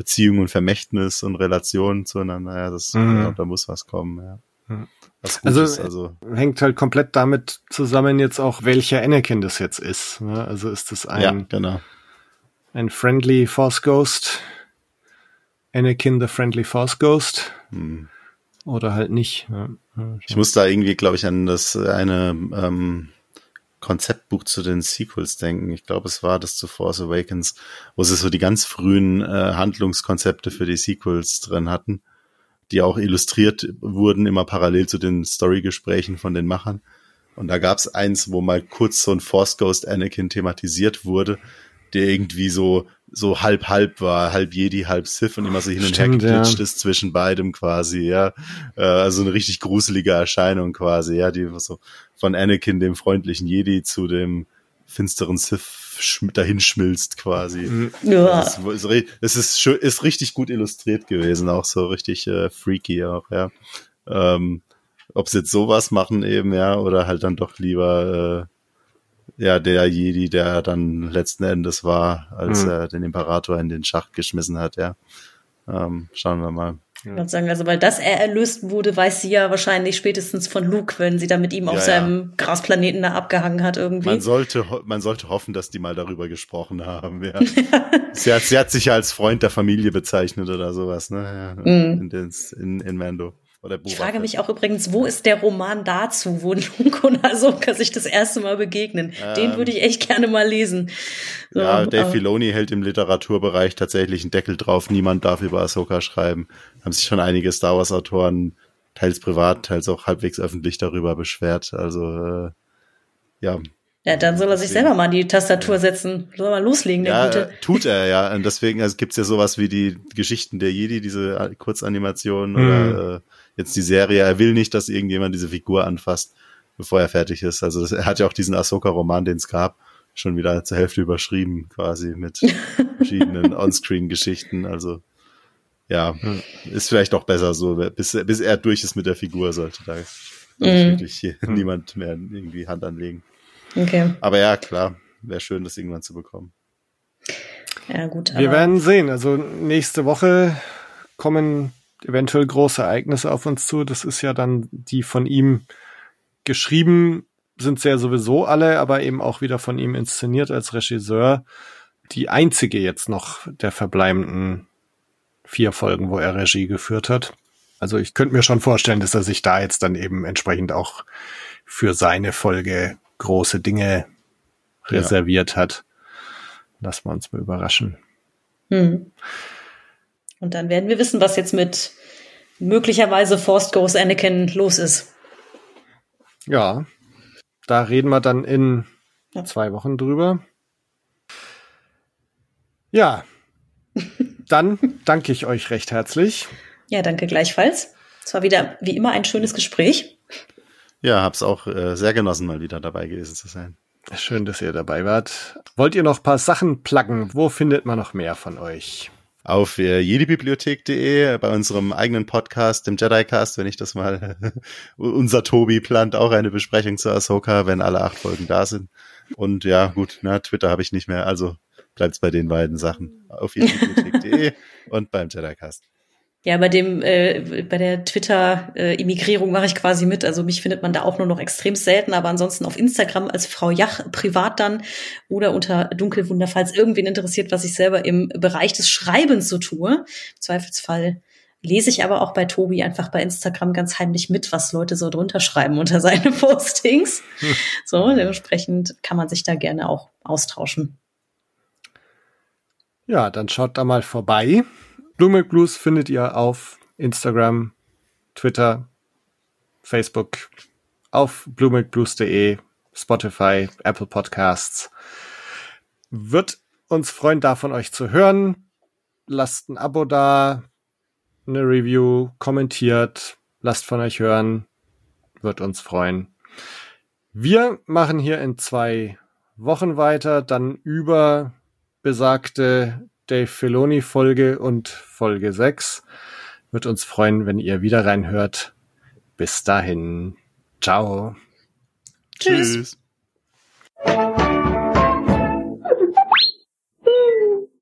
Beziehung und Vermächtnis und Relation zueinander. Ja, das, Mhm. ja, da muss was kommen, ja. Mhm. Was Also, Gutes, also, Hängt halt komplett damit zusammen jetzt auch, welcher Anakin das jetzt ist. Ne? Also ist das ein, ja, genau. ein Friendly Force Ghost, Anakin the Friendly Force Ghost Hm. oder halt nicht. Ne? Ich muss da irgendwie, glaube ich, an das eine ähm, Konzeptbuch zu den Sequels denken. Ich glaube, es war das zu Force Awakens, wo sie so die ganz frühen äh, Handlungskonzepte für die Sequels drin hatten, die auch illustriert wurden, immer parallel zu den Storygesprächen von den Machern. Und da gab es eins, wo mal kurz so ein Force Ghost Anakin thematisiert wurde, der irgendwie so so halb halb war, halb Jedi, halb Sith und immer so hin und her Stimmt, ja. geglitscht ist zwischen beidem quasi, ja. Äh, also eine richtig gruselige Erscheinung quasi, ja, die so von Anakin, dem freundlichen Jedi, zu dem finsteren Sith schm dahin schmilzt quasi. Mhm. Ja. Das ist, ist, es ist, ist richtig gut illustriert gewesen, auch so richtig äh, freaky auch, ja. Ähm, ob sie jetzt sowas machen eben, ja, oder halt dann doch lieber äh, ja der Jedi, der dann letzten Endes war, als Mhm. er den Imperator in den Schacht geschmissen hat, ja. Ähm, schauen wir mal. Ich würde sagen, also weil das er erlöst wurde, weiß sie ja wahrscheinlich spätestens von Luke, wenn sie da mit ihm auf Ja, seinem Grasplaneten da abgehangen hat irgendwie. Man sollte, man sollte hoffen, dass die mal darüber gesprochen haben. Ja. sie, hat, sie hat sich ja als Freund der Familie bezeichnet oder sowas, ne? Ja, Mhm. in, in, in Mando. Oder Boba Ich frage Fett. mich auch übrigens, wo ist der Roman dazu, wo Luke und Ahsoka sich das erste Mal begegnen? Den Ähm. würde ich echt gerne mal lesen. So, Ja, Dave aber- Filoni hält im Literaturbereich tatsächlich einen Deckel drauf. Niemand darf über Ahsoka schreiben. Haben sich schon einige Star Wars Autoren, teils privat, teils auch halbwegs öffentlich darüber beschwert. Also, äh, ja. Ja, dann soll er sich selber mal an die Tastatur setzen. Soll er mal loslegen, der Ja, Gute. äh, tut er, ja. Und deswegen also gibt's ja sowas wie die Geschichten der Jedi, diese Kurzanimationen oder äh, jetzt die Serie. Er will nicht, dass irgendjemand diese Figur anfasst, bevor er fertig ist. Also das, er hat ja auch diesen Ahsoka-Roman, den es gab, schon wieder zur Hälfte überschrieben, quasi mit verschiedenen Onscreen-Geschichten. Also ja, ist vielleicht auch besser so, bis, bis er durch ist mit der Figur, sollte da Mhm. wirklich hier Hm. niemand mehr irgendwie Hand anlegen. Okay. Aber ja, klar, wäre schön, das irgendwann zu bekommen. Ja, gut. Wir werden sehen. Also nächste Woche kommen eventuell große Ereignisse auf uns zu. Das ist ja dann die von ihm geschrieben, sind sie ja sowieso alle, aber eben auch wieder von ihm inszeniert als Regisseur. Die einzige jetzt noch der verbleibenden vier Folgen, wo er Regie geführt hat. Also ich könnte mir schon vorstellen, dass er sich da jetzt dann eben entsprechend auch für seine Folge große Dinge Ja. reserviert hat. Lassen wir uns mal überraschen. Hm. Und dann werden wir wissen, was jetzt mit möglicherweise Forced Ghost Anakin los ist. Ja, da reden wir dann in Ja. zwei Wochen drüber. Ja, dann danke ich euch recht herzlich. Ja, danke gleichfalls. Es war wieder wie immer ein schönes Gespräch. Ja, hab's auch äh, sehr genossen, mal wieder dabei gewesen zu sein. Schön, dass ihr dabei wart. Wollt ihr noch ein paar Sachen pluggen? Wo findet man noch mehr von euch? Auf äh, jedibibliothek.de, bei unserem eigenen Podcast, dem Jedi-Cast, wenn ich das mal, unser Tobi plant auch eine Besprechung zu Ahsoka, wenn alle acht Folgen da sind. Und ja, gut, na, Twitter habe ich nicht mehr, also bleibt's bei den beiden Sachen. Auf jedibibliothek.de und beim Jedi-Cast. Ja, bei dem, äh, bei der Twitter-Immigrierung mache ich quasi mit. Also mich findet man da auch nur noch extrem selten, aber ansonsten auf Instagram als Frau Jach privat dann oder unter Dunkelwunder, falls irgendwen interessiert, was ich selber im Bereich des Schreibens so tue. Im Zweifelsfall lese ich aber auch bei Tobi einfach bei Instagram ganz heimlich mit, was Leute so drunter schreiben unter seine Postings. Hm. So, dementsprechend kann man sich da gerne auch austauschen. Ja, dann schaut da mal vorbei. Blue Blues findet ihr auf Instagram, Twitter, Facebook, auf bluemilkblues.de, Spotify, Apple Podcasts. Wird uns freuen, da von euch zu hören. Lasst ein Abo da, eine Review, kommentiert, lasst von euch hören. Wird uns freuen. Wir machen hier in zwei Wochen weiter, dann über besagte Dave Filoni Folge und Folge 6. Wird uns freuen, wenn ihr wieder reinhört. Bis dahin. Ciao. Tschüss. Tschüss.